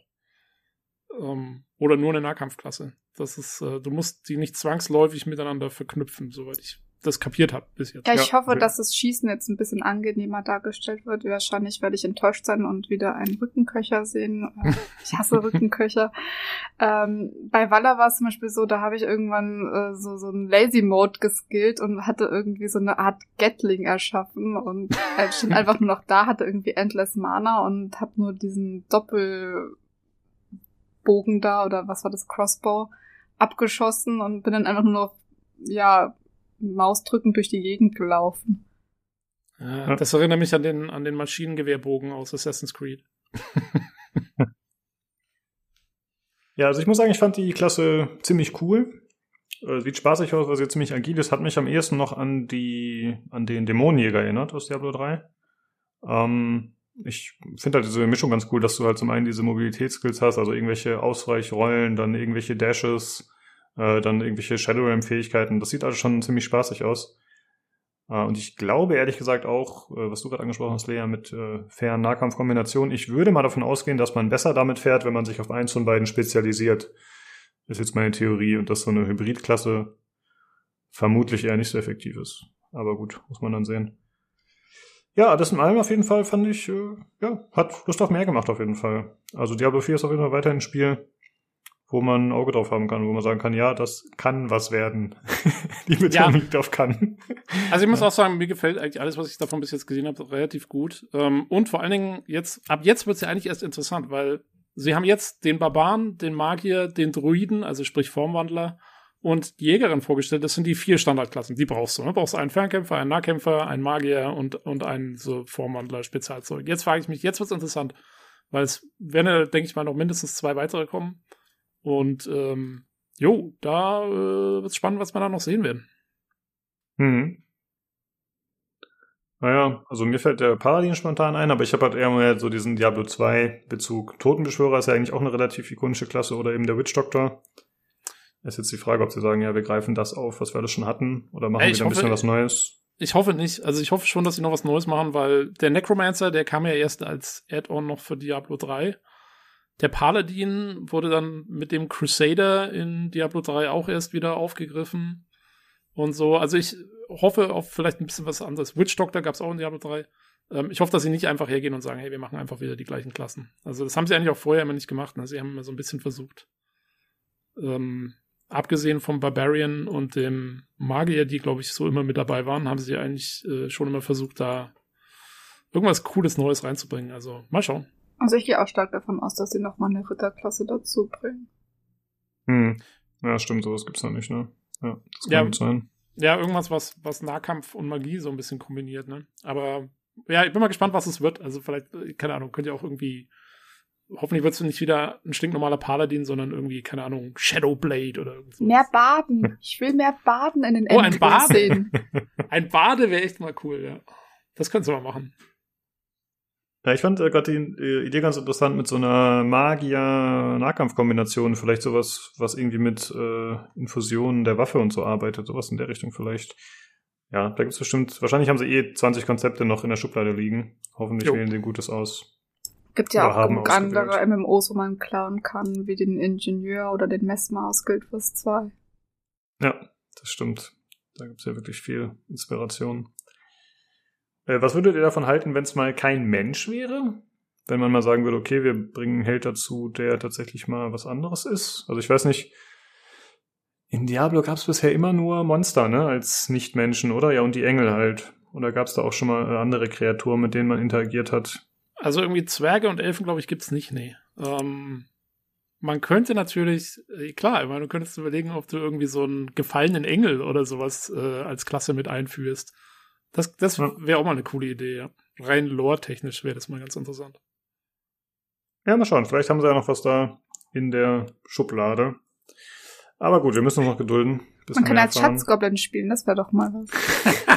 Ähm, oder nur eine Nahkampfklasse. Das ist, äh, du musst die nicht zwangsläufig miteinander verknüpfen, soweit ich das kapiert habe bis jetzt. Ja, ich Ja, hoffe, okay. dass das Schießen jetzt ein bisschen angenehmer dargestellt wird. Wahrscheinlich werde ich enttäuscht sein und wieder einen Rückenköcher sehen. (laughs) Ich hasse Rückenköcher. Ähm, bei Walla war es zum Beispiel so, da habe ich irgendwann äh, so, so einen Lazy Mode geskillt und hatte irgendwie so eine Art Gatling erschaffen und äh, stand einfach nur noch da, hatte irgendwie Endless Mana und habe nur diesen Doppelbogen da oder was war das, Crossbow, abgeschossen und bin dann einfach nur noch, ja, mausdrückend durch die Gegend gelaufen. Ja, das erinnert mich an den, an den Maschinengewehrbogen aus Assassin's Creed. (laughs) Ja, also ich muss sagen, ich fand die Klasse ziemlich cool. Äh, Sieht spaßig aus, weil sie ziemlich agil ist. Hat mich am ehesten noch an die, an den Dämonenjäger erinnert aus Diablo 3. Ähm, ich finde halt diese Mischung ganz cool, dass du halt zum einen diese Mobilitätsskills hast, also irgendwelche Ausweichrollen, dann irgendwelche Dashes, äh, dann irgendwelche Shadowram-Fähigkeiten. Das sieht also schon ziemlich spaßig aus. Äh, und ich glaube ehrlich gesagt auch, äh, was du gerade angesprochen hast, Lea, mit äh, fairen Nahkampfkombinationen, ich würde mal davon ausgehen, dass man besser damit fährt, wenn man sich auf eins von beiden spezialisiert. Ist jetzt meine Theorie und dass so eine Hybridklasse vermutlich eher nicht so effektiv ist. Aber gut, muss man dann sehen. Ja, das in allem auf jeden Fall fand ich, äh, ja, hat Lust auf mehr gemacht auf jeden Fall. Also Diablo 4 ist auf jeden Fall weiterhin ein Spiel, wo man ein Auge drauf haben kann, wo man sagen kann, ja, das kann was werden. (laughs) Die Betonung Ja. liegt auf kann. Also ich muss auch sagen, mir gefällt eigentlich alles, was ich davon bis jetzt gesehen habe, relativ gut. Ähm, und vor allen Dingen jetzt, ab jetzt wird es ja eigentlich erst interessant, weil sie haben jetzt den Barbaren, den Magier, den Druiden, also sprich Formwandler und die Jägerin vorgestellt. Das sind die vier Standardklassen. Die brauchst du. Ne? Brauchst einen Fernkämpfer, einen Nahkämpfer, einen Magier und, und einen so Formwandler Spezialzeug. Jetzt frage ich mich, jetzt wird's interessant, weil es werden, ja, denke ich mal, noch mindestens zwei weitere kommen. Und ähm, jo, da äh, wird's spannend, was wir da noch sehen werden. Hm. Naja, also mir fällt der Paladin spontan ein, aber ich habe halt eher mal so diesen Diablo 2 Bezug. Totenbeschwörer ist ja eigentlich auch eine relativ ikonische Klasse oder eben der Witch Doctor. Ist jetzt die Frage, ob sie sagen, ja, wir greifen das auf, was wir alles schon hatten, oder machen Ey, wir wieder ein bisschen was Neues. Ich hoffe nicht. Also ich hoffe schon, dass sie noch was Neues machen, weil der Necromancer, der kam ja erst als Add-on noch für Diablo 3. Der Paladin wurde dann mit dem Crusader in Diablo 3 auch erst wieder aufgegriffen. Und so. Also ich hoffe auf vielleicht ein bisschen was anderes. Witch Doctor gab es auch in Diablo 3. Ähm, ich hoffe, dass sie nicht einfach hergehen und sagen, hey, wir machen einfach wieder die gleichen Klassen. Also das haben sie eigentlich auch vorher immer nicht gemacht. Ne? Sie haben immer so ein bisschen versucht. Ähm, abgesehen vom Barbarian und dem Magier, die, glaube ich, so immer mit dabei waren, haben sie eigentlich äh, schon immer versucht, da irgendwas Cooles Neues reinzubringen. Also mal schauen. Also ich gehe auch stark davon aus, dass sie noch mal eine Ritterklasse dazu bringen. Hm. Ja, stimmt, sowas gibt's noch nicht, ne? Ja, das kann Ja. gut sein. Ja, irgendwas, was, was Nahkampf und Magie so ein bisschen kombiniert, ne? Aber ja, ich bin mal gespannt, was es wird. Also vielleicht, äh, keine Ahnung, könnte ja auch irgendwie. Hoffentlich wird es nicht wieder ein stinknormaler Paladin, sondern irgendwie, keine Ahnung, Shadowblade oder irgend so. Mehr Baden. Ich will mehr Baden in den Oh, ein Bade? (laughs) Ein Bade wäre echt mal cool, ja. Das könntest du mal machen. Ja, ich fand äh, gerade die äh, Idee ganz interessant mit so einer Magier-Nahkampfkombination, vielleicht sowas, was irgendwie mit äh, Infusionen der Waffe und so arbeitet, sowas in der Richtung vielleicht. Ja, da gibt's bestimmt, wahrscheinlich haben sie eh 20 Konzepte noch in der Schublade liegen. Hoffentlich Jo. wählen sie Gutes aus. Gibt ja Oder auch haben genug andere MMOs, wo man klauen kann, wie den Ingenieur oder den Messmer aus Guild Wars 2. Ja, das stimmt. Da gibt's ja wirklich viel Inspiration. Äh, was würdet ihr davon halten, wenn es mal kein Mensch wäre? Wenn man mal sagen würde, okay, wir bringen einen Held dazu, der tatsächlich mal was anderes ist. Also ich weiß nicht, in Diablo gab's bisher immer nur Monster, ne, als Nicht-Menschen, oder? Ja, und die Engel halt. Oder gab's da auch schon mal äh, andere Kreaturen, mit denen man interagiert hat? Also irgendwie Zwerge und Elfen, glaube ich, gibt's nicht, nee. Ähm, man könnte natürlich, äh, klar, ich meine, du könntest überlegen, ob du irgendwie so einen gefallenen Engel oder sowas äh, als Klasse mit einführst. Das, das Ja. wäre auch mal eine coole Idee, ja. Rein lore-technisch wäre das mal ganz interessant. Ja, mal schauen. Vielleicht haben sie ja noch was da in der Schublade. Aber gut, wir müssen uns noch gedulden. bis Man kann wir als. Schatzgoblin spielen, das wäre doch mal was. (laughs)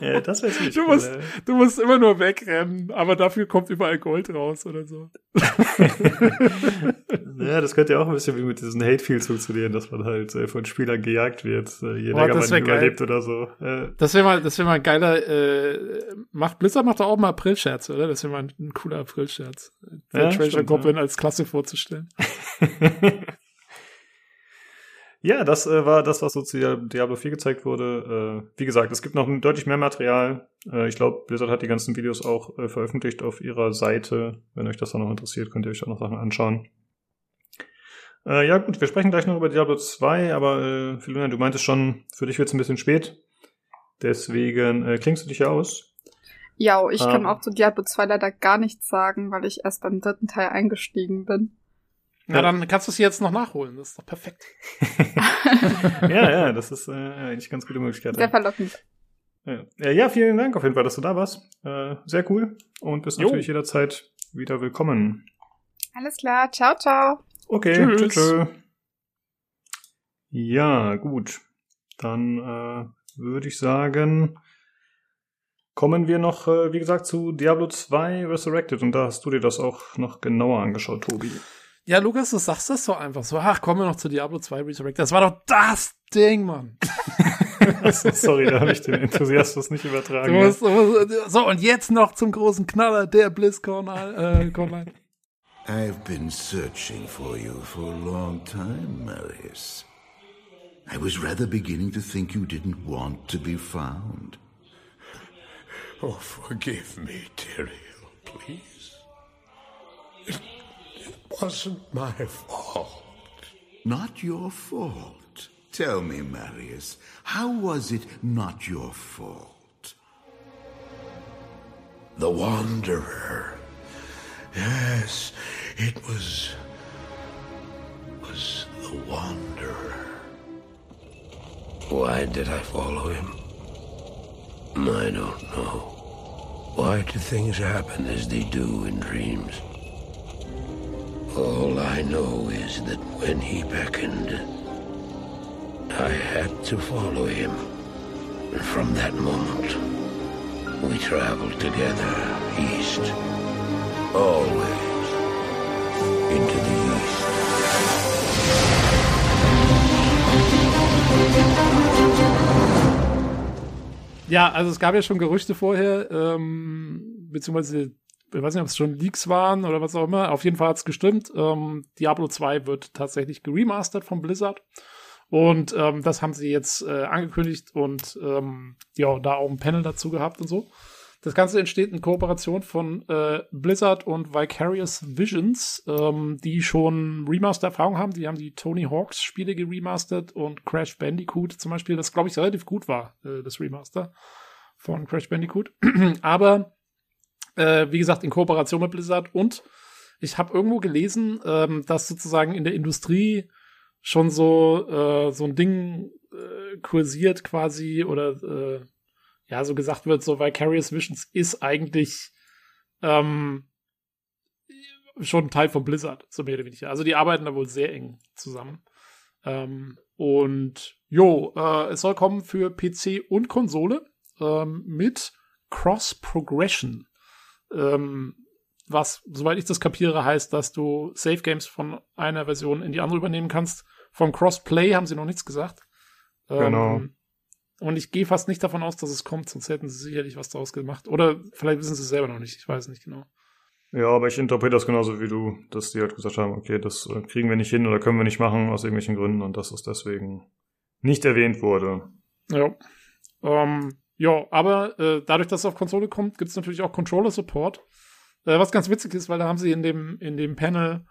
ja, das wäre ziemlich Du cool. musst- ey. Du musst immer nur wegrennen, aber dafür kommt überall Gold raus oder so. (laughs) ja, das könnte ja auch ein bisschen wie mit diesen Hatefields funktionieren, dass man halt äh, von Spielern gejagt wird, äh, je länger man wär geil. überlebt oder so. Äh, Das wäre mal, das wäre mal ein geiler, äh, macht, Blizzard macht doch auch mal Aprilscherz, oder? Das wäre mal ein, ein cooler Aprilscherz. Der Ja, Treasure stimmt, Goblin als Klasse vorzustellen. (laughs) Ja, das äh, war das, was so zu Diablo 4 gezeigt wurde. Äh, wie gesagt, es gibt noch deutlich mehr Material. Äh, ich glaube, Blizzard hat die ganzen Videos auch äh, veröffentlicht auf ihrer Seite. Wenn euch das dann noch interessiert, könnt ihr euch auch noch Sachen anschauen. Äh, ja gut, wir sprechen gleich noch über Diablo 2, aber äh, Philonia, du meintest schon, für dich wird es ein bisschen spät. Deswegen äh, klingst du dich ja aus. Ja, ich Ähm. kann auch zu Diablo 2 leider gar nichts sagen, weil ich erst beim dritten Teil eingestiegen bin. Na, dann kannst du es jetzt noch nachholen. Das ist doch perfekt. (laughs) ja, ja, das ist äh, eigentlich eine ganz gute Möglichkeit. Sehr verlockend. Ja. Ja, vielen Dank auf jeden Fall, dass du da warst. Äh, sehr cool. Und bist Jo. natürlich jederzeit wieder willkommen. Alles klar, ciao, ciao. Okay, Tschüss. tschüss. tschüss. Ja, gut. Dann äh, würde ich sagen, kommen wir noch, äh, wie gesagt, zu Diablo 2 Resurrected. Und da hast du dir das auch noch genauer angeschaut, Tobi. Ja, Lukas, du sagst das so einfach so. Ach, kommen wir noch zu Diablo 2 Resurrect. Das war doch das Ding, Mann. (laughs) Sorry, da habe ich den Enthusiasmus nicht Du übertragen. musst, du musst, so, und jetzt noch zum großen Knaller, der BlizzCon, äh, Conline. I've been searching for you for a long time, Marius. I was rather beginning to think you didn't want to be found. Oh, forgive me, Tyrael, please. It, it wasn't my fault. Not your fault. Tell me, Marius, how was it not your fault? The Wanderer. Yes, it was. was the Wanderer. Why did I follow him? I don't know. Why do things happen as they do in dreams? All I know is that when he beckoned, I had to follow him. And from that moment, we traveled together east. Always into the east. Ja, also es gab ja schon Gerüchte vorher, ähm, beziehungsweise, ich weiß nicht, ob es schon Leaks waren oder was auch immer. Auf jeden Fall hat es gestimmt. Ähm, Diablo 2 wird tatsächlich geremastert von Blizzard. Und ähm, das haben sie jetzt äh, angekündigt und ähm, ja, da auch ein Panel dazu gehabt und so. Das Ganze entsteht in Kooperation von äh, Blizzard und Vicarious Visions, ähm, die schon Remaster-Erfahrung haben. Die haben die Tony Hawks Spiele geremastert und Crash Bandicoot zum Beispiel, das glaube ich relativ gut war, äh, das Remaster von Crash Bandicoot. (clears throat) Aber äh, wie gesagt, in Kooperation mit Blizzard und ich habe irgendwo gelesen, ähm, dass sozusagen in der Industrie schon so äh, so ein Ding äh, kursiert quasi oder äh, ja so gesagt wird, so Vicarious Visions ist eigentlich ähm, schon Teil von Blizzard, so mehr oder weniger. Also die arbeiten da wohl sehr eng zusammen. Ähm, und jo, äh, es soll kommen für PC und Konsole ähm, mit Cross Progression. Ähm, was, soweit ich das kapiere, heißt, dass du Save Games von einer Version in die andere übernehmen kannst. Vom Crossplay haben sie noch nichts gesagt. Genau. Ähm, und ich gehe fast nicht davon aus, dass es kommt, sonst hätten sie sicherlich was daraus gemacht. Oder vielleicht wissen sie es selber noch nicht, ich weiß nicht genau. Ja, aber ich interpretiere das genauso wie du, dass die halt gesagt haben, okay, das äh, kriegen wir nicht hin oder können wir nicht machen aus irgendwelchen Gründen und dass es deswegen nicht erwähnt wurde. Ja. Ähm, ja, aber äh, dadurch, dass es auf Konsole kommt, gibt es natürlich auch Controller-Support. Äh, was ganz witzig ist, weil da haben sie in dem, in dem Panel,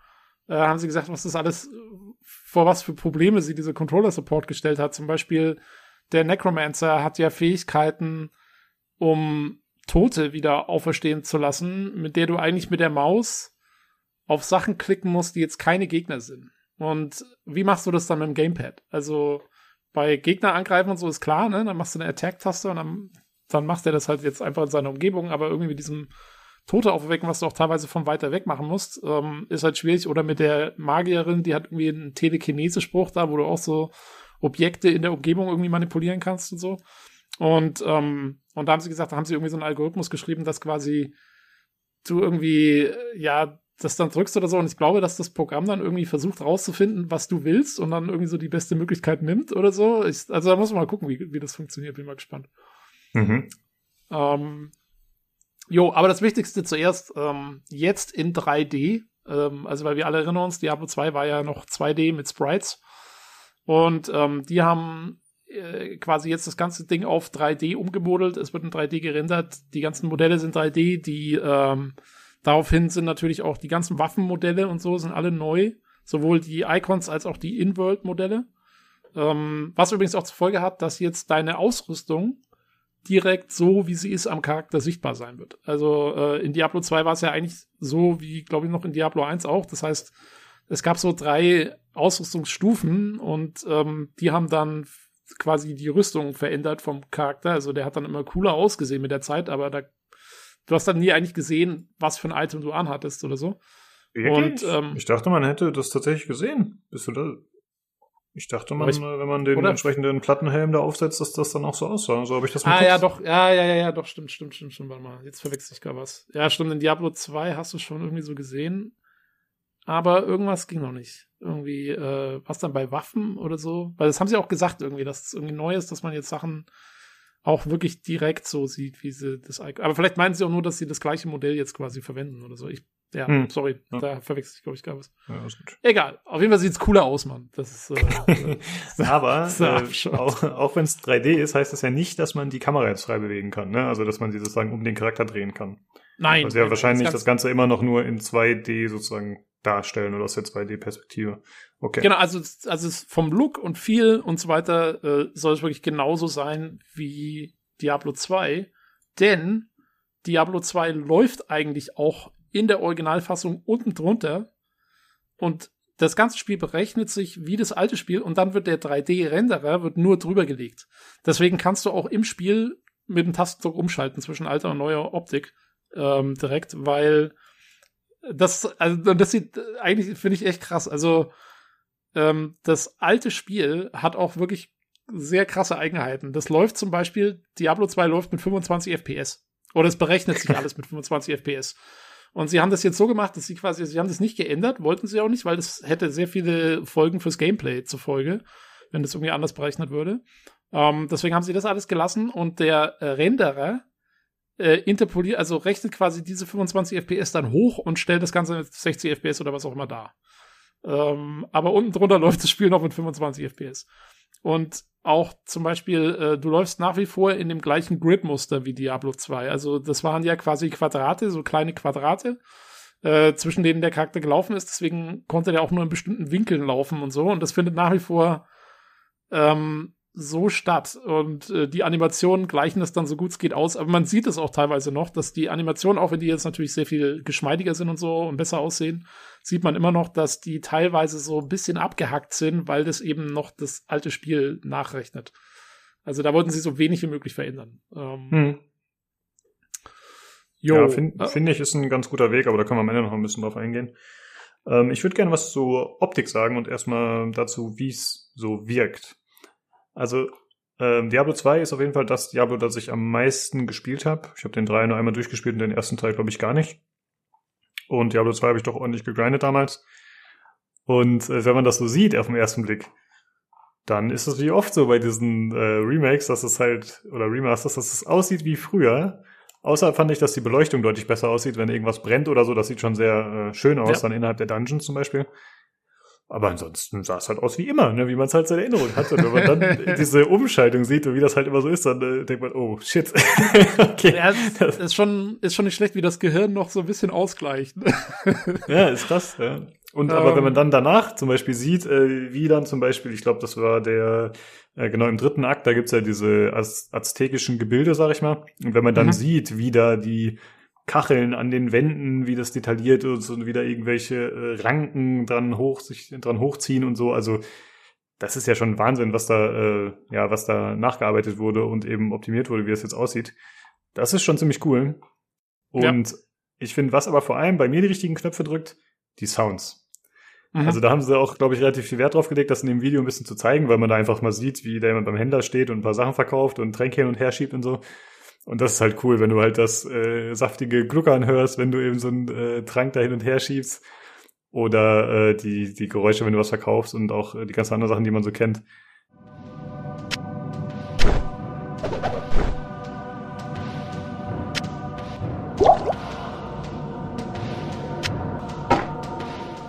äh, haben sie gesagt, was das alles, vor was für Probleme sie diese Controller-Support gestellt hat. Zum Beispiel, der Necromancer hat ja Fähigkeiten, um Tote wieder auferstehen zu lassen, mit der du eigentlich mit der Maus auf Sachen klicken musst, die jetzt keine Gegner sind. Und wie machst du das dann mit dem Gamepad? Also, bei Gegner angreifen und so ist klar, ne? Dann machst du eine Attack-Taste und dann, dann macht er das halt jetzt einfach in seiner Umgebung, aber irgendwie mit diesem Tote aufwecken, was du auch teilweise von weiter weg machen musst, ähm, ist halt schwierig. Oder mit der Magierin, die hat irgendwie einen Telekinese-Spruch da, wo du auch so Objekte in der Umgebung irgendwie manipulieren kannst und so. Und, ähm, und da haben sie gesagt, da haben sie irgendwie so einen Algorithmus geschrieben, dass quasi du irgendwie, ja, das dann drückst oder so. Und ich glaube, dass das Programm dann irgendwie versucht rauszufinden, was du willst und dann irgendwie so die beste Möglichkeit nimmt oder so. Ich, also da muss man mal gucken, wie, wie das funktioniert. Bin mal gespannt. Mhm. Ähm, jo, aber das Wichtigste zuerst, ähm, jetzt in 3D. Ähm, also, weil wir alle erinnern uns, Diablo 2 war ja noch 2D mit Sprites. Und ähm, die haben äh, quasi jetzt das ganze Ding auf 3D umgemodelt. Es wird in 3D gerendert. Die ganzen Modelle sind 3D. Die ähm, daraufhin sind natürlich auch die ganzen Waffenmodelle und so sind alle neu. Sowohl die Icons als auch die In-World-Modelle. Ähm, was übrigens auch zur Folge hat, dass jetzt deine Ausrüstung direkt so, wie sie ist, am Charakter sichtbar sein wird. Also äh, in Diablo 2 war es ja eigentlich so, wie glaube ich noch in Diablo 1 auch. Das heißt, es gab so drei Ausrüstungsstufen und ähm, die haben dann quasi die Rüstung verändert vom Charakter. Also der hat dann immer cooler ausgesehen mit der Zeit, aber da, du hast dann nie eigentlich gesehen, was für ein Item du anhattest oder so. Wirklich? Und, ähm, ich dachte, man hätte das tatsächlich gesehen. Bist du da? Ich dachte, man, ich- äh, wenn man den oder- entsprechenden Plattenhelm da aufsetzt, dass das dann auch so aussah. So habe ich das Ah, ja, doch, ja, ja, ja, ja, doch, stimmt, stimmt, stimmt, stimmt, warte mal. Jetzt verwechsel ich gar was. Ja, stimmt, in Diablo 2 hast du schon irgendwie so gesehen. Aber irgendwas ging noch nicht. Irgendwie, äh, was dann bei Waffen oder so? Weil das haben sie auch gesagt irgendwie, dass es irgendwie neu ist, dass man jetzt Sachen auch wirklich direkt so sieht, wie sie das Icon. Aber vielleicht meinen sie auch nur, dass sie das gleiche Modell jetzt quasi verwenden oder so. Ich, ja, Hm. sorry, Ja. da verwechsel ich, glaube ich, gar was. Ja, ist gut. Egal, auf jeden Fall sieht's cooler aus, Mann. Das ist, äh, (laughs) äh, Aber (laughs) äh, auch, auch wenn es 3D ist, heißt das ja nicht, dass man die Kamera jetzt frei bewegen kann. Ne? Also dass man sie sozusagen um den Charakter drehen kann. nein. Also ja wahrscheinlich das das Ganze immer noch nur in 2D sozusagen darstellen oder aus der 2D-Perspektive. Okay. Genau, also, also vom Look und Feel und so weiter äh, soll es wirklich genauso sein wie Diablo 2. Denn Diablo 2 läuft eigentlich auch in der Originalfassung unten drunter. Und das ganze Spiel berechnet sich wie das alte Spiel und dann wird der 3D-Renderer wird nur drüber gelegt. Deswegen kannst du auch im Spiel mit dem Tastendruck umschalten zwischen alter und neuer Optik ähm, direkt, weil das, also das sieht äh, eigentlich, finde ich echt krass. Also ähm, das alte Spiel hat auch wirklich sehr krasse Eigenheiten. Das läuft zum Beispiel, Diablo 2 läuft mit 25 FPS. Oder es berechnet sich (laughs) alles mit 25 FPS. Und sie haben das jetzt so gemacht, dass sie quasi, sie haben das nicht geändert, wollten sie auch nicht, weil das hätte sehr viele Folgen fürs Gameplay zur Folge, wenn das irgendwie anders berechnet würde. Ähm, deswegen haben sie das alles gelassen und der äh, Renderer äh, interpoliert, also rechnet quasi diese 25 FPS dann hoch und stellt das Ganze mit 60 FPS oder was auch immer dar. Ähm, aber unten drunter (laughs) läuft das Spiel noch mit 25 FPS. Und auch zum Beispiel, äh, du läufst nach wie vor in dem gleichen Grid-Muster wie Diablo 2. Also das waren ja quasi Quadrate, so kleine Quadrate, äh, zwischen denen der Charakter gelaufen ist. Deswegen konnte der auch nur in bestimmten Winkeln laufen und so. Und das findet nach wie vor ähm, so statt. Und äh, die Animationen gleichen das dann so gut es geht aus. Aber man sieht es auch teilweise noch, dass die Animationen, auch wenn die jetzt natürlich sehr viel geschmeidiger sind und so und besser aussehen, sieht man immer noch, dass die teilweise so ein bisschen abgehackt sind, weil das eben noch das alte Spiel nachrechnet. Also da wollten sie so wenig wie möglich verändern. Ähm, Hm. jo, Ja, finde äh, find ich, ist ein ganz guter Weg, aber da können wir am Ende noch ein bisschen drauf eingehen. Ähm, ich würde gerne was zur Optik sagen und erstmal dazu, wie es so wirkt. Also, ähm, Diablo 2 ist auf jeden Fall das Diablo, das ich am meisten gespielt habe. Ich habe den 3 nur einmal durchgespielt und den ersten Teil, glaube ich, gar nicht. Und Diablo 2 habe ich doch ordentlich gegrindet damals. Und äh, wenn man das so sieht auf den ersten Blick, dann ist es wie oft so bei diesen äh, Remakes, dass es halt, oder Remasters, dass es aussieht wie früher. Außer fand ich, dass die Beleuchtung deutlich besser aussieht, wenn irgendwas brennt oder so. Das sieht schon sehr äh, schön aus, Ja. dann innerhalb der Dungeons zum Beispiel. Aber ansonsten sah es halt aus wie immer, ne? wie man es halt so in Erinnerung hatte. Wenn man dann (laughs) diese Umschaltung sieht und wie das halt immer so ist, dann äh, denkt man, oh shit. (laughs) okay. ja, es ist schon, ist schon nicht schlecht, wie das Gehirn noch so ein bisschen ausgleicht. (laughs) Ja, ist krass, ja. Und aber Ähm. wenn man dann danach zum Beispiel sieht, äh, wie dann zum Beispiel, ich glaube, das war der, äh, genau im dritten Akt, da gibt's ja diese Az aztekischen Gebilde, sag ich mal. Und wenn man dann Mhm. sieht, wie da die Kacheln an den Wänden, wie das detailliert ist und wieder irgendwelche äh, Ranken dran hoch, sich dran hochziehen und so, also das ist ja schon Wahnsinn, was da, äh, ja, was da nachgearbeitet wurde und eben optimiert wurde, wie es jetzt aussieht. Das ist schon ziemlich cool. Ja. Und ich finde, was aber vor allem bei mir die richtigen Knöpfe drückt, die Sounds. Mhm. Also da haben sie auch, glaube ich, relativ viel Wert drauf gelegt, das in dem Video ein bisschen zu zeigen, weil man da einfach mal sieht, wie da jemand beim Händler steht und ein paar Sachen verkauft und Tränke hin und her schiebt und so. Und das ist halt cool, wenn du halt das äh, saftige Gluckern hörst, wenn du eben so einen äh, Trank da hin und her schiebst. Oder äh, die, die Geräusche, wenn du was verkaufst und auch äh, die ganzen anderen Sachen, die man so kennt.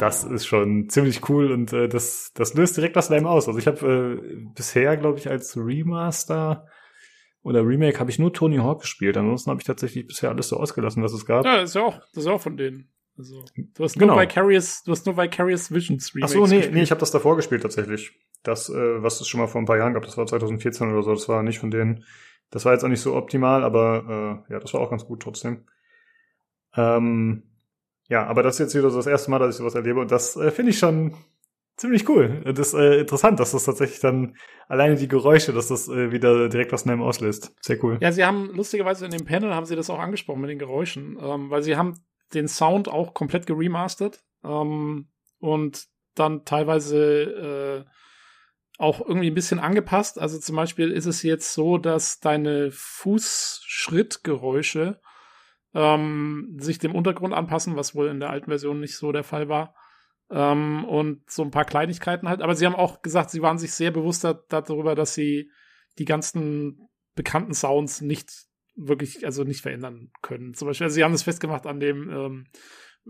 das ist schon ziemlich cool und äh, das, das löst direkt was in einem aus. Also ich habe äh, bisher, glaube ich, als Remaster oder Remake habe ich nur Tony Hawk gespielt. Ansonsten habe ich tatsächlich bisher alles so ausgelassen, was es gab. Ja, das ist ja auch, das ist auch von denen. Also, du hast Genau. nur Vicarious, du hast nur Vicarious Visions Ach Remakes so, nee, gespielt. nee, ich habe das davor gespielt tatsächlich. Das, äh, was es schon mal vor ein paar Jahren gab, das war 2014 oder so, das war nicht von denen. Das war jetzt auch nicht so optimal, aber äh, ja, das war auch ganz gut trotzdem. Ähm, ja, aber das ist jetzt wieder so das erste Mal, dass ich sowas erlebe und das äh, finde ich schon ziemlich cool. Das ist äh, interessant, dass das tatsächlich dann alleine die Geräusche, dass das äh, wieder direkt was in auslöst. Sehr cool. Ja, sie haben lustigerweise in dem Panel haben sie das auch angesprochen mit den Geräuschen, ähm, weil sie haben den Sound auch komplett geremastert ähm, und dann teilweise äh, auch irgendwie ein bisschen angepasst. Also zum Beispiel ist es jetzt so, dass deine Fußschrittgeräusche ähm, sich dem Untergrund anpassen, was wohl in der alten Version nicht so der Fall war. Ähm, und so ein paar Kleinigkeiten halt. Aber sie haben auch gesagt, sie waren sich sehr bewusst da- darüber, dass sie die ganzen bekannten Sounds nicht wirklich, also nicht verändern können. Zum Beispiel, also sie haben das festgemacht an dem, ähm,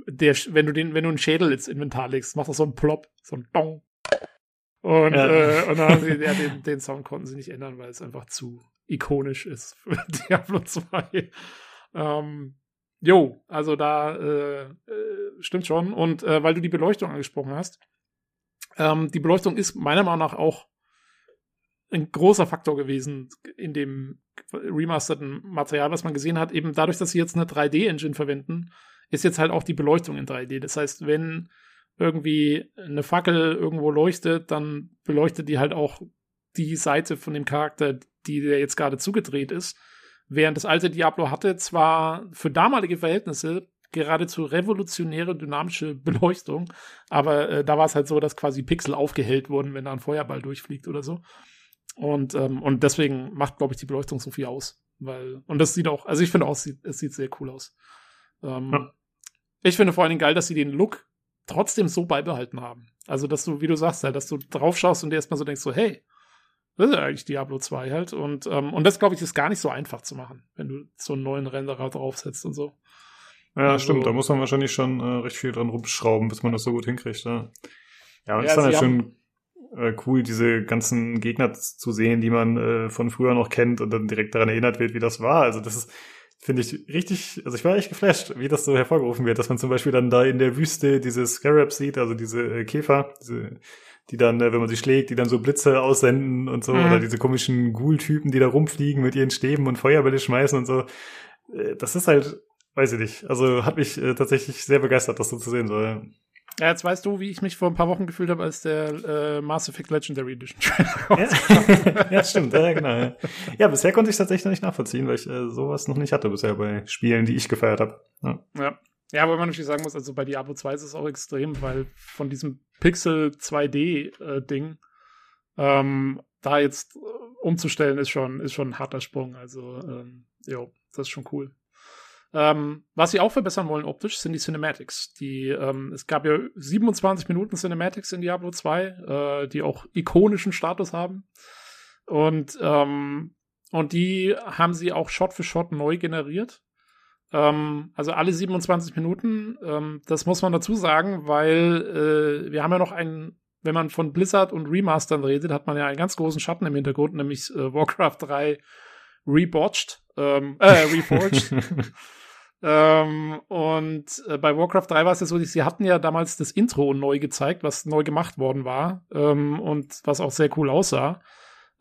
der, wenn du den, wenn du einen Schädel ins Inventar legst, macht das so ein Plop, so ein Dong. Und, Ja. äh, und dann haben sie, (laughs) ja, den, den Sound konnten sie nicht ändern, weil es einfach zu ikonisch ist für (laughs) Diablo 2. Ähm, jo, also da äh, äh, stimmt schon. Und äh, weil du die Beleuchtung angesprochen hast, ähm, die Beleuchtung ist meiner Meinung nach auch ein großer Faktor gewesen in dem remasterten Material, was man gesehen hat. Eben dadurch, dass sie jetzt eine 3D-Engine verwenden, ist jetzt halt auch die Beleuchtung in 3D. Das heißt, wenn irgendwie eine Fackel irgendwo leuchtet, dann beleuchtet die halt auch die Seite von dem Charakter, die der jetzt gerade zugedreht ist. Während das alte Diablo hatte zwar für damalige Verhältnisse geradezu revolutionäre dynamische (laughs) Beleuchtung, aber äh, da war es halt so, dass quasi Pixel aufgehellt wurden, wenn da ein Feuerball durchfliegt oder so. Und, ähm, und deswegen macht, glaube ich, die Beleuchtung so viel aus. Weil, und das sieht auch, also ich finde auch, es sieht, es sieht sehr cool aus. Ähm, Ja. Ich finde vor allen Dingen geil, dass sie den Look trotzdem so beibehalten haben. Also, dass du, wie du sagst, halt, dass du drauf schaust und dir erstmal so denkst, so, hey, das ist ja eigentlich Diablo 2 halt. Und, ähm, und das, glaube ich, ist gar nicht so einfach zu machen, wenn du so einen neuen Renderer draufsetzt und so. Ja, Also- stimmt. Da muss man wahrscheinlich schon äh, recht viel dran rumschrauben, bis man das so gut hinkriegt. Ja, ja und Ja, es ist dann halt schon äh, cool, diese ganzen Gegner zu sehen, die man äh, von früher noch kennt und dann direkt daran erinnert wird, wie das war. Also das ist, finde ich, richtig, also ich war echt geflasht, wie das so hervorgerufen wird, dass man zum Beispiel dann da in der Wüste diese Scarabs sieht, also diese äh, Käfer, diese, die dann, äh, wenn man sie schlägt, die dann so Blitze aussenden und so, Mhm. oder diese komischen Ghoul-Typen, die da rumfliegen mit ihren Stäben und Feuerbälle schmeißen und so. Äh, das ist halt, weiß ich nicht, also hat mich äh, tatsächlich sehr begeistert, das so zu sehen. So, ja. Ja, jetzt weißt du, wie ich mich vor ein paar Wochen gefühlt habe, als der äh, Mass Effect Legendary Edition Ja, (laughs) ja stimmt, ja, genau. Ja. ja, bisher konnte ich es tatsächlich noch nicht nachvollziehen, weil ich äh, sowas noch nicht hatte bisher bei Spielen, die ich gefeiert habe. Ja. Ja. Ja, aber man natürlich sagen muss, also bei Diablo 2 ist es auch extrem, weil von diesem Pixel 2D-Ding ähm, da jetzt äh, umzustellen ist schon, ist schon ein harter Sprung. Also, ähm, jo, das ist schon cool. Ähm, was sie auch verbessern wollen optisch, sind die Cinematics. Die, ähm, es gab ja 27 Minuten Cinematics in Diablo 2, äh, die auch ikonischen Status haben. Und, ähm, und die haben sie auch Shot für Shot neu generiert. Ähm, also alle 27 Minuten, ähm, das muss man dazu sagen, weil äh, wir haben ja noch einen, wenn man von Blizzard und Remastern redet, hat man ja einen ganz großen Schatten im Hintergrund, nämlich äh, Warcraft 3 Rebotched, ähm, äh, (laughs) Reforged. ähm, und äh, bei Warcraft 3 war es ja so, sie hatten ja damals das Intro neu gezeigt, was neu gemacht worden war ähm, und was auch sehr cool aussah.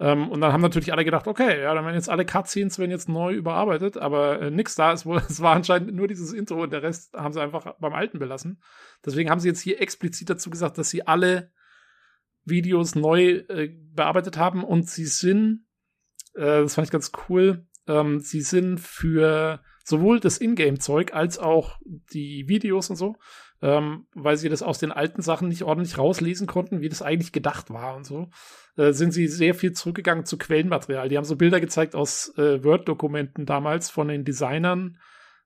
Ähm, und dann haben natürlich alle gedacht, okay, ja, dann werden jetzt alle Cutscenes werden jetzt neu überarbeitet, aber äh, nix da ist wohl, (laughs) es war anscheinend nur dieses Intro und der Rest haben sie einfach beim Alten belassen. Deswegen haben sie jetzt hier explizit dazu gesagt, dass sie alle Videos neu äh, bearbeitet haben und sie sind, äh, das fand ich ganz cool, ähm, sie sind für sowohl das Ingame-Zeug als auch die Videos und so, ähm, weil sie das aus den alten Sachen nicht ordentlich rauslesen konnten, wie das eigentlich gedacht war und so, äh, sind sie sehr viel zurückgegangen zu Quellenmaterial. Die haben so Bilder gezeigt aus äh, Word-Dokumenten damals von den Designern,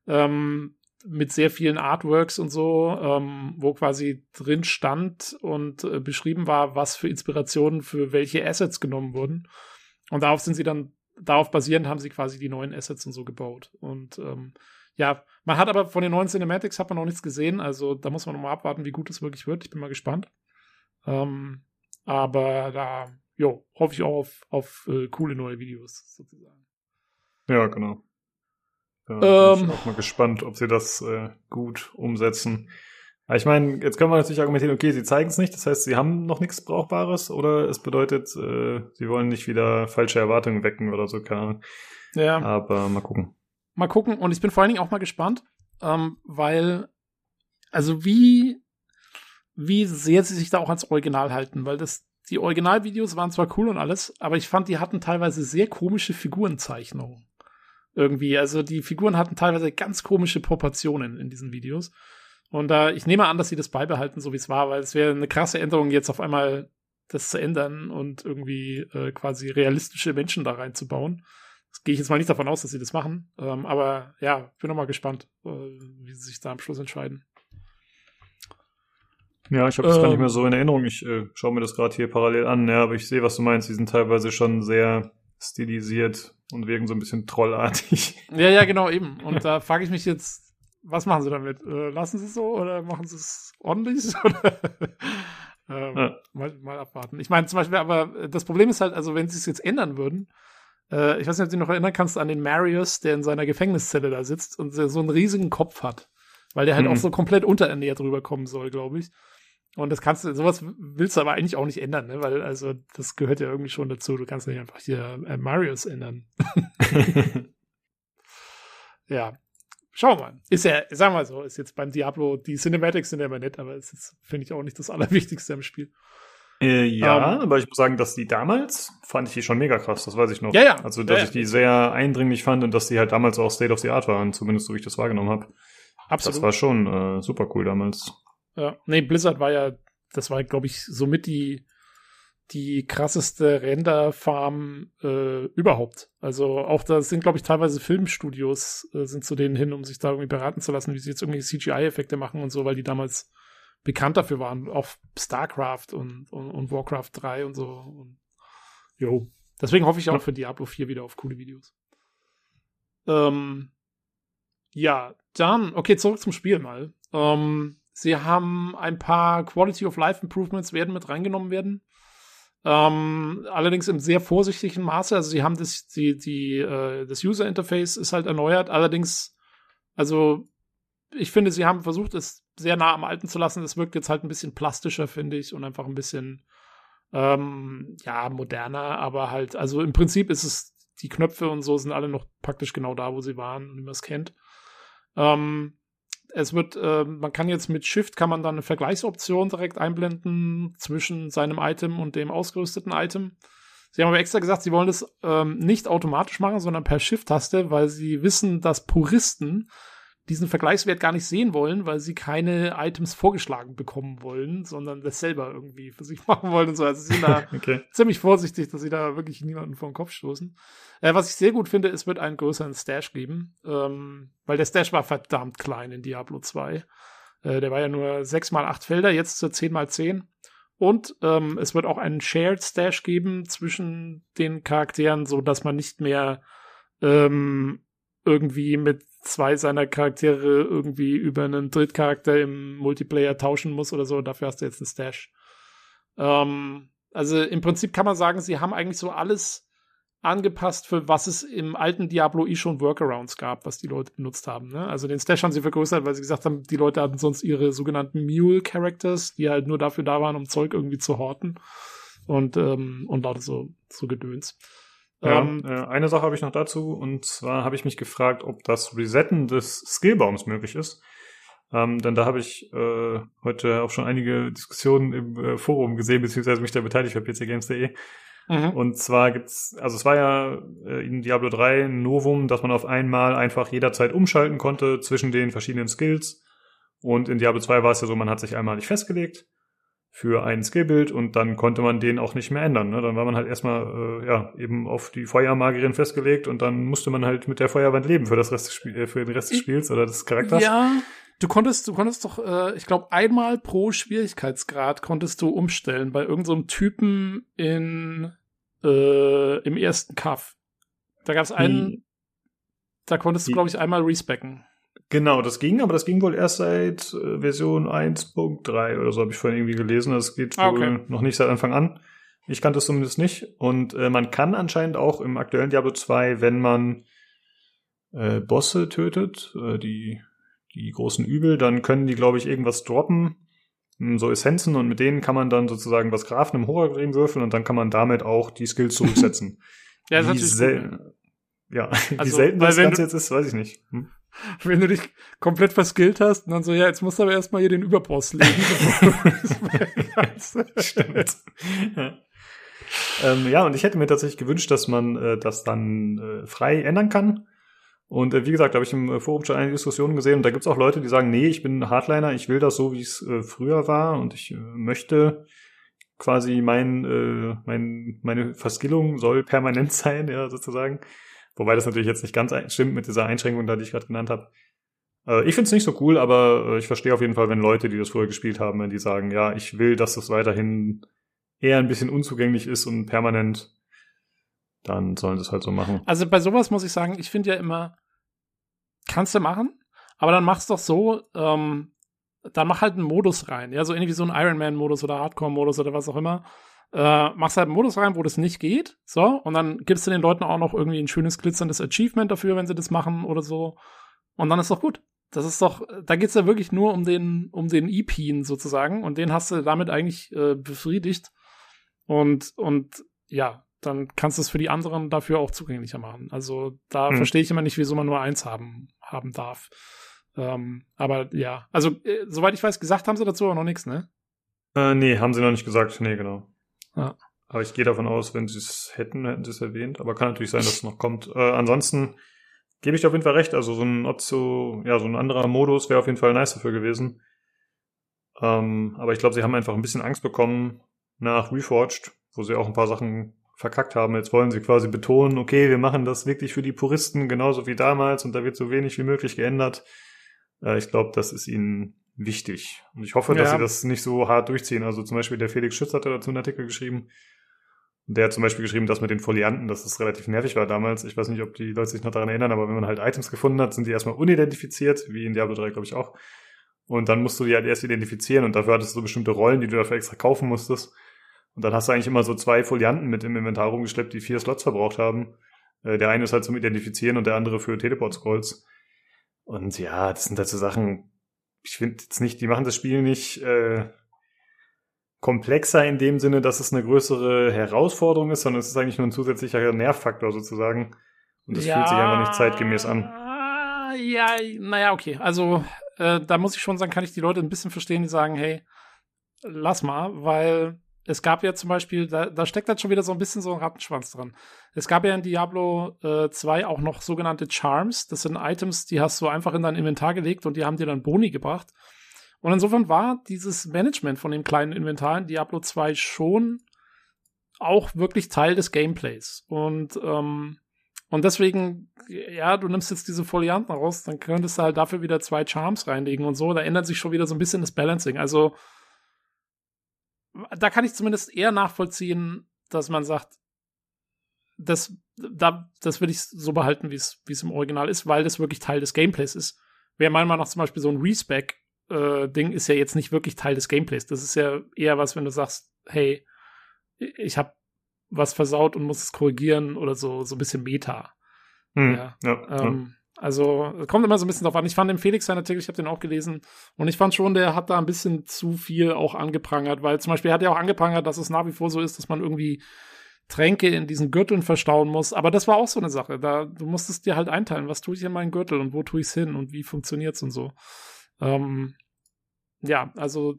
ähm, mit sehr vielen Artworks und so, ähm, wo quasi drin stand und äh, beschrieben war, was für Inspirationen für welche Assets genommen wurden. Und darauf sind sie dann darauf basierend haben sie quasi die neuen Assets und so gebaut. Und ähm, ja, man hat aber von den neuen Cinematics hat man noch nichts gesehen, also da muss man noch mal abwarten, wie gut es wirklich wird. Ich bin mal gespannt. Ähm, aber da, jo, hoffe ich auch auf, auf äh, coole neue Videos sozusagen. Ja, genau. Da Ähm. bin ich auch mal gespannt, ob sie das äh, gut umsetzen. Ich meine, jetzt können wir natürlich argumentieren, okay, sie zeigen es nicht, das heißt, sie haben noch nichts Brauchbares oder es bedeutet, äh, sie wollen nicht wieder falsche Erwartungen wecken oder so, keine Ahnung. Ja. Aber mal gucken. Mal gucken. Und ich bin vor allen Dingen auch mal gespannt, ähm, weil, also wie, wie sehr sie sich da auch ans Original halten, weil das, die Originalvideos waren zwar cool und alles, aber ich fand, die hatten teilweise sehr komische Figurenzeichnungen. Irgendwie, also die Figuren hatten teilweise ganz komische Proportionen in diesen Videos. Und da, ich nehme an, dass sie das beibehalten, so wie es war, weil es wäre eine krasse Änderung, jetzt auf einmal das zu ändern und irgendwie äh, quasi realistische Menschen da reinzubauen. Gehe ich jetzt mal nicht davon aus, dass sie das machen. Ähm, aber ja, bin noch mal gespannt, äh, wie sie sich da am Schluss entscheiden. Ja, ich habe das gar nicht Ähm. mehr so in Erinnerung. Ich äh, schaue mir das gerade hier parallel an, ja, aber ich sehe, was du meinst. Die sind teilweise schon sehr stilisiert und wirken so ein bisschen trollartig. (laughs) Ja, ja, genau, eben. Und da frage ich mich jetzt, was machen sie damit? Äh, lassen sie es so oder machen sie es ordentlich? (laughs) Ähm, Ja. mal, mal abwarten. Ich meine, zum Beispiel, aber das Problem ist halt, also wenn sie es jetzt ändern würden, äh, ich weiß nicht, ob du dich noch erinnern kannst an den Marius, der in seiner Gefängniszelle da sitzt und der so einen riesigen Kopf hat. Weil der halt Mhm. auch so komplett unterernährt rüberkommen soll, glaube ich. Und das kannst du, sowas willst du aber eigentlich auch nicht ändern, ne? Weil, also, das gehört ja irgendwie schon dazu. Du kannst nicht einfach hier äh, Marius ändern. (laughs) ja. Schauen wir mal. Ist ja, sagen wir mal so, ist jetzt beim Diablo, die Cinematics sind ja immer nett, aber es ist, finde ich, auch nicht das Allerwichtigste im Spiel. Äh, ja, Ähm. aber ich muss sagen, dass die damals fand ich die schon mega krass, das weiß ich noch. Ja, ja. Also, dass Ja, ich die sehr eindringlich fand und dass die halt damals auch State of the Art waren, zumindest so wie ich das wahrgenommen habe. Absolut. Das war schon äh, super cool damals. Ja, nee, Blizzard war ja, das war, glaube ich, somit die, die krasseste Render-Farm äh, überhaupt. Also auch da sind, glaube ich, teilweise Filmstudios äh, sind zu denen hin, um sich da irgendwie beraten zu lassen, wie sie jetzt irgendwie CGI-Effekte machen und so, weil die damals bekannt dafür waren. Auch StarCraft und, und, und Warcraft 3 und so. Und, jo. Deswegen hoffe ich auch für Diablo 4 wieder auf coole Videos. Ähm, ja, dann, okay, zurück zum Spiel mal. Ähm, sie haben ein paar Quality of Life Improvements werden mit reingenommen werden. Ähm, allerdings im sehr vorsichtigen Maße. Also sie haben das, die, die, äh, das User Interface ist halt erneuert. Allerdings, also ich finde, sie haben versucht, es sehr nah am Alten zu lassen. Es wirkt jetzt halt ein bisschen plastischer, finde ich, und einfach ein bisschen ähm, ja, moderner, aber halt, also im Prinzip ist es, die Knöpfe und so sind alle noch praktisch genau da, wo sie waren, wie man es kennt. Ähm, es wird, äh, man kann jetzt mit Shift kann man dann eine Vergleichsoption direkt einblenden zwischen seinem Item und dem ausgerüsteten Item. Sie haben aber extra gesagt, sie wollen das ähm, nicht automatisch machen, sondern per Shift-Taste, weil sie wissen, dass Puristen diesen Vergleichswert gar nicht sehen wollen, weil sie keine Items vorgeschlagen bekommen wollen, sondern das selber irgendwie für sich (laughs) machen wollen und so. Also sie sind da (laughs) Okay. ziemlich vorsichtig, dass sie da wirklich niemanden vor den Kopf stoßen. Äh, was ich sehr gut finde, es wird einen größeren Stash geben, ähm, weil der Stash war verdammt klein in Diablo 2. Äh, der war ja nur 6 mal 8 Felder, jetzt zu 10 mal 10. Und ähm, es wird auch einen Shared Stash geben zwischen den Charakteren, so dass man nicht mehr ähm, irgendwie mit zwei seiner Charaktere irgendwie über einen Drittcharakter im Multiplayer tauschen muss oder so. Dafür hast du jetzt einen Stash. Ähm, also im Prinzip kann man sagen, sie haben eigentlich so alles angepasst, für was es im alten Diablo eh schon Workarounds gab, was die Leute benutzt haben. Ne? Also den Stash haben sie vergrößert, weil sie gesagt haben, die Leute hatten sonst ihre sogenannten Mule-Characters, die halt nur dafür da waren, um Zeug irgendwie zu horten. Und, ähm, und lauter so, so Gedöns. Ja, Ähm, äh, eine Sache habe ich noch dazu, und zwar habe ich mich gefragt, ob das Resetten des Skillbaums möglich ist. Ähm, denn da habe ich äh, heute auch schon einige Diskussionen im äh, Forum gesehen, beziehungsweise mich da beteiligt bei pcgames.de. mhm. Und zwar gibt's, also es war ja äh, in Diablo 3 ein Novum, dass man auf einmal einfach jederzeit umschalten konnte zwischen den verschiedenen Skills. Und in Diablo 2 war es ja so, man hat sich einmalig festgelegt für ein Skillbild und dann konnte man den auch nicht mehr ändern. Ne? Dann war man halt erstmal äh, ja eben auf die Feuermagierin festgelegt und dann musste man halt mit der Feuerwand leben für das Rest des Spiel, äh, für den Rest des Spiels oder des Charakters. Ja, du konntest, du konntest doch, äh, ich glaube, einmal pro Schwierigkeitsgrad konntest du umstellen bei irgendeinem Typen in äh, im ersten Kaff. Da gab es einen, Die- da konntest du, glaube ich, einmal respecken. Genau, das ging, aber das ging wohl erst seit äh, Version 1.3 oder so, habe ich vorhin irgendwie gelesen. Das geht wohl Ah, okay. noch nicht seit Anfang an. Ich kannte es zumindest nicht. Und äh, man kann anscheinend auch im aktuellen Diablo 2, wenn man äh, Bosse tötet, äh, die, die großen Übel, dann können die, glaube ich, irgendwas droppen, mh, so Essenzen, und mit denen kann man dann sozusagen was grafen im Horrorgrim würfeln und dann kann man damit auch die Skills zurücksetzen. (laughs) Ja, das wie ist natürlich ja, (laughs) wie Also, selten weil das Ganze jetzt ist, weiß ich nicht. Hm? (laughs) Wenn du dich komplett verskillt hast und dann so, ja, jetzt musst du aber erstmal hier den Überboss legen. (laughs) Stimmt. ja. Ähm, ja, und ich hätte mir tatsächlich gewünscht, dass man äh, das dann äh, frei ändern kann. Und äh, wie gesagt, habe ich im äh, Forum schon einige Diskussionen gesehen und da gibt es auch Leute, die sagen, nee, ich bin Hardliner, ich will das so, wie es äh, früher war und ich äh, möchte quasi mein, mein, meine Verskillung soll permanent (laughs) sein, ja, sozusagen. Wobei das natürlich jetzt nicht ganz ein- stimmt mit dieser Einschränkung da, die ich gerade genannt habe. Äh, ich finde es nicht so cool, aber äh, ich verstehe auf jeden Fall, wenn Leute, die das früher gespielt haben, wenn die sagen, ja, ich will, dass das weiterhin eher ein bisschen unzugänglich ist und permanent, dann sollen sie es halt so machen. Also bei sowas muss ich sagen, ich finde ja immer, kannst du machen, aber dann mach's doch so, ähm, dann mach halt einen Modus rein, ja, so irgendwie so einen Ironman-Modus oder Hardcore-Modus oder was auch immer. Äh, machst halt einen Modus rein, wo das nicht geht, so, und dann gibst du den Leuten auch noch irgendwie ein schönes glitzerndes Achievement dafür, wenn sie das machen oder so. Und dann ist doch gut. Das ist doch, da geht's ja wirklich nur um den, um den EP sozusagen, und den hast du damit eigentlich äh, befriedigt. Und, und ja, dann kannst du es für die anderen dafür auch zugänglicher machen. Also da Hm. verstehe ich immer nicht, wieso man nur eins haben, haben darf. Ähm, aber ja, also äh, soweit ich weiß, gesagt haben sie dazu auch noch nichts, ne? Äh, nee, haben sie noch nicht gesagt. Nee, genau. Ja. Aber ich gehe davon aus, wenn sie es hätten, hätten sie es erwähnt. Aber kann natürlich sein, dass es noch kommt. Äh, ansonsten gebe ich dir auf jeden Fall recht. Also so ein Otzo, ja, so ein anderer Modus wäre auf jeden Fall nice dafür gewesen. Ähm, aber ich glaube, sie haben einfach ein bisschen Angst bekommen nach Reforged, wo sie auch ein paar Sachen verkackt haben. Jetzt wollen sie quasi betonen, okay, wir machen das wirklich für die Puristen genauso wie damals und da wird so wenig wie möglich geändert. Äh, ich glaube, das ist ihnen wichtig. Und ich hoffe, dass Ja. sie das nicht so hart durchziehen. Also zum Beispiel der Felix Schütz hatte dazu einen Artikel geschrieben. Und Der hat zum Beispiel geschrieben, dass mit den Folianten, dass das relativ nervig war damals. Ich weiß nicht, ob die Leute sich noch daran erinnern, aber wenn man halt Items gefunden hat, sind die erstmal unidentifiziert, wie in Diablo 3, glaube ich, auch. Und dann musst du die halt erst identifizieren und dafür hattest du bestimmte Rollen, die du dafür extra kaufen musstest. Und dann hast du eigentlich immer so zwei Folianten mit im Inventar rumgeschleppt, die vier Slots verbraucht haben. Äh, Der eine ist halt zum Identifizieren und der andere für Teleport-Scrolls. Und ja, das sind halt so Sachen, ich finde jetzt nicht, die machen das Spiel nicht äh, komplexer in dem Sinne, dass es eine größere Herausforderung ist, sondern es ist eigentlich nur ein zusätzlicher Nervfaktor sozusagen. Und das fühlt sich einfach nicht zeitgemäß an. Ja, naja, okay. Also, äh, da muss ich schon sagen, kann ich die Leute ein bisschen verstehen, die sagen, hey, lass mal, weil es gab ja zum Beispiel, da, da steckt halt schon wieder so ein bisschen so ein Rattenschwanz dran. Es gab ja in Diablo äh, 2 auch noch sogenannte Charms. Das sind Items, die hast du einfach in dein Inventar gelegt und die haben dir dann Boni gebracht. Und insofern war dieses Management von dem kleinen Inventar in Diablo 2 schon auch wirklich Teil des Gameplays. Und, ähm, und deswegen, ja, du nimmst jetzt diese Folianten raus, dann könntest du halt dafür wieder zwei Charms reinlegen und so. Da ändert sich schon wieder so ein bisschen das Balancing. Also, da kann ich zumindest eher nachvollziehen, dass man sagt, das, da, das will ich so behalten, wie es wie es im Original ist, weil das wirklich Teil des Gameplays ist. Wäre meiner Meinung nach zum Beispiel so ein Respec-Ding ist ja jetzt nicht wirklich Teil des Gameplays. Das ist ja eher was, wenn du sagst, hey, ich habe was versaut und muss es korrigieren oder so, so ein bisschen Meta. Hm, Ja, ja, Ähm, also es kommt immer so ein bisschen drauf an. Ich fand den Felix seinen Artikel, ich habe den auch gelesen und ich fand schon, der hat da ein bisschen zu viel auch angeprangert, weil zum Beispiel hat er auch angeprangert, dass es nach wie vor so ist, dass man irgendwie Tränke in diesen Gürteln verstauen muss. Aber das war auch so eine Sache. Da du musstest dir halt einteilen, was tue ich in meinen Gürtel und wo tue ich es hin und wie funktioniert's und so. Ähm, ja, also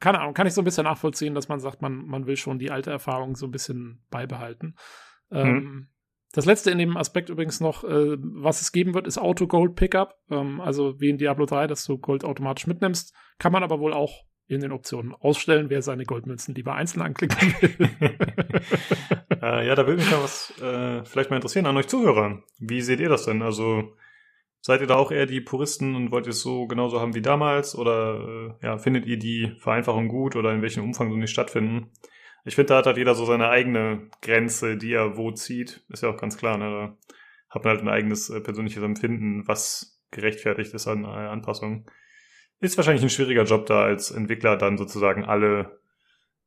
keine Ahnung, kann ich so ein bisschen nachvollziehen, dass man sagt, man, man will schon die alte Erfahrung so ein bisschen beibehalten. Ähm, das letzte in dem Aspekt übrigens noch, äh, was es geben wird, ist Auto-Gold-Pickup. Ähm, also wie in Diablo 3, dass du Gold automatisch mitnimmst. Kann man aber wohl auch in den Optionen ausstellen, wer seine Goldmünzen lieber einzeln anklicken will. (laughs) äh, ja, da würde mich mal was äh, vielleicht mal interessieren an euch Zuhörern. Wie seht ihr das denn? Also seid ihr da auch eher die Puristen und wollt ihr es so genauso haben wie damals? Oder äh, ja, findet ihr die Vereinfachung gut oder in welchem Umfang so nicht stattfinden? Ich finde, da hat halt jeder so seine eigene Grenze, die er wo zieht. Ist ja auch ganz klar, ne? hat man halt ein eigenes äh, persönliches Empfinden, was gerechtfertigt ist an äh, Anpassungen. Ist wahrscheinlich ein schwieriger Job da als Entwickler dann sozusagen alle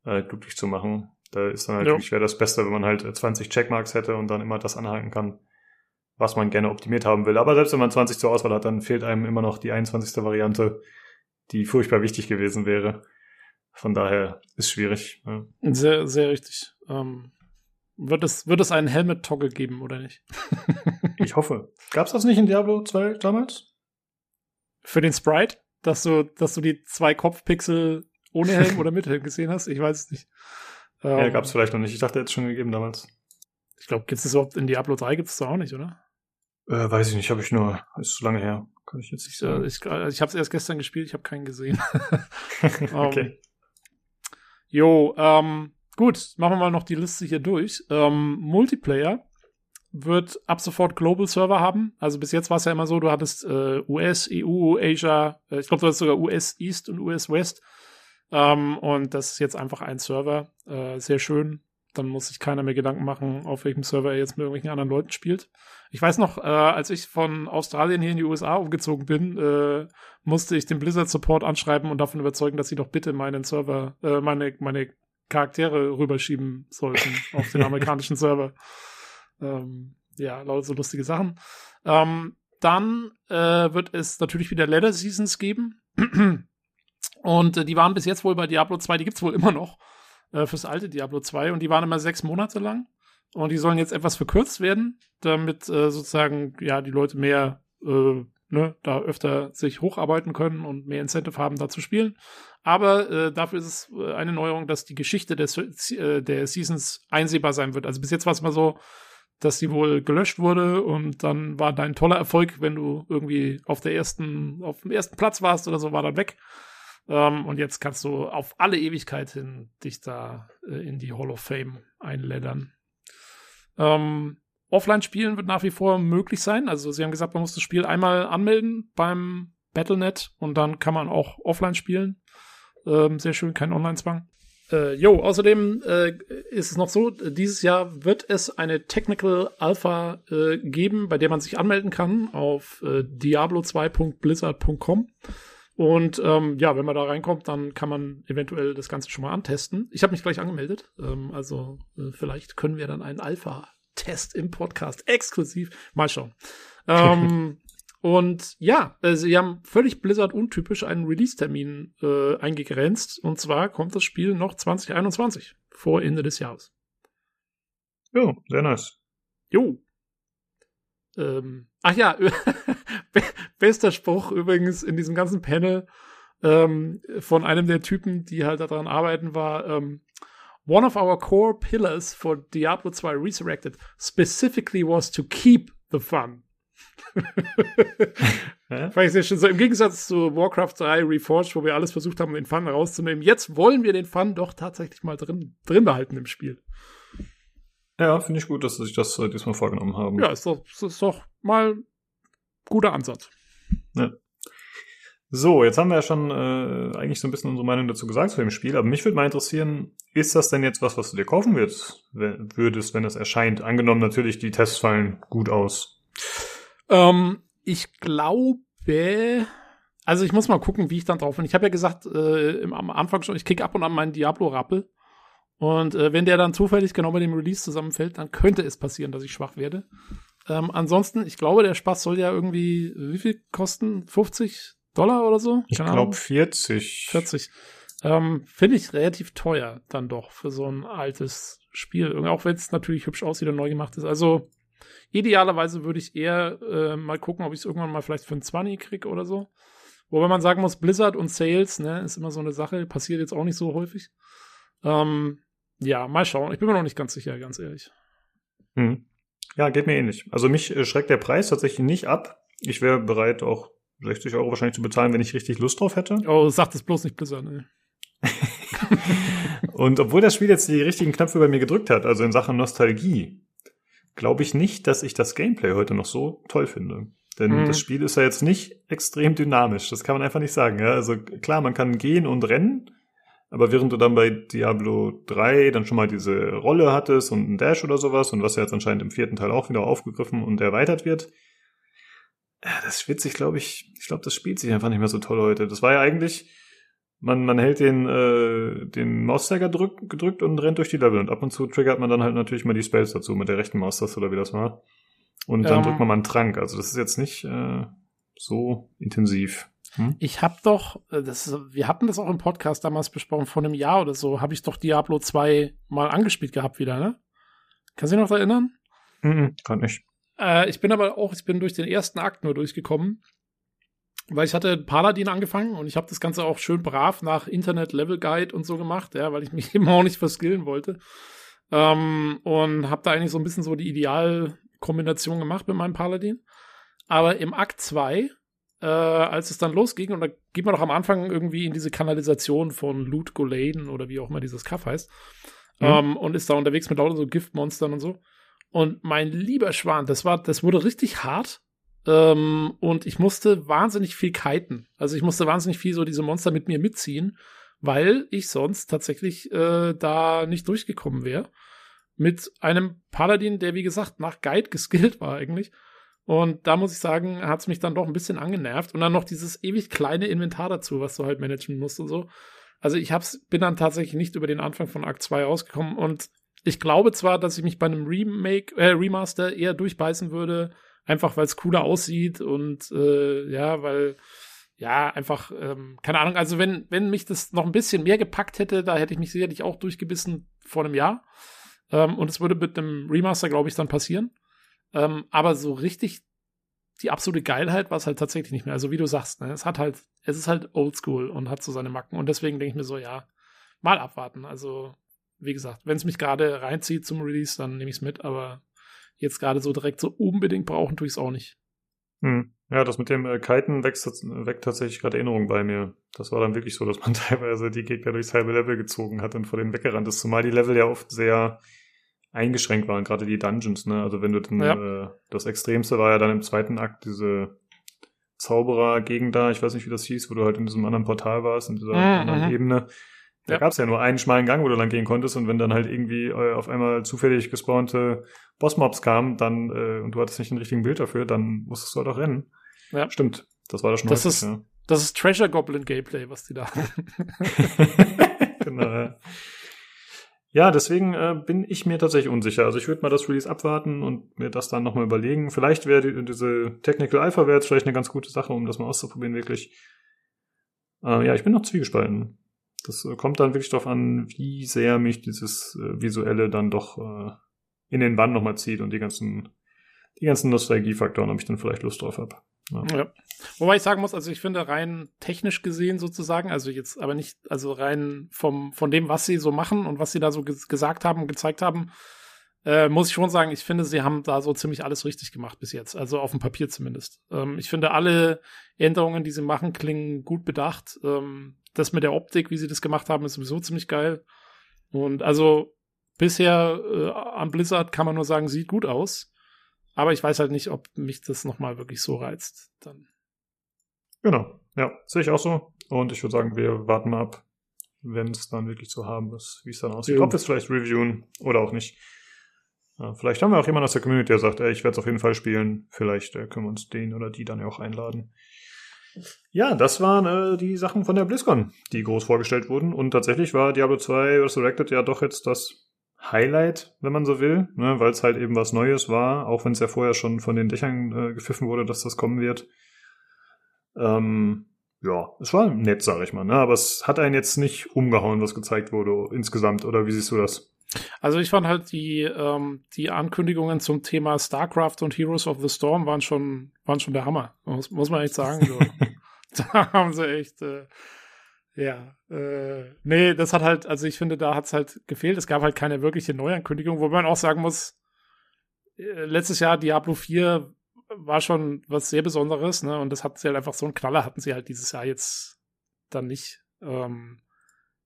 äh, glücklich zu machen. Da ist dann natürlich ja. wäre das Beste, wenn man halt 20 Checkmarks hätte und dann immer das anhalten kann, was man gerne optimiert haben will. Aber selbst wenn man 20 zur Auswahl hat, dann fehlt einem immer noch die 21. Variante, die furchtbar wichtig gewesen wäre. Von daher ist schwierig. Ja. Sehr, sehr richtig. Ähm, wird, es, wird es einen Helmet-Toggle geben oder nicht? (laughs) ich hoffe. Gab es das nicht in Diablo 2 damals? Für den Sprite? Dass du, dass du die zwei Kopfpixel ohne Helm (laughs) oder mit Helm gesehen hast? Ich weiß es nicht. Ähm, ja, gab es vielleicht noch nicht. Ich dachte, jetzt schon gegeben damals. Ich glaube, gibt es das überhaupt in Diablo 3 gibt es da auch nicht, oder? Äh, weiß ich nicht, habe ich nur, ist zu lange her. Kann ich jetzt nicht sagen. Ich, äh, ich, ich habe es erst gestern gespielt, ich habe keinen gesehen. (laughs) okay. Jo, ähm, gut, machen wir mal noch die Liste hier durch. Ähm, Multiplayer wird ab sofort Global Server haben. Also bis jetzt war es ja immer so, du hattest äh, US, EU, Asia, äh, ich glaube, du hast sogar US East und US West. Ähm, und das ist jetzt einfach ein Server. Äh, sehr schön. Dann muss sich keiner mehr Gedanken machen, auf welchem Server er jetzt mit irgendwelchen anderen Leuten spielt. Ich weiß noch, äh, als ich von Australien hier in die USA umgezogen bin, äh, musste ich den Blizzard Support anschreiben und davon überzeugen, dass sie doch bitte meinen Server, äh, meine, meine Charaktere rüberschieben sollten (laughs) auf den amerikanischen Server. Ähm, ja, lauter so lustige Sachen. Ähm, dann äh, wird es natürlich wieder Leather Seasons geben. (clears throat) Und äh, die waren bis jetzt wohl bei Diablo 2, die gibt's wohl immer noch äh, fürs alte Diablo 2 und die waren immer sechs Monate lang. Und die sollen jetzt etwas verkürzt werden, damit äh, sozusagen, ja, die Leute mehr, äh, ne, da öfter sich hocharbeiten können und mehr Incentive haben, da zu spielen. Aber äh, dafür ist es äh, eine Neuerung, dass die Geschichte des, äh, der Seasons einsehbar sein wird. Also bis jetzt war es mal so, dass sie wohl gelöscht wurde und dann war dein toller Erfolg, wenn du irgendwie auf der ersten, auf dem ersten Platz warst oder so, war dann weg. Ähm, und jetzt kannst du auf alle Ewigkeit hin dich da äh, in die Hall of Fame einläddern. Ähm, Offline spielen wird nach wie vor möglich sein. Also sie haben gesagt, man muss das Spiel einmal anmelden beim Battlenet und dann kann man auch offline spielen. Ähm, sehr schön, kein Online-Zwang. Äh, jo, außerdem äh, ist es noch so, dieses Jahr wird es eine Technical Alpha äh, geben, bei der man sich anmelden kann auf äh, diablo2.blizzard.com. Und ähm, ja, wenn man da reinkommt, dann kann man eventuell das Ganze schon mal antesten. Ich habe mich gleich angemeldet. Ähm, also äh, vielleicht können wir dann einen Alpha-Test im Podcast exklusiv mal schauen. ähm, (laughs) und ja, äh, sie haben völlig Blizzard untypisch einen Release-Termin äh, eingegrenzt. Und zwar kommt das Spiel noch 2021 vor Ende des Jahres. Jo, sehr nice. Jo. Ähm, ach ja, (laughs) bester Spruch übrigens in diesem ganzen Panel ähm, von einem der Typen, die halt daran arbeiten, war ähm, One of our core pillars for Diablo 2 Resurrected specifically was to keep the fun. Fand ich sehr schön. So im Gegensatz zu Warcraft 3 Reforged, wo wir alles versucht haben, den Fun rauszunehmen. Jetzt wollen wir den Fun doch tatsächlich mal drin, drin behalten im Spiel. Ja, finde ich gut, dass sie sich das äh, diesmal vorgenommen haben. Ja, ist doch, ist doch mal guter Ansatz. Ja. So, jetzt haben wir ja schon äh, eigentlich so ein bisschen unsere Meinung dazu gesagt zu dem Spiel, aber mich würde mal interessieren, ist das denn jetzt was, was du dir kaufen würdest, würdest wenn es erscheint? Angenommen natürlich, die Tests fallen gut aus. Ähm, ich glaube, also ich muss mal gucken, wie ich dann drauf bin. Ich habe ja gesagt, äh, am Anfang schon, ich kicke ab und an meinen Diablo-Rappel. Und äh, wenn der dann zufällig genau mit dem Release zusammenfällt, dann könnte es passieren, dass ich schwach werde. Ähm, ansonsten, ich glaube, der Spaß soll ja irgendwie, wie viel kosten? 50 Dollar oder so? Ich glaube 40. 40. Ähm, Finde ich relativ teuer dann doch für so ein altes Spiel. Auch wenn es natürlich hübsch aussieht und neu gemacht ist. Also idealerweise würde ich eher äh, mal gucken, ob ich es irgendwann mal vielleicht für ein 20 kriege oder so. Wobei man sagen muss, Blizzard und Sales, ne, ist immer so eine Sache, passiert jetzt auch nicht so häufig. Ähm, ja, mal schauen. Ich bin mir noch nicht ganz sicher, ganz ehrlich. Hm. Ja, geht mir ähnlich. Also mich äh, schreckt der Preis tatsächlich nicht ab. Ich wäre bereit, auch 60 Euro wahrscheinlich zu bezahlen, wenn ich richtig Lust drauf hätte. Oh, sag das bloß nicht Blizzard, ne? (laughs) und obwohl das Spiel jetzt die richtigen Knöpfe bei mir gedrückt hat, also in Sachen Nostalgie, glaube ich nicht, dass ich das Gameplay heute noch so toll finde. Denn mhm. das Spiel ist ja jetzt nicht extrem dynamisch. Das kann man einfach nicht sagen. Ja? Also klar, man kann gehen und rennen, Aber während du dann bei Diablo 3 dann schon mal diese Rolle hattest und einen Dash oder sowas und was ja jetzt anscheinend im vierten Teil auch wieder aufgegriffen und erweitert wird, ja, das wird sich, glaube ich, ich glaube, das spielt sich einfach nicht mehr so toll heute. Das war ja eigentlich, man, man hält den, äh, den Mauszeiger drück, gedrückt und rennt durch die Level und ab und zu triggert man dann halt natürlich mal die Spells dazu mit der rechten Maustaste oder wie das war. Und dann Ähm. drückt man mal einen Trank. Also das ist jetzt nicht äh, so intensiv. Hm? Ich habe doch, äh, das, wir hatten das auch im Podcast damals besprochen, vor einem Jahr oder so, habe ich doch Diablo 2 mal angespielt gehabt wieder, ne? Kannst du dich noch erinnern? Mhm, kann nicht. Äh, ich bin aber auch, ich bin durch den ersten Akt nur durchgekommen, weil ich hatte Paladin angefangen und ich habe das Ganze auch schön brav nach Internet Level Guide und so gemacht, ja, weil ich (laughs) mich eben auch nicht verskillen wollte. Ähm, und habe da eigentlich so ein bisschen so die Idealkombination gemacht mit meinem Paladin. Aber im Akt 2, äh, als es dann losging, und da geht man doch am Anfang irgendwie in diese Kanalisation von Loot Goladen oder wie auch immer dieses Kaff heißt, Mhm. ähm, und ist da unterwegs mit lauter so Giftmonstern und so. Und mein lieber Schwan, das war, das wurde richtig hart. Ähm, und ich musste wahnsinnig viel kiten. Also ich musste wahnsinnig viel so diese Monster mit mir mitziehen, weil ich sonst tatsächlich äh, da nicht durchgekommen wäre. Mit einem Paladin, der wie gesagt nach Guide geskillt war eigentlich. Und da muss ich sagen, hat es mich dann doch ein bisschen angenervt. Und dann noch dieses ewig kleine Inventar dazu, was du halt managen musst und so. Also ich hab's, bin dann tatsächlich nicht über den Anfang von Akt 2 rausgekommen und ich glaube zwar, dass ich mich bei einem Remake, äh, Remaster eher durchbeißen würde, einfach weil es cooler aussieht und äh, ja, weil ja, einfach, ähm, keine Ahnung, also wenn, wenn mich das noch ein bisschen mehr gepackt hätte, da hätte ich mich sicherlich auch durchgebissen vor einem Jahr. Ähm, und es würde mit einem Remaster, glaube ich, dann passieren. Ähm, aber so richtig die absolute Geilheit war es halt tatsächlich nicht mehr. Also wie du sagst, ne, es hat halt, es ist halt oldschool und hat so seine Macken. Und deswegen denke ich mir so, ja, mal abwarten. Also, wie gesagt, wenn es mich gerade reinzieht zum Release, dann nehme ich es mit, aber jetzt gerade so direkt so unbedingt brauchen tue ich es auch nicht. Hm. Ja, das mit dem äh, Kiten weckt, weckt tatsächlich gerade Erinnerungen bei mir. Das war dann wirklich so, dass man (laughs) teilweise die Gegner durchs halbe Level gezogen hat und vor denen weggerannt ist. Zumal die Level ja oft sehr eingeschränkt waren, gerade die Dungeons, ne? Also wenn du dann, Ja. äh, das Extremste war ja dann im zweiten Akt diese Zauberer-Gegend da, ich weiß nicht, wie das hieß, wo du halt in diesem anderen Portal warst, in dieser Mhm, anderen. Ebene. Da Ja. gab's ja nur einen schmalen Gang, wo du lang gehen konntest und wenn dann halt irgendwie äh, auf einmal zufällig gespawnte Bossmobs kamen, dann äh, und du hattest nicht den richtigen Bild dafür, dann musstest du halt auch rennen. Ja. Stimmt. Das war das schon Das häufig, ist- ja. Das ist Treasure Goblin Gameplay, was die da haben. (laughs) (laughs) genau, ja. Ja, deswegen äh, bin ich mir tatsächlich unsicher. Also ich würde mal das Release abwarten und mir das dann nochmal überlegen. Vielleicht wäre die, diese Technical Alpha wäre jetzt vielleicht eine ganz gute Sache, um das mal auszuprobieren, wirklich. Äh, ja, ich bin noch zwiegespalten. Das äh, kommt dann wirklich darauf an, wie sehr mich dieses äh, Visuelle dann doch äh, in den Bann nochmal zieht und die ganzen, die ganzen Nostalgiefaktoren, ob ich dann vielleicht Lust drauf habe. Ja. Ja. Wobei ich sagen muss, also ich finde rein technisch gesehen sozusagen, also jetzt aber nicht, also rein vom, von dem, was sie so machen und was sie da so ges gesagt haben und gezeigt haben, äh, muss ich schon sagen, ich finde, sie haben da so ziemlich alles richtig gemacht bis jetzt. Also auf dem Papier zumindest. Ähm, ich finde, alle Änderungen, die sie machen, klingen gut bedacht. Ähm, das mit der Optik, wie sie das gemacht haben, ist sowieso ziemlich geil. Und also bisher äh, am Blizzard kann man nur sagen, sieht gut aus. Aber ich weiß halt nicht, ob mich das nochmal wirklich so reizt. Dann. Genau, ja, sehe ich auch so. Und ich würde sagen, wir warten mal ab, wenn es dann wirklich zu haben ist, wie es dann aussieht. Ja. Ob wir es vielleicht reviewen oder auch nicht. Vielleicht haben wir auch jemanden aus der Community, der sagt, ey, ich werde es auf jeden Fall spielen. Vielleicht äh, können wir uns den oder die dann ja auch einladen. Ja, das waren äh, die Sachen von der BlizzCon, die groß vorgestellt wurden. Und tatsächlich war Diablo 2 Resurrected ja doch jetzt das Highlight, wenn man so will, ne, weil es halt eben was Neues war, auch wenn es ja vorher schon von den Dächern äh, gepfiffen wurde, dass das kommen wird. Ähm, ja, es war nett, sag ich mal, ne? aber es hat einen jetzt nicht umgehauen, was gezeigt wurde insgesamt, oder wie siehst du das? Also ich fand halt die, ähm, die Ankündigungen zum Thema StarCraft und Heroes of the Storm waren schon, waren schon der Hammer. Muss, muss man echt sagen. So. (laughs) da haben sie echt, äh, ja, äh, nee, das hat halt, also ich finde, da hat's halt gefehlt. Es gab halt keine wirkliche Neuankündigung, wo man auch sagen muss, äh, letztes Jahr Diablo 4 war schon was sehr Besonderes, ne? Und das hatten sie halt einfach so einen Knaller, hatten sie halt dieses Jahr jetzt dann nicht. Ähm,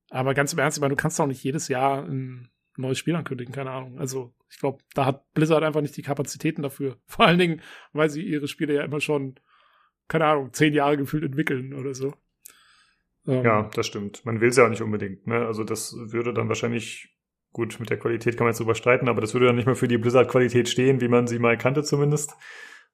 aber ganz im Ernst, ich meine, du kannst doch nicht jedes Jahr ein neues Spiel ankündigen, keine Ahnung. Also, ich glaube, da hat Blizzard einfach nicht die Kapazitäten dafür. (laughs) Vor allen Dingen, weil sie ihre Spiele ja immer schon, keine Ahnung, zehn Jahre gefühlt entwickeln oder so. Ähm, Ja, das stimmt. Man will es ja auch nicht unbedingt. Ne? Also das würde dann wahrscheinlich, gut, mit der Qualität kann man jetzt drüber streiten, aber das würde dann nicht mehr für die Blizzard-Qualität stehen, wie man sie mal kannte zumindest.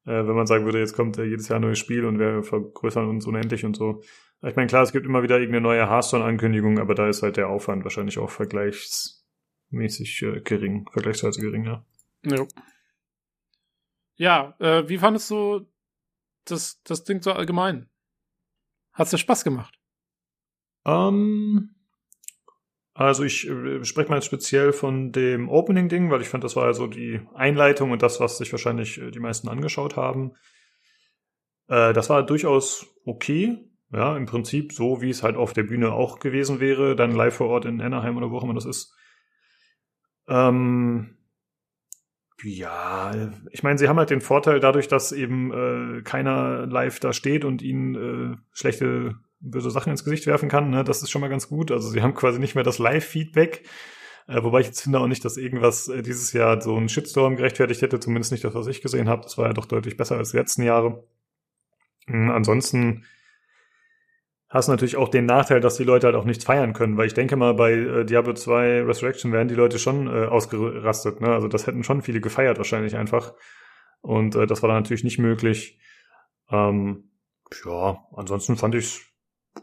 Äh, wenn man sagen würde, jetzt kommt äh, jedes Jahr ein neues Spiel und wir vergrößern uns unendlich und so. Ich meine, klar, es gibt immer wieder irgendeine neue Hearthstone-Ankündigung, aber da ist halt der Aufwand wahrscheinlich auch vergleichsmäßig äh, gering, vergleichsweise gering, ja. Ja, ja äh, wie fandest du das, das Ding so allgemein? Hat's dir Spaß gemacht? Ähm, also ich äh, spreche mal jetzt speziell von dem Opening-Ding, weil ich fand, das war ja so die Einleitung und das, was sich wahrscheinlich äh, die meisten angeschaut haben. Äh, das war durchaus okay. Ja, im Prinzip so, wie es halt auf der Bühne auch gewesen wäre, dann live vor Ort in Anaheim oder wo auch immer das ist. Ähm, ja, ich meine, sie haben halt den Vorteil dadurch, dass eben äh, keiner live da steht und ihnen äh, schlechte, böse Sachen ins Gesicht werfen kann. Ne? Das ist schon mal ganz gut. Also sie haben quasi nicht mehr das Live-Feedback. Äh, wobei ich jetzt finde auch nicht, dass irgendwas äh, dieses Jahr so einen Shitstorm gerechtfertigt hätte. Zumindest nicht das, was ich gesehen habe. Das war ja doch deutlich besser als die letzten Jahre. Mhm, ansonsten hast du natürlich auch den Nachteil, dass die Leute halt auch nichts feiern können, weil ich denke mal, bei äh, Diablo 2 Resurrection wären die Leute schon äh, ausgerastet, ne? Also das hätten schon viele gefeiert wahrscheinlich einfach. Und äh, das war dann natürlich nicht möglich. Ähm, ja, ansonsten fand ich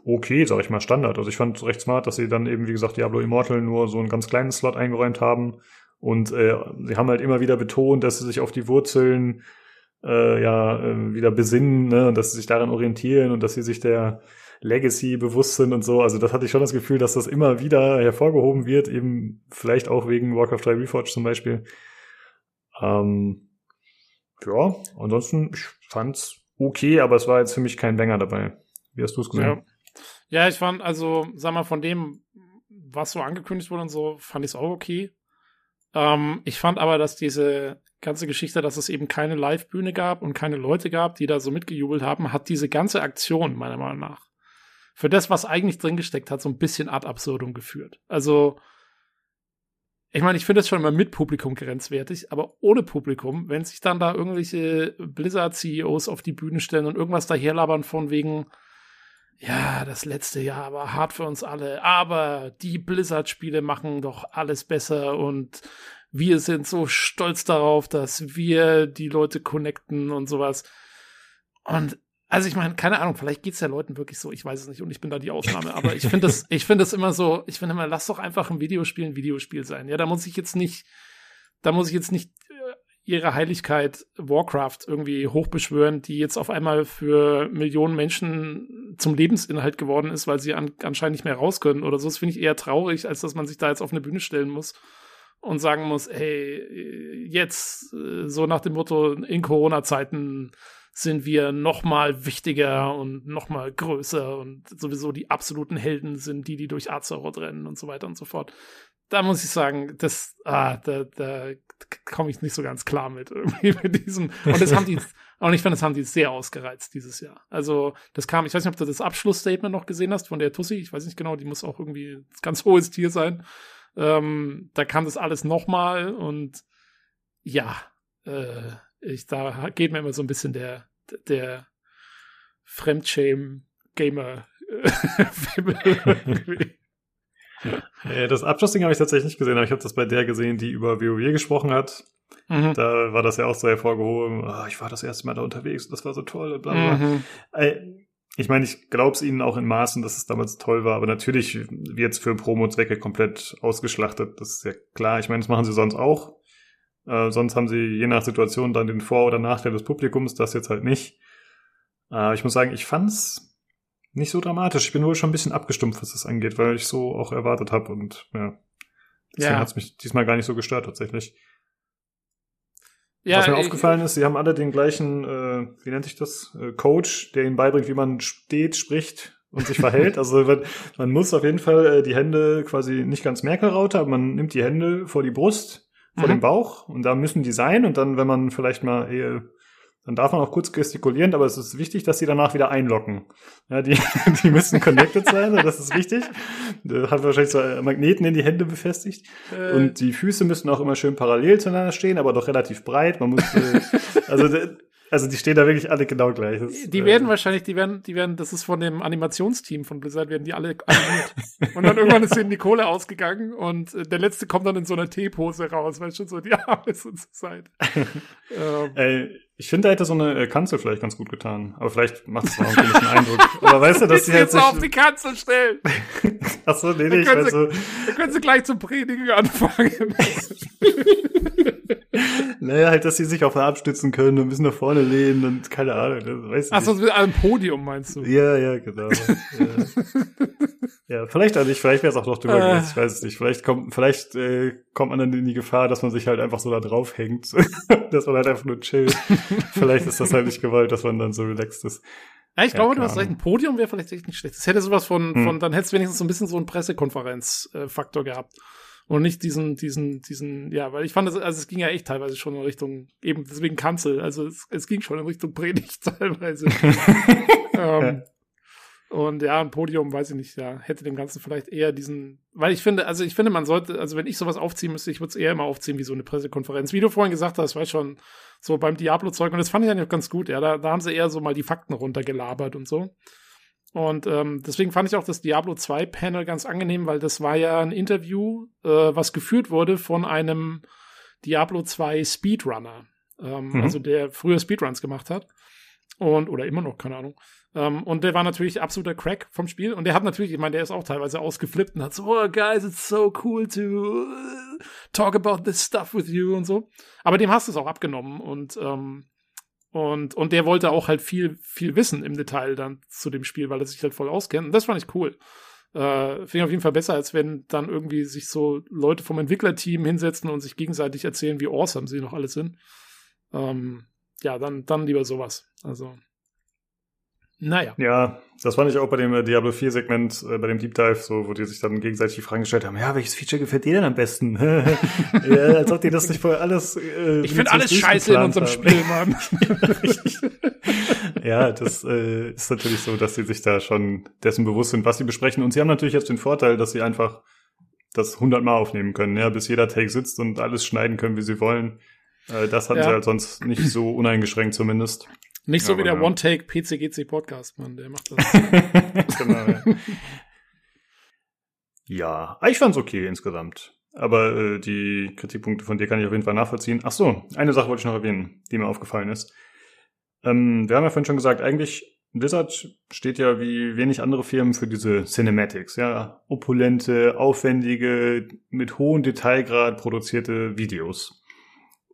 okay, sag ich mal, Standard. Also ich fand recht smart, dass sie dann eben, wie gesagt, Diablo Immortal nur so einen ganz kleinen Slot eingeräumt haben. Und äh, sie haben halt immer wieder betont, dass sie sich auf die Wurzeln äh, ja äh, wieder besinnen, ne? Und dass sie sich daran orientieren und dass sie sich der Legacy bewusst sind und so. Also das hatte ich schon das Gefühl, dass das immer wieder hervorgehoben wird, eben vielleicht auch wegen Warcraft 3 Reforged zum Beispiel. Ähm, ja, ansonsten, ich fand's okay, aber es war jetzt für mich kein Banger dabei. Wie hast du es gesehen? Ja. Ja, ich fand, also, sag mal, von dem, was so angekündigt wurde und so, fand ich es auch okay. Ähm, ich fand aber, dass diese ganze Geschichte, dass es eben keine Live-Bühne gab und keine Leute gab, die da so mitgejubelt haben, hat diese ganze Aktion, meiner Meinung nach, für das, was eigentlich drin gesteckt hat, so ein bisschen ad absurdum geführt. Also, ich meine, ich finde das schon immer mit Publikum grenzwertig, aber ohne Publikum, wenn sich dann da irgendwelche Blizzard-CEOs auf die Bühne stellen und irgendwas daherlabern von wegen, ja, das letzte Jahr war hart für uns alle, aber die Blizzard-Spiele machen doch alles besser und wir sind so stolz darauf, dass wir die Leute connecten und sowas. Und also ich meine, keine Ahnung, vielleicht geht's ja Leuten wirklich so, ich weiß es nicht und ich bin da die Ausnahme, aber ich finde das, (laughs) ich finde das immer so, ich finde immer, lass doch einfach ein Videospiel ein Videospiel sein. Ja, da muss ich jetzt nicht, da muss ich jetzt nicht ihre Heiligkeit Warcraft irgendwie hochbeschwören, die jetzt auf einmal für Millionen Menschen zum Lebensinhalt geworden ist, weil sie an, anscheinend nicht mehr raus können oder so. Das finde ich eher traurig, als dass man sich da jetzt auf eine Bühne stellen muss und sagen muss, hey, jetzt so nach dem Motto in Corona-Zeiten sind wir noch mal wichtiger und noch mal größer und sowieso die absoluten Helden sind die, die durch Azeroth rennen und so weiter und so fort. Da muss ich sagen, das, ah, da, da komme ich nicht so ganz klar mit irgendwie mit diesem. Und das haben die, (laughs) und ich finde, das haben die sehr ausgereizt dieses Jahr. Also, das kam, ich weiß nicht, ob du das Abschlussstatement noch gesehen hast von der Tussi. Ich weiß nicht genau, die muss auch irgendwie ein ganz hohes Tier sein. Ähm, da kam das alles noch mal und ja, äh, ich, da geht mir immer so ein bisschen der, der Fremdschämen-Gamer. Äh, (laughs) das Abschlussding habe ich tatsächlich nicht gesehen, aber ich habe das bei der gesehen, die über WoW gesprochen hat. Mhm. Da war das ja auch so hervorgehoben. Oh, ich war das erste Mal da unterwegs, das war so toll. Bla bla. Mhm. Äh, Ich meine, ich glaube es ihnen auch in Maßen, dass es damals toll war, aber natürlich wird es für Promo-Zwecke komplett ausgeschlachtet. Das ist ja klar. Ich meine, das machen sie sonst auch. Äh, sonst haben sie je nach Situation dann den Vor- oder Nachteil des Publikums, das jetzt halt nicht. Äh, ich muss sagen, ich fand's nicht so dramatisch. Ich bin wohl schon ein bisschen abgestumpft, was das angeht, weil ich so auch erwartet habe und ja. Deswegen Ja. hat's mich diesmal gar nicht so gestört tatsächlich. Ja, Was mir ich- aufgefallen ist, sie haben alle den gleichen, äh, wie nennt sich das, äh, Coach, der ihnen beibringt, wie man steht, spricht und sich verhält. (laughs) Also man, man muss auf jeden Fall äh, die Hände quasi nicht ganz Merkelraute, aber man nimmt die Hände vor die Brust, vor Mhm. den Bauch und da müssen die sein und dann, wenn man vielleicht mal äh, dann darf man auch kurz gestikulieren, aber es ist wichtig, dass sie danach wieder einlocken. Ja, die, (laughs) die müssen connected sein, das ist wichtig. Da hat wahrscheinlich so äh, Magneten in die Hände befestigt. Äh, Und die Füße müssen auch immer schön parallel zueinander stehen, aber doch relativ breit. Man muss, äh, also Also die stehen da wirklich alle genau gleich. Das, die äh, werden wahrscheinlich, die werden, die werden, das ist von dem Animationsteam von Blizzard, werden die alle animiert. und dann irgendwann ist denen die Kohle ausgegangen und äh, der letzte kommt dann in so einer Teepose raus, weil schon so die (laughs) Arme sind zur Seite. (laughs) ähm, Ey, ich finde, da hätte so eine äh, Kanzel vielleicht ganz gut getan. Aber vielleicht macht es noch einen komischen Eindruck. (laughs) Aber weißt du, dass sie halt jetzt so auf die. Kanzel stellen. (laughs) Achso, nee, nee, ich sie, so... dann können sie gleich zum Predigen anfangen. (laughs) Naja, halt, dass sie sich auf der abstützen können und ein bisschen nach vorne lehnen und keine Ahnung. Weiß Achso, mit einem Podium meinst du? Ja, ja, genau. ja. ja, vielleicht auch nicht, vielleicht wäre es auch noch drüber Äh. gewesen, ich weiß es nicht. Vielleicht kommt, vielleicht äh, kommt man dann in die Gefahr, dass man sich halt einfach so da drauf hängt, dass man halt einfach nur chillt. (laughs) vielleicht ist das halt nicht gewollt, dass man dann so relaxed ist. Ja, ich Ja, glaube, du hast recht. Ein Podium wäre vielleicht echt nicht schlecht. Das hätte sowas von, Hm. von dann hättest du wenigstens so ein bisschen so einen Pressekonferenz-Faktor gehabt. Und nicht diesen, diesen, diesen, ja, weil ich fand, das, also es ging ja echt teilweise schon in Richtung, eben deswegen Kanzel, also es, es ging schon in Richtung Predigt (laughs) teilweise. (laughs) ähm, und ja, ein Podium, weiß ich nicht, ja, hätte dem Ganzen vielleicht eher diesen, weil ich finde, also ich finde, man sollte, also wenn ich sowas aufziehen müsste, ich würde es eher immer aufziehen wie so eine Pressekonferenz. Wie du vorhin gesagt hast, weiß schon, so beim Diablo-Zeug, und das fand ich eigentlich auch ganz gut, ja, da, da haben sie eher so mal die Fakten runtergelabert und so. Und ähm, deswegen fand ich auch das Diablo 2 Panel ganz angenehm, weil das war ja ein Interview, äh, was geführt wurde von einem Diablo 2 Speedrunner, ähm, Mhm. also der früher Speedruns gemacht hat. Und, oder immer noch, keine Ahnung. Ähm, und der war natürlich absoluter Crack vom Spiel. Und der hat natürlich, ich meine, der ist auch teilweise ausgeflippt und hat so, oh, guys, it's so cool to uh, talk about this stuff with you und so. Aber dem hast du es auch abgenommen und, ähm, und, und der wollte auch halt viel, viel wissen im Detail dann zu dem Spiel, weil er sich halt voll auskennt. Und das fand ich cool. Äh, Finde ich auf jeden Fall besser, als wenn dann irgendwie sich so Leute vom Entwicklerteam hinsetzen und sich gegenseitig erzählen, wie awesome sie noch alle sind. Ähm, ja, dann, dann lieber sowas. Also, naja. Ja, das fand ich auch bei dem äh, Diablo 4 Segment, äh, bei dem Deep Dive, so, wo die sich dann gegenseitig die Fragen gestellt haben, ja, welches Feature gefällt dir denn am besten? (laughs) ja, als ob die das nicht vorher alles. Äh, Ich finde alles scheiße in unserem haben. Spiel, Mann. (laughs) Ja, das äh, ist natürlich so, dass sie sich da schon dessen bewusst sind, was sie besprechen. Und sie haben natürlich jetzt den Vorteil, dass sie einfach das hundertmal aufnehmen können, ja, bis jeder Take sitzt und alles schneiden können, wie sie wollen. Äh, das hatten Ja. sie halt sonst nicht so uneingeschränkt zumindest. Nicht so Ja, wie der ja. One-Take-PCGC-Podcast, Mann, der macht das. (laughs) (laughs) genau, ja. ja, ich fand's okay insgesamt. Aber äh, die Kritikpunkte von dir kann ich auf jeden Fall nachvollziehen. Ach so, eine Sache wollte ich noch erwähnen, die mir aufgefallen ist. Ähm, wir haben ja vorhin schon gesagt, eigentlich Blizzard steht ja wie wenig andere Firmen für diese Cinematics, ja, opulente, aufwendige, mit hohem Detailgrad produzierte Videos.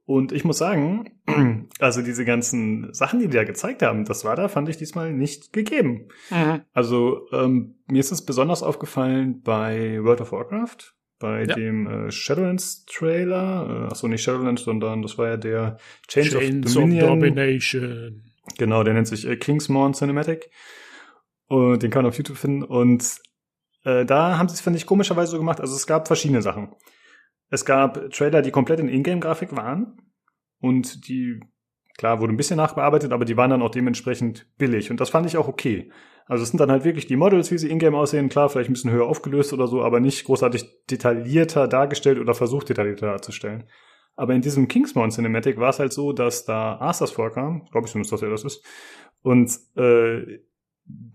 Und ich muss sagen, (clears throat) also diese ganzen Sachen, die die da gezeigt haben, das war da, fand ich diesmal nicht gegeben. mhm. Also ähm, mir ist es besonders aufgefallen bei World of Warcraft, bei Ja. dem äh, Shadowlands Trailer. Äh, achso, nicht Shadowlands, sondern das war ja der Change Chains of of Dominion. Domination. Genau, der nennt sich äh, Kingsmorn Cinematic. Und den kann man auf YouTube finden. Und äh, da haben sie es, finde ich, komischerweise so gemacht. Also es gab verschiedene Sachen. Es gab Trailer, die komplett in Ingame-Grafik waren. Und die, klar, wurde ein bisschen nachbearbeitet, aber die waren dann auch dementsprechend billig. Und das fand ich auch okay. Also es sind dann halt wirklich die Models, wie sie Ingame aussehen. Klar, vielleicht ein bisschen höher aufgelöst oder so, aber nicht großartig detaillierter dargestellt oder versucht detaillierter darzustellen. Aber in diesem Kingsmorn Cinematic war es halt so, dass da Arthas vorkam, glaube ich zumindest, dass er das ist. Und äh,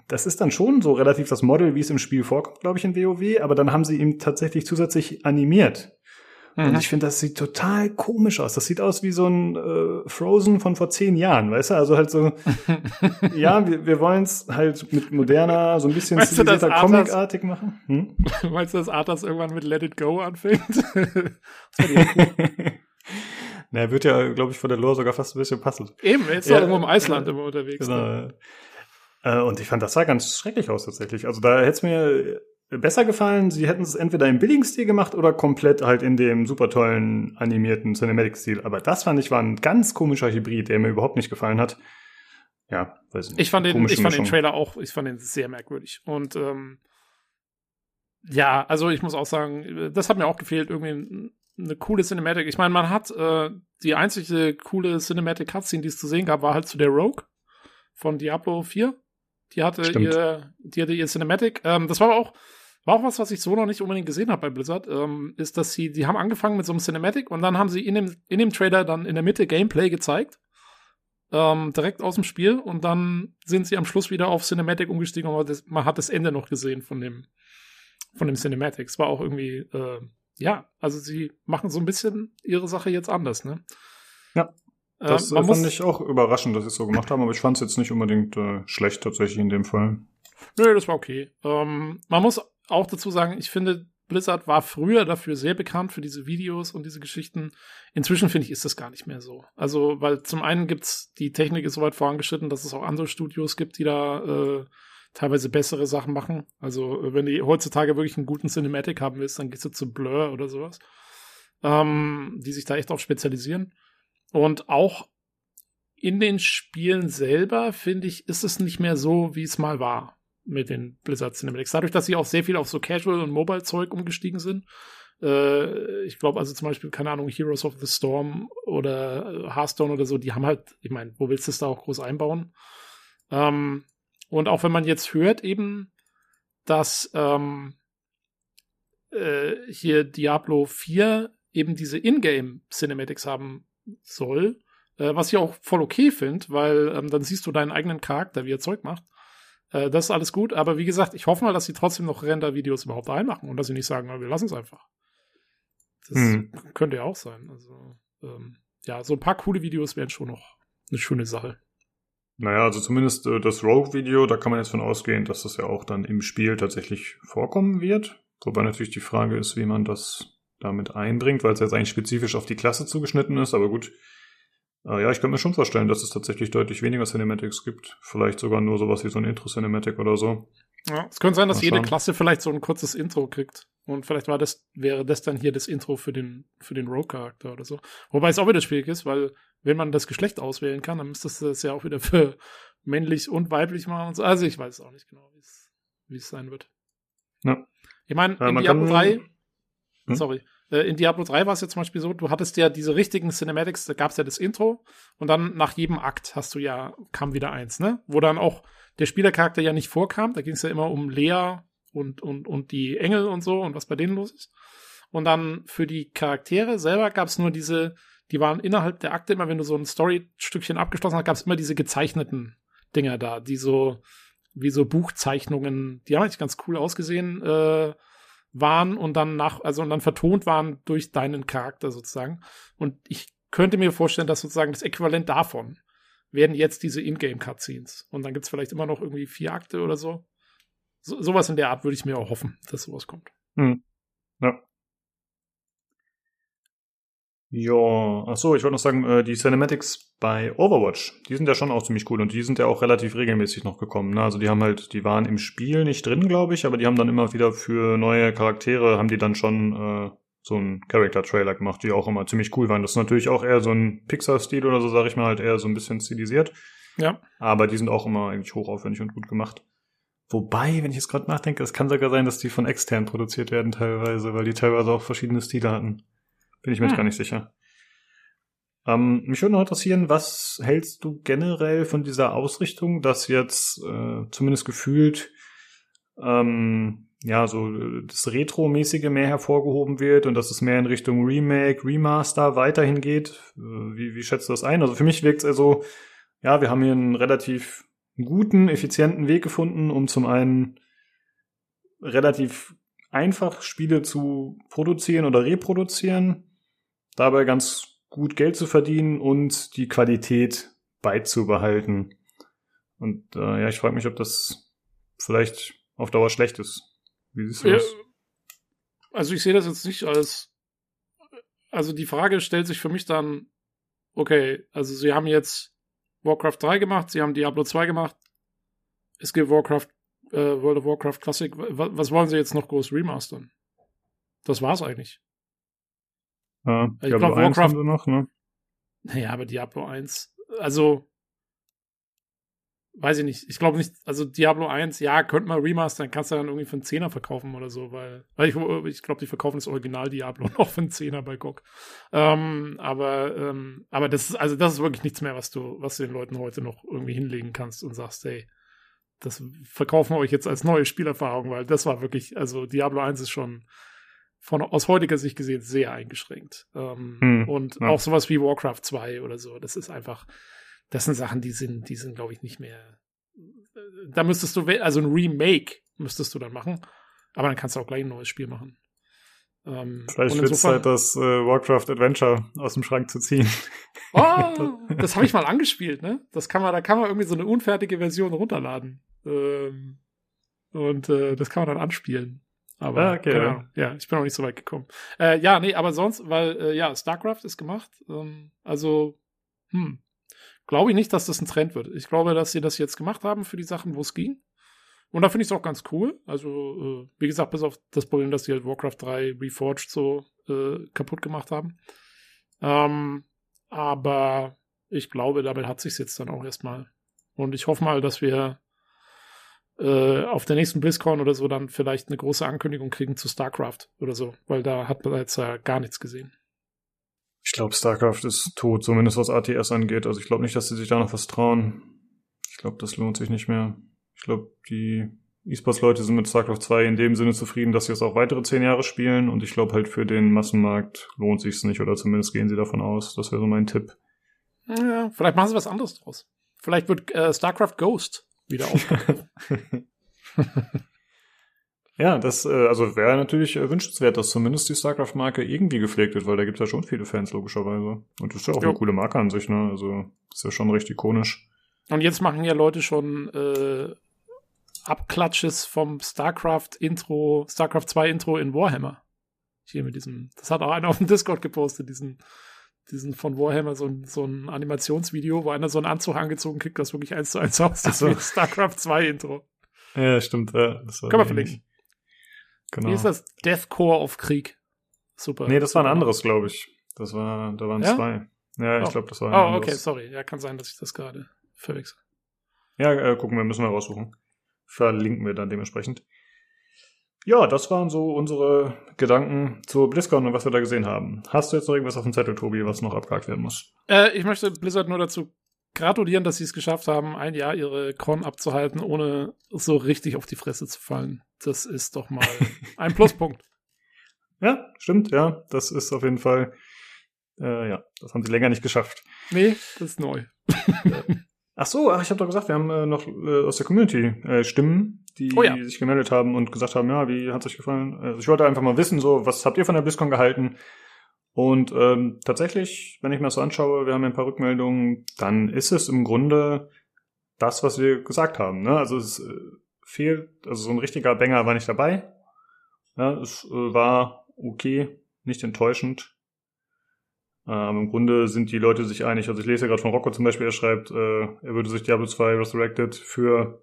das ist dann schon so relativ das Model, wie es im Spiel vorkommt, glaube ich, in WoW, aber dann haben sie ihn tatsächlich zusätzlich animiert. Und Mhm. ich finde, das sieht total komisch aus. Das sieht aus wie so ein äh, Frozen von vor zehn Jahren, weißt du? Also halt so, (laughs) ja, wir, wir wollen es halt mit moderner, so ein bisschen Weißt Arthas- Comic-artig machen. Hm? (laughs) Meinst du, dass Arthas irgendwann mit Let It Go anfängt? (laughs) Na, er wird ja, glaube ich, von der Lore sogar fast ein bisschen passen. Eben, ist Ja, irgendwo im äh, Eisland immer unterwegs. Ne? Genau. Äh, und ich fand, das sah ganz schrecklich aus tatsächlich. Also da hätte es mir besser gefallen, sie hätten es entweder im billigen Stil gemacht oder komplett halt in dem super tollen animierten Cinematic-Stil. Aber das fand ich war ein ganz komischer Hybrid, der mir überhaupt nicht gefallen hat. Ja, weiß nicht. Ich fand den, ich fand den. Trailer auch, ich fand den sehr merkwürdig. Und ähm, ja, also ich muss auch sagen, das hat mir auch gefehlt, irgendwie ein- eine coole Cinematic. Ich meine, man hat äh, die einzige coole Cinematic Cutscene, die es zu sehen gab, war halt zu der Rogue von Diablo 4. Die hatte Stimmt. ihr, die hatte ihr Cinematic. Ähm, das war aber auch, war auch was, was ich so noch nicht unbedingt gesehen habe bei Blizzard, ähm, ist, dass sie, die haben angefangen mit so einem Cinematic und dann haben sie in dem, in dem Trailer dann in der Mitte Gameplay gezeigt. ähm, direkt aus dem Spiel und dann sind sie am Schluss wieder auf Cinematic umgestiegen und das, man hat das Ende noch gesehen von dem, von dem Cinematic. Es war auch irgendwie, äh, ja, also sie machen so ein bisschen ihre Sache jetzt anders, ne? Ja. Das äh, man fand ich auch überraschend, dass sie es so gemacht haben, aber ich fand es jetzt nicht unbedingt äh, schlecht tatsächlich in dem Fall. Nö, das war okay. Ähm, man muss auch dazu sagen, ich finde, Blizzard war früher dafür sehr bekannt für diese Videos und diese Geschichten. Inzwischen finde ich, ist das gar nicht mehr so. Also, weil zum einen gibt's, die Technik ist so weit vorangeschritten, dass es auch andere Studios gibt, die da äh, teilweise bessere Sachen machen. Also, wenn du heutzutage wirklich einen guten Cinematic haben willst, dann gehst du zu Blur oder sowas. Ähm, die sich da echt auch spezialisieren. Und auch in den Spielen selber, finde ich, ist es nicht mehr so, wie es mal war mit den Blizzard Cinematics. Dadurch, dass sie auch sehr viel auf so Casual- und Mobile-Zeug umgestiegen sind. Äh, ich glaube also zum Beispiel, keine Ahnung, Heroes of the Storm oder äh, Hearthstone oder so, die haben halt, ich meine, wo willst du es da auch groß einbauen? Ähm, und auch wenn man jetzt hört eben, dass ähm, äh, hier Diablo 4 eben diese Ingame Cinematics haben soll, äh, was ich auch voll okay finde, weil ähm, dann siehst du deinen eigenen Charakter, wie er Zeug macht. Äh, das ist alles gut, aber wie gesagt, ich hoffe mal, dass sie trotzdem noch Render-Videos überhaupt reinmachen und dass sie nicht sagen, wir lassen es einfach. Das hm. könnte ja auch sein. Also, ähm, ja, so ein paar coole Videos wären schon noch eine schöne Sache. Naja, also zumindest äh, das Rogue-Video, da kann man jetzt von ausgehen, dass das ja auch dann im Spiel tatsächlich vorkommen wird. Wobei natürlich die Frage ist, wie man das damit einbringt, weil es jetzt eigentlich spezifisch auf die Klasse zugeschnitten ist. Aber gut, äh, ja, ich könnte mir schon vorstellen, dass es tatsächlich deutlich weniger Cinematics gibt. Vielleicht sogar nur sowas wie so ein Intro-Cinematic oder so. Ja, es könnte sein, dass jede Klasse vielleicht so ein kurzes Intro kriegt. Und vielleicht war das, wäre das dann hier das Intro für den, für den Rogue-Charakter oder so. Wobei es auch wieder schwierig ist, weil wenn man das Geschlecht auswählen kann, dann müsste es das ja auch wieder für (laughs) männlich und weiblich machen und so. Also ich weiß auch nicht genau, wie es sein wird. Ja. Ich meine, in ja, Diablo 3, hm? sorry, äh, in Diablo 3 war es ja zum Beispiel so, du hattest ja diese richtigen Cinematics, da gab es ja das Intro und dann nach jedem Akt hast du ja, kam wieder eins, ne? Wo dann auch der Spielercharakter ja nicht vorkam, da ging es ja immer um Lea und, und, und die Engel und so und was bei denen los ist. Und dann für die Charaktere selber gab es nur diese, die waren innerhalb der Akte immer, wenn du so ein Story-Stückchen abgeschlossen hast, gab es immer diese gezeichneten Dinger da, die so, wie so Buchzeichnungen, die haben eigentlich ganz cool ausgesehen, äh, waren und dann nach, also und dann vertont waren durch deinen Charakter sozusagen. Und ich könnte mir vorstellen, dass sozusagen das Äquivalent davon werden jetzt diese Ingame-Cutscenes. Und dann gibt's vielleicht immer noch irgendwie vier Akte oder so. so. Sowas in der Art würde ich mir auch hoffen, dass sowas kommt. Hm. Ja. Ja, ach so, ich wollte noch sagen, äh, die Cinematics bei Overwatch, die sind ja schon auch ziemlich cool und die sind ja auch relativ regelmäßig noch gekommen. Ne? Also die haben halt, die waren im Spiel nicht drin, glaube ich, aber die haben dann immer wieder für neue Charaktere, haben die dann schon äh, so einen Character-Trailer gemacht, die auch immer ziemlich cool waren. Das ist natürlich auch eher so ein Pixar-Stil oder so, sage ich mal, halt eher so ein bisschen stilisiert. Ja. Aber die sind auch immer eigentlich hochaufwendig und gut gemacht. Wobei, wenn ich jetzt gerade nachdenke, es kann sogar sein, dass die von extern produziert werden teilweise, weil die teilweise auch verschiedene Stile hatten. Bin ich mir hm. jetzt gar nicht sicher. Ähm, mich würde noch interessieren, was hältst du generell von dieser Ausrichtung, dass jetzt äh, zumindest gefühlt ähm, ja so das Retro-mäßige mehr hervorgehoben wird und dass es mehr in Richtung Remake, Remaster weiterhin geht? Äh, wie, wie schätzt du das ein? Also für mich wirkt es also, ja, wir haben hier einen relativ guten, effizienten Weg gefunden, um zum einen relativ einfach Spiele zu produzieren oder reproduzieren dabei ganz gut Geld zu verdienen und die Qualität beizubehalten. Und äh, ja, ich frage mich, ob das vielleicht auf Dauer schlecht ist. Wie siehst du ja, das? Also ich sehe das jetzt nicht als. Also die Frage stellt sich für mich dann, okay, also sie haben jetzt Warcraft 3 gemacht, sie haben Diablo 2 gemacht, es gibt Warcraft, äh, World of Warcraft Classic, was wollen sie jetzt noch groß remastern? Das war's eigentlich. Ja, ich glaube, Warcraft noch, ne? Naja, aber Diablo 1, also weiß ich nicht. Ich glaube nicht, also Diablo 1, ja, könnte man remastern, kannst du dann irgendwie für einen Zehner verkaufen oder so, weil, weil ich, ich glaube, die verkaufen das Original Diablo (laughs) noch für einen Zehner bei GOG. Ähm, aber, ähm, aber das ist, also das ist wirklich nichts mehr, was du, was du den Leuten heute noch irgendwie hinlegen kannst und sagst, hey, das verkaufen wir euch jetzt als neue Spielerfahrung, weil das war wirklich, also Diablo 1 ist schon, von aus heutiger Sicht gesehen sehr eingeschränkt. Ähm, hm, und ja. auch sowas wie Warcraft 2 oder so, das ist einfach, das sind Sachen, die sind, die sind, glaube ich, nicht mehr. Da müsstest du, also ein Remake müsstest du dann machen. Aber dann kannst du auch gleich ein neues Spiel machen. Ähm, Vielleicht wird es Zeit, das äh, Warcraft Adventure aus dem Schrank zu ziehen. (laughs) Oh, das habe ich mal angespielt, ne? Das kann man, da kann man irgendwie so eine unfertige Version runterladen. Ähm, und äh, das kann man dann anspielen. Aber ah, okay, genau, ja. ich bin noch nicht so weit gekommen. Äh, ja, nee, aber sonst, weil äh, ja, StarCraft ist gemacht. Ähm, also, hm, glaube ich nicht, dass das ein Trend wird. Ich glaube, dass sie das jetzt gemacht haben für die Sachen, wo es ging. Und da finde ich es auch ganz cool. Also, äh, wie gesagt, bis auf das Problem, dass die halt Warcraft 3 Reforged so äh, kaputt gemacht haben. Ähm, aber ich glaube, damit hat sich jetzt dann auch erstmal. Und ich hoffe mal, dass wir äh, auf der nächsten BlizzCon oder so dann vielleicht eine große Ankündigung kriegen zu StarCraft oder so, weil da hat man jetzt ja gar nichts gesehen. Ich glaube, StarCraft ist tot, zumindest was ATS angeht. Also ich glaube nicht, dass sie sich da noch was trauen. Ich glaube, das lohnt sich nicht mehr. Ich glaube, die E-Sports-Leute sind mit StarCraft 2 in dem Sinne zufrieden, dass sie es auch weitere zehn Jahre spielen. Und ich glaube halt für den Massenmarkt lohnt sich's nicht oder zumindest gehen sie davon aus. Das wäre so mein Tipp. Ja, vielleicht machen sie was anderes draus. Vielleicht wird äh, StarCraft Ghost wieder aufgegriffen. (laughs) ja, das äh, also wäre natürlich äh, wünschenswert, dass zumindest die StarCraft-Marke irgendwie gepflegt wird, weil da gibt es ja schon viele Fans logischerweise. Und das ist ja auch jo. eine coole Marke an sich, ne? Also ist ja schon recht ikonisch. Und jetzt machen ja Leute schon äh, Abklatsches vom StarCraft-Intro, StarCraft 2 Intro in Warhammer. Hier mit diesem, das hat auch einer auf dem Discord gepostet, diesen, diesen von Warhammer, so ein, so ein Animationsvideo, wo einer so einen Anzug angezogen kriegt, das wirklich eins zu eins aus, das so. StarCraft 2 Intro. Ja, stimmt, ja. Das Können wir verlinken. Genau. Wie ist das? Deathcore auf Krieg. Super. Nee, das war ein anderes, glaube ich. Das war, da waren ja? zwei. Ja, ich oh. glaube, das war ein Oh, anderes. okay, sorry. Ja, kann sein, dass ich das gerade verwechsel. Ja, äh, gucken wir, müssen wir raussuchen verlinken wir dann dementsprechend. Ja, das waren so unsere Gedanken zur BlizzCon und was wir da gesehen haben. Hast du jetzt noch irgendwas auf dem Zettel, Tobi, was noch abgehakt werden muss? Äh, ich möchte Blizzard nur dazu gratulieren, dass sie es geschafft haben, ein Jahr ihre Con abzuhalten, ohne so richtig auf die Fresse zu fallen. Das ist doch mal (laughs) ein Pluspunkt. Ja, stimmt, ja. Das ist auf jeden Fall, äh, ja, das haben sie länger nicht geschafft. Nee, das ist neu. (laughs) Ach so, ach, ich habe doch gesagt, wir haben äh, noch äh, aus der Community äh, Stimmen, die oh ja. sich gemeldet haben und gesagt haben, ja, wie hat's euch gefallen? Also ich wollte einfach mal wissen, so, was habt ihr von der BlizzCon gehalten? Und ähm, tatsächlich, wenn ich mir das so anschaue, wir haben ein paar Rückmeldungen, dann ist es im Grunde das, was wir gesagt haben. Ne? Also es äh, fehlt, also so ein richtiger Banger war nicht dabei. Ja, es äh, war okay, nicht enttäuschend. Ähm, Im Grunde sind die Leute sich einig. Also ich lese ja gerade von Rocco zum Beispiel, er schreibt, äh, er würde sich Diablo 2 Resurrected für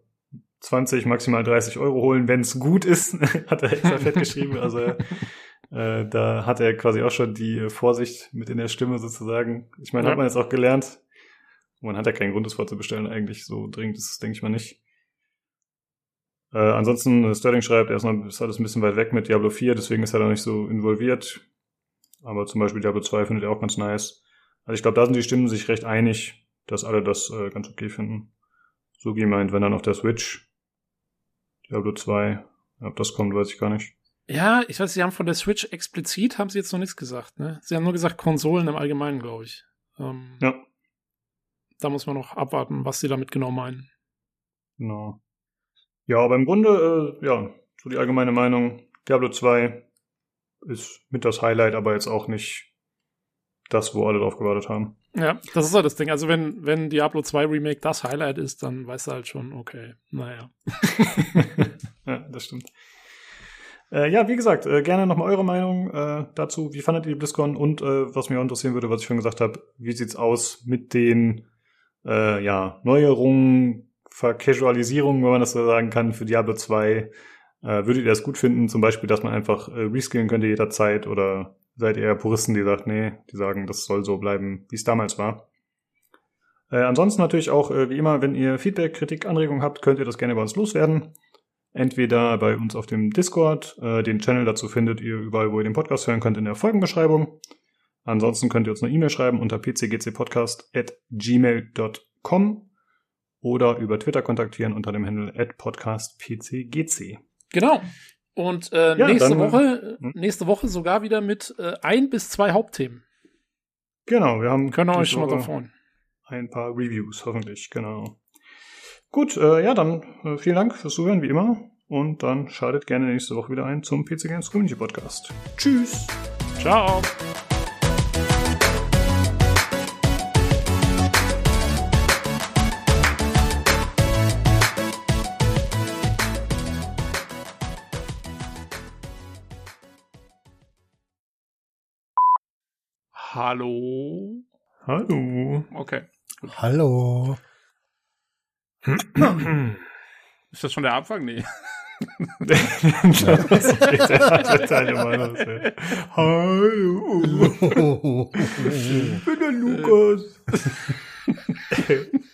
20, maximal 30 Euro holen, wenn es gut ist, (laughs) hat er extra fett (laughs) geschrieben. Also äh, da hat er quasi auch schon die Vorsicht mit in der Stimme sozusagen. Ich meine, ja. hat man jetzt auch gelernt. Man hat ja keinen Grund, das vorzubestellen eigentlich. So dringend ist es, denke ich mal, nicht. Äh, ansonsten, Sterling schreibt, er ist, noch, ist alles ein bisschen weit weg mit Diablo 4, deswegen ist er da nicht so involviert. Aber zum Beispiel Diablo 2 findet er auch ganz nice. Also ich glaube, da sind die Stimmen sich recht einig, dass alle das äh, ganz okay finden. Sugi meint, wenn dann auf der Switch Diablo 2, ob das kommt, weiß ich gar nicht. Ja, ich weiß, sie haben von der Switch explizit, haben sie jetzt noch nichts gesagt, ne? Sie haben nur gesagt Konsolen im Allgemeinen, glaube ich. Ähm, ja. Da muss man noch abwarten, was sie damit genau meinen. Genau. Ja, aber im Grunde, äh, ja, so die allgemeine Meinung, Diablo 2 ist mit das Highlight, aber jetzt auch nicht das, wo alle drauf gewartet haben. Ja, das ist halt das Ding. Also wenn, wenn Diablo 2 Remake das Highlight ist, dann weißt du halt schon, okay, naja. (laughs) ja, das stimmt. Äh, ja, wie gesagt, äh, gerne nochmal eure Meinung äh, dazu. Wie fandet ihr die BlizzCon? Und äh, was mich auch interessieren würde, was ich schon gesagt habe, wie sieht's aus mit den äh, ja, Neuerungen, Vercasualisierungen, wenn man das so sagen kann, für Diablo 2? Äh, würdet ihr das gut finden, zum Beispiel, dass man einfach reskillen könnte jederzeit oder seid ihr eher Puristen, die sagt, nee, die sagen, das soll so bleiben, wie es damals war? Äh, ansonsten natürlich auch, äh, wie immer, wenn ihr Feedback, Kritik, Anregungen habt, könnt ihr das gerne bei uns loswerden. Entweder bei uns auf dem Discord, äh, den Channel dazu findet ihr überall, wo ihr den Podcast hören könnt, in der Folgenbeschreibung. Ansonsten könnt ihr uns eine E-Mail schreiben unter pcgcpodcast.gmail.com oder über Twitter kontaktieren unter dem Handle at podcastpcgc. Genau. Und äh, ja, nächste dann, Woche, hm? nächste Woche sogar wieder mit äh, ein bis zwei Hauptthemen. Genau, wir haben können euch schon mal freuen. ein paar Reviews, hoffentlich, genau. Gut, äh, ja, dann äh, vielen Dank fürs Zuhören, wie immer. Und dann schaltet gerne nächste Woche wieder ein zum PC Games Community Podcast. Tschüss. Ciao. Hallo. Hallo. Okay. Hallo. (clears throat) Ist das schon der Anfang? Nee. (laughs) Hallo. (laughs) Ich bin der Lukas. (laughs)